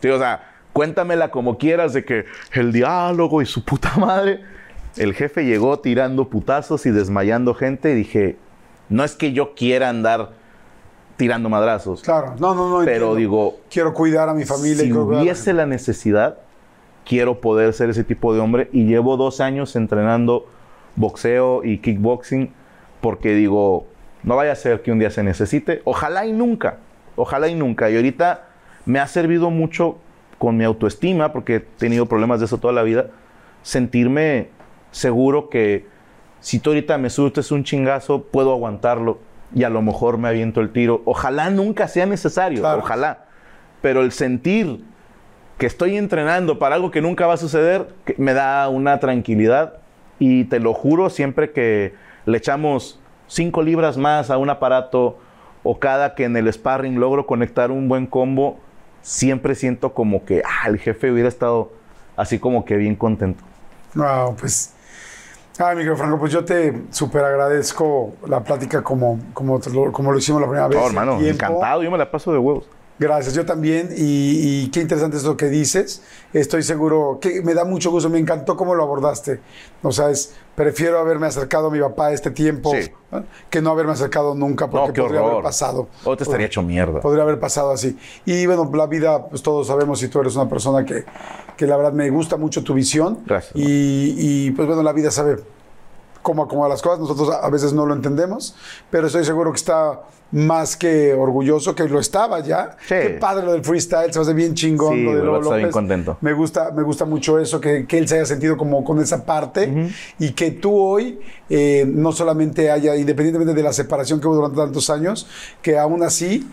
B: Sí, o sea, cuéntamela como quieras de que el diálogo y su puta madre. El jefe llegó tirando putazos y desmayando gente y dije, no es que yo quiera andar tirando madrazos,
C: Claro, no, no, no.
B: pero
C: entiendo.
B: digo,
C: quiero cuidar a mi familia. y
B: si
C: la
B: hubiese la necesidad, quiero poder ser ese tipo de hombre. Y llevo dos años entrenando boxeo y kickboxing porque digo, no vaya a ser que un día se necesite. Ojalá y nunca, ojalá y nunca. Y ahorita me ha servido mucho con mi autoestima, porque he tenido problemas de eso toda la vida, sentirme seguro que si tú ahorita me surtes un chingazo, puedo aguantarlo y a lo mejor me aviento el tiro. Ojalá nunca sea necesario,
C: Claro.
B: ojalá. Pero el sentir que estoy entrenando para algo que nunca va a suceder, que me da una tranquilidad. Y te lo juro, siempre que le echamos cinco libras más a un aparato o cada que en el sparring logro conectar un buen combo, siempre siento como que ah, el jefe hubiera estado así como que bien contento.
C: Wow, pues. Ay, micro Franco, pues yo te súper agradezco la plática como, como, como lo hicimos la primera vez.
B: No,
C: el
B: hermano,
C: tiempo.
B: encantado, yo me la paso de huevos.
C: Gracias, yo también. Y, y qué interesante es lo que dices. Estoy seguro que me da mucho gusto. Me encantó cómo lo abordaste. O sea, es, prefiero haberme acercado a mi papá este tiempo que no haberme acercado nunca porque
B: No,
C: podría haber pasado.
B: O te estaría hecho mierda.
C: Podría haber pasado así. Y bueno, la vida, pues todos sabemos si tú eres una persona que, que la verdad me gusta mucho tu visión.
B: Gracias.
C: Y, y, pues bueno, la vida sabe cómo acomoda las cosas. Nosotros a veces no lo entendemos, pero estoy seguro que está más que orgulloso, que lo estaba ya.
B: Sí.
C: Qué padre lo del freestyle, se hace bien chingón.
B: Sí,
C: lo de
B: está bien
C: López.
B: contento.
C: Me gusta, me gusta mucho eso, que, que él se haya sentido como con esa parte y que tú hoy eh, no solamente haya, independientemente de la separación que hubo durante tantos años, que aún así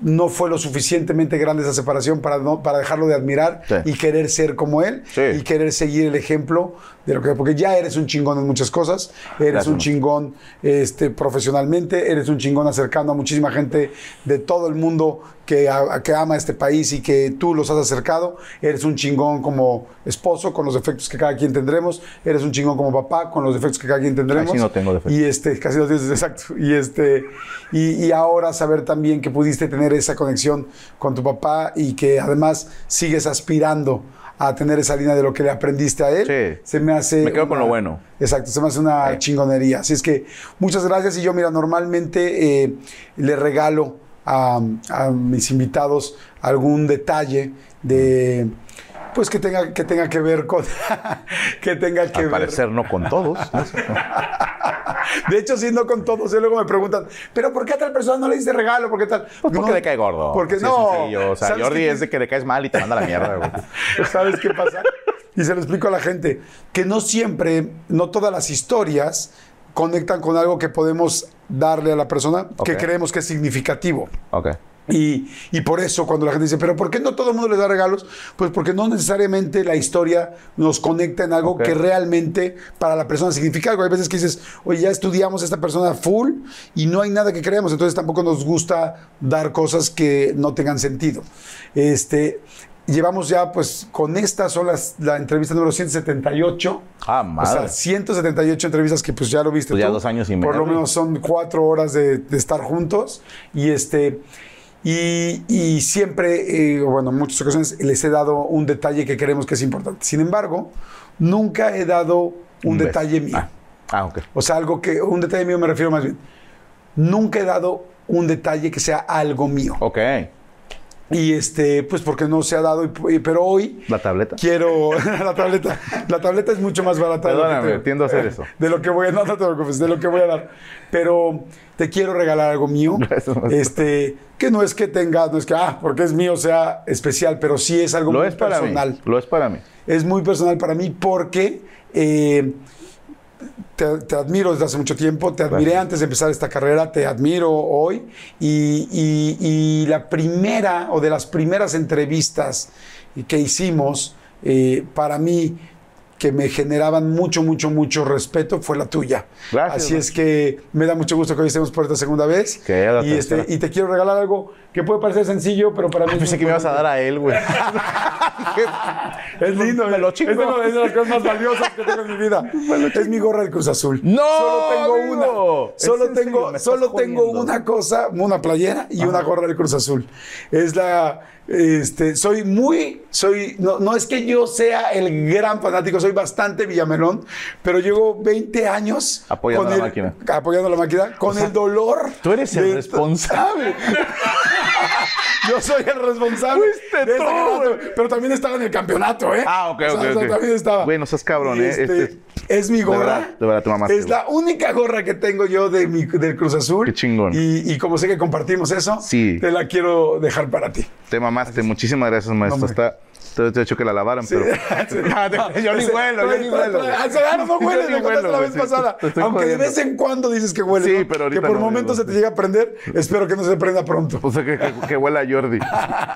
C: no fue lo suficientemente grande esa separación para, no, para dejarlo de admirar
B: Sí.
C: y querer ser como él
B: Sí.
C: y querer seguir el ejemplo de lo que porque ya eres un chingón en muchas cosas eres
B: Gracias,
C: un chingón este, profesionalmente eres un chingón acercando a muchísima gente de todo el mundo que, a- que ama este país y que tú los has acercado. Eres un chingón como esposo con los defectos que cada quien tendremos. Eres un chingón como papá con los defectos que cada quien tendremos.
B: Casi no tengo defectos.
C: y este casi no tienes exacto. Y este y, y ahora saber también que pudiste tener esa conexión con tu papá y que además sigues aspirando a tener esa línea de lo que le aprendiste a él
B: Sí.
C: se me hace
B: Me quedo con lo bueno.
C: exacto se me hace una
B: Sí.
C: chingonería así es que muchas gracias y yo mira normalmente eh, le regalo a, a mis invitados algún detalle de pues que tenga que tenga que ver con que tenga que
B: Al
C: ver
B: parecer no con todos.
C: de hecho, sí, no con todos. Y luego me preguntan, ¿pero por qué a tal persona no le diste regalo? ¿Por qué tal?
B: Pues porque
C: No,
B: le cae gordo.
C: Porque no.
B: es. O sea,
C: ¿sabes
B: Jordi
C: qué?
B: es de que le caes mal y te manda la mierda, güey.
C: ¿Sabes qué pasa? Y se lo explico a la gente, que no siempre, no todas las historias conectan con algo que podemos darle a la persona que creemos que es significativo.
B: Ok.
C: Y, y por eso cuando la gente dice, pero ¿por qué no todo el mundo les da regalos? Pues porque no necesariamente la historia nos conecta en algo que realmente para la persona significa algo. Hay veces que dices, oye, ya estudiamos a esta persona full y no hay nada que creamos, entonces tampoco nos gusta dar cosas que no tengan sentido. Este, llevamos ya, pues, con esta son las- la entrevista número 178.
B: Ah,
C: O
B: madre.
C: sea, 178 entrevistas que pues ya lo viste
B: Pues ya dos años y
C: Por
B: medio.
C: lo menos son cuatro horas de, de estar juntos. Y este. Y, y siempre, eh, bueno, en muchas ocasiones les he dado un detalle que creemos que es importante. Sin embargo, nunca he dado un, detalle mío.
B: Ah, ah, ok.
C: O sea, algo que, un detalle mío me refiero más bien. Nunca he dado un detalle que sea algo mío.
B: Ok.
C: Y este, pues porque no se ha dado, y- pero hoy
B: ¿La tableta?
C: quiero la tableta. La tableta es mucho más barata. de lo que
B: Perdóname,
C: te-
B: tiendo a hacer eso.
C: De lo que voy a, no, no te preocupes, de lo que voy a dar. Pero te quiero regalar algo mío. Este, que no es que tenga, no es que, ah, porque es mío sea especial, pero sí es algo
B: Lo
C: muy
B: es para
C: personal.
B: mí. Lo es para mí.
C: Es muy personal para mí porque eh, te, te admiro desde hace mucho tiempo, te admiré
B: Gracias.
C: antes de empezar esta carrera, te admiro hoy y, y- y la primera o de las primeras entrevistas que hicimos eh, para mí que me generaban mucho, mucho, mucho respeto fue la tuya.
B: Gracias,
C: Así es que me da mucho gusto que hoy estemos por esta segunda vez.
B: Que la
C: y, este, y te quiero regalar algo que puede parecer sencillo, pero para mí es
B: Pensé que me ibas a dar a él, güey.
C: Es lindo,
B: Me lo chingo.
C: Es es de las cosas más valiosas que tengo en mi vida. Es mi gorra del Cruz Azul.
B: ¡No,
C: Solo tengo
B: amigo!
C: una.
B: ¿Es
C: Solo tengo, solo tengo una cosa, una playera y una gorra del Cruz Azul. Es la. Este, soy muy, soy, no, no es que yo sea el gran fanático, soy bastante Villamelón, pero llevo 20 años
B: Apoyando la máquina.
C: apoyando la máquina, con el dolor.
B: Tú eres el responsable.
C: Yo soy el responsable.
B: Fuiste
C: de
B: güey.
C: pero también estaba en el campeonato, ¿eh?
B: Ah, ok,
C: O sea,
B: ok,
C: o sea,
B: ok.
C: también estaba.
B: Güey, no seas cabrón, ¿eh?
C: este,
B: Este-
C: es mi gorra.
B: verdad, de verdad, tú mamaste,
C: Es la única gorra que tengo yo de mi, del Cruz Azul.
B: Qué chingón.
C: Y, y como sé que compartimos eso,
B: Sí.
C: te la quiero dejar para ti.
B: Te mamaste. Muchísimas gracias, maestro. Está Te te he hecho que la lavaran, pero. yo ni huelo, yo ni huelo.
C: Al cigarro no
B: Yo
C: huele, me contaste la vez pasada. Aunque de vez en cuando dices que huele.
B: Sí,
C: ¿no?
B: pero ahorita
C: Que por
B: no,
C: momentos se te llega a prender. Espero que no se prenda pronto.
B: O sea, que, que, que huele a Jordi.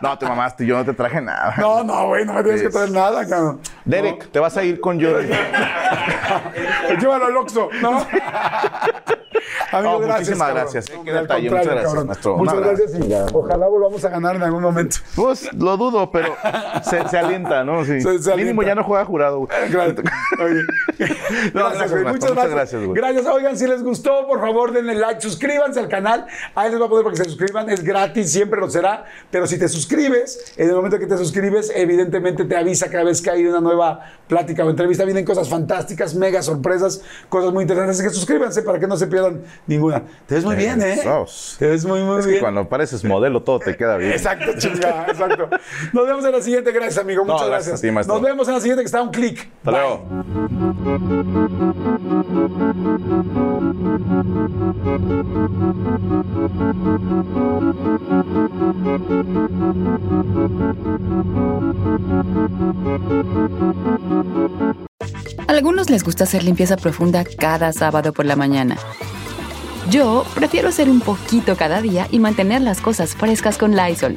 B: No, te mamaste, yo no te traje nada.
C: No, no, güey, no me tienes que traer nada, cabrón.
B: Derek, te vas a ir con Jordi.
C: Llévalo al Oxxo, ¿no? Amigo,
B: Oh,
C: gracias.
B: muchísimas
C: cabrón.
B: gracias, eh, qué detalle, muchas gracias,
C: cabrón.
B: maestro.
C: Muchas gracias y ojalá volvamos a ganar en algún momento.
B: Pues lo dudo, pero se, se alienta, ¿no? Sí.
C: Se- se
B: Mínimo
C: alienta.
B: ya no juega jurado. güey.
C: Gracias. Oye.
B: No,
C: Gracias, güey. Muchas
B: muchas gracias. güey.
C: Gracias. Oigan, si les gustó, por favor, denle like, suscríbanse al canal. Ahí les va a poner para que se suscriban. Es gratis, siempre lo será. Pero si te suscribes, en el momento que te suscribes, evidentemente te avisa cada vez que hay una nueva plática o entrevista. Vienen cosas fantásticas, mega sorpresas, cosas muy interesantes. Así que suscríbanse para que no se pierdan ninguna. Te ves muy bien, ¿eh?
B: Sos.
C: Te ves muy, muy
B: Es que
C: bien.
B: cuando pareces modelo todo te queda bien.
C: Exacto, chingada, exacto. Nos vemos en la siguiente. Gracias, amigo.
B: No,
C: Muchas
B: gracias
C: gracias.
B: a ti, maestro.
C: Nos vemos en la siguiente que está a un clic.
B: Hasta
C: Bye.
B: luego.
D: A algunos les gusta hacer limpieza profunda cada sábado por la mañana. Yo prefiero hacer un poquito cada día y mantener las cosas frescas con Lysol.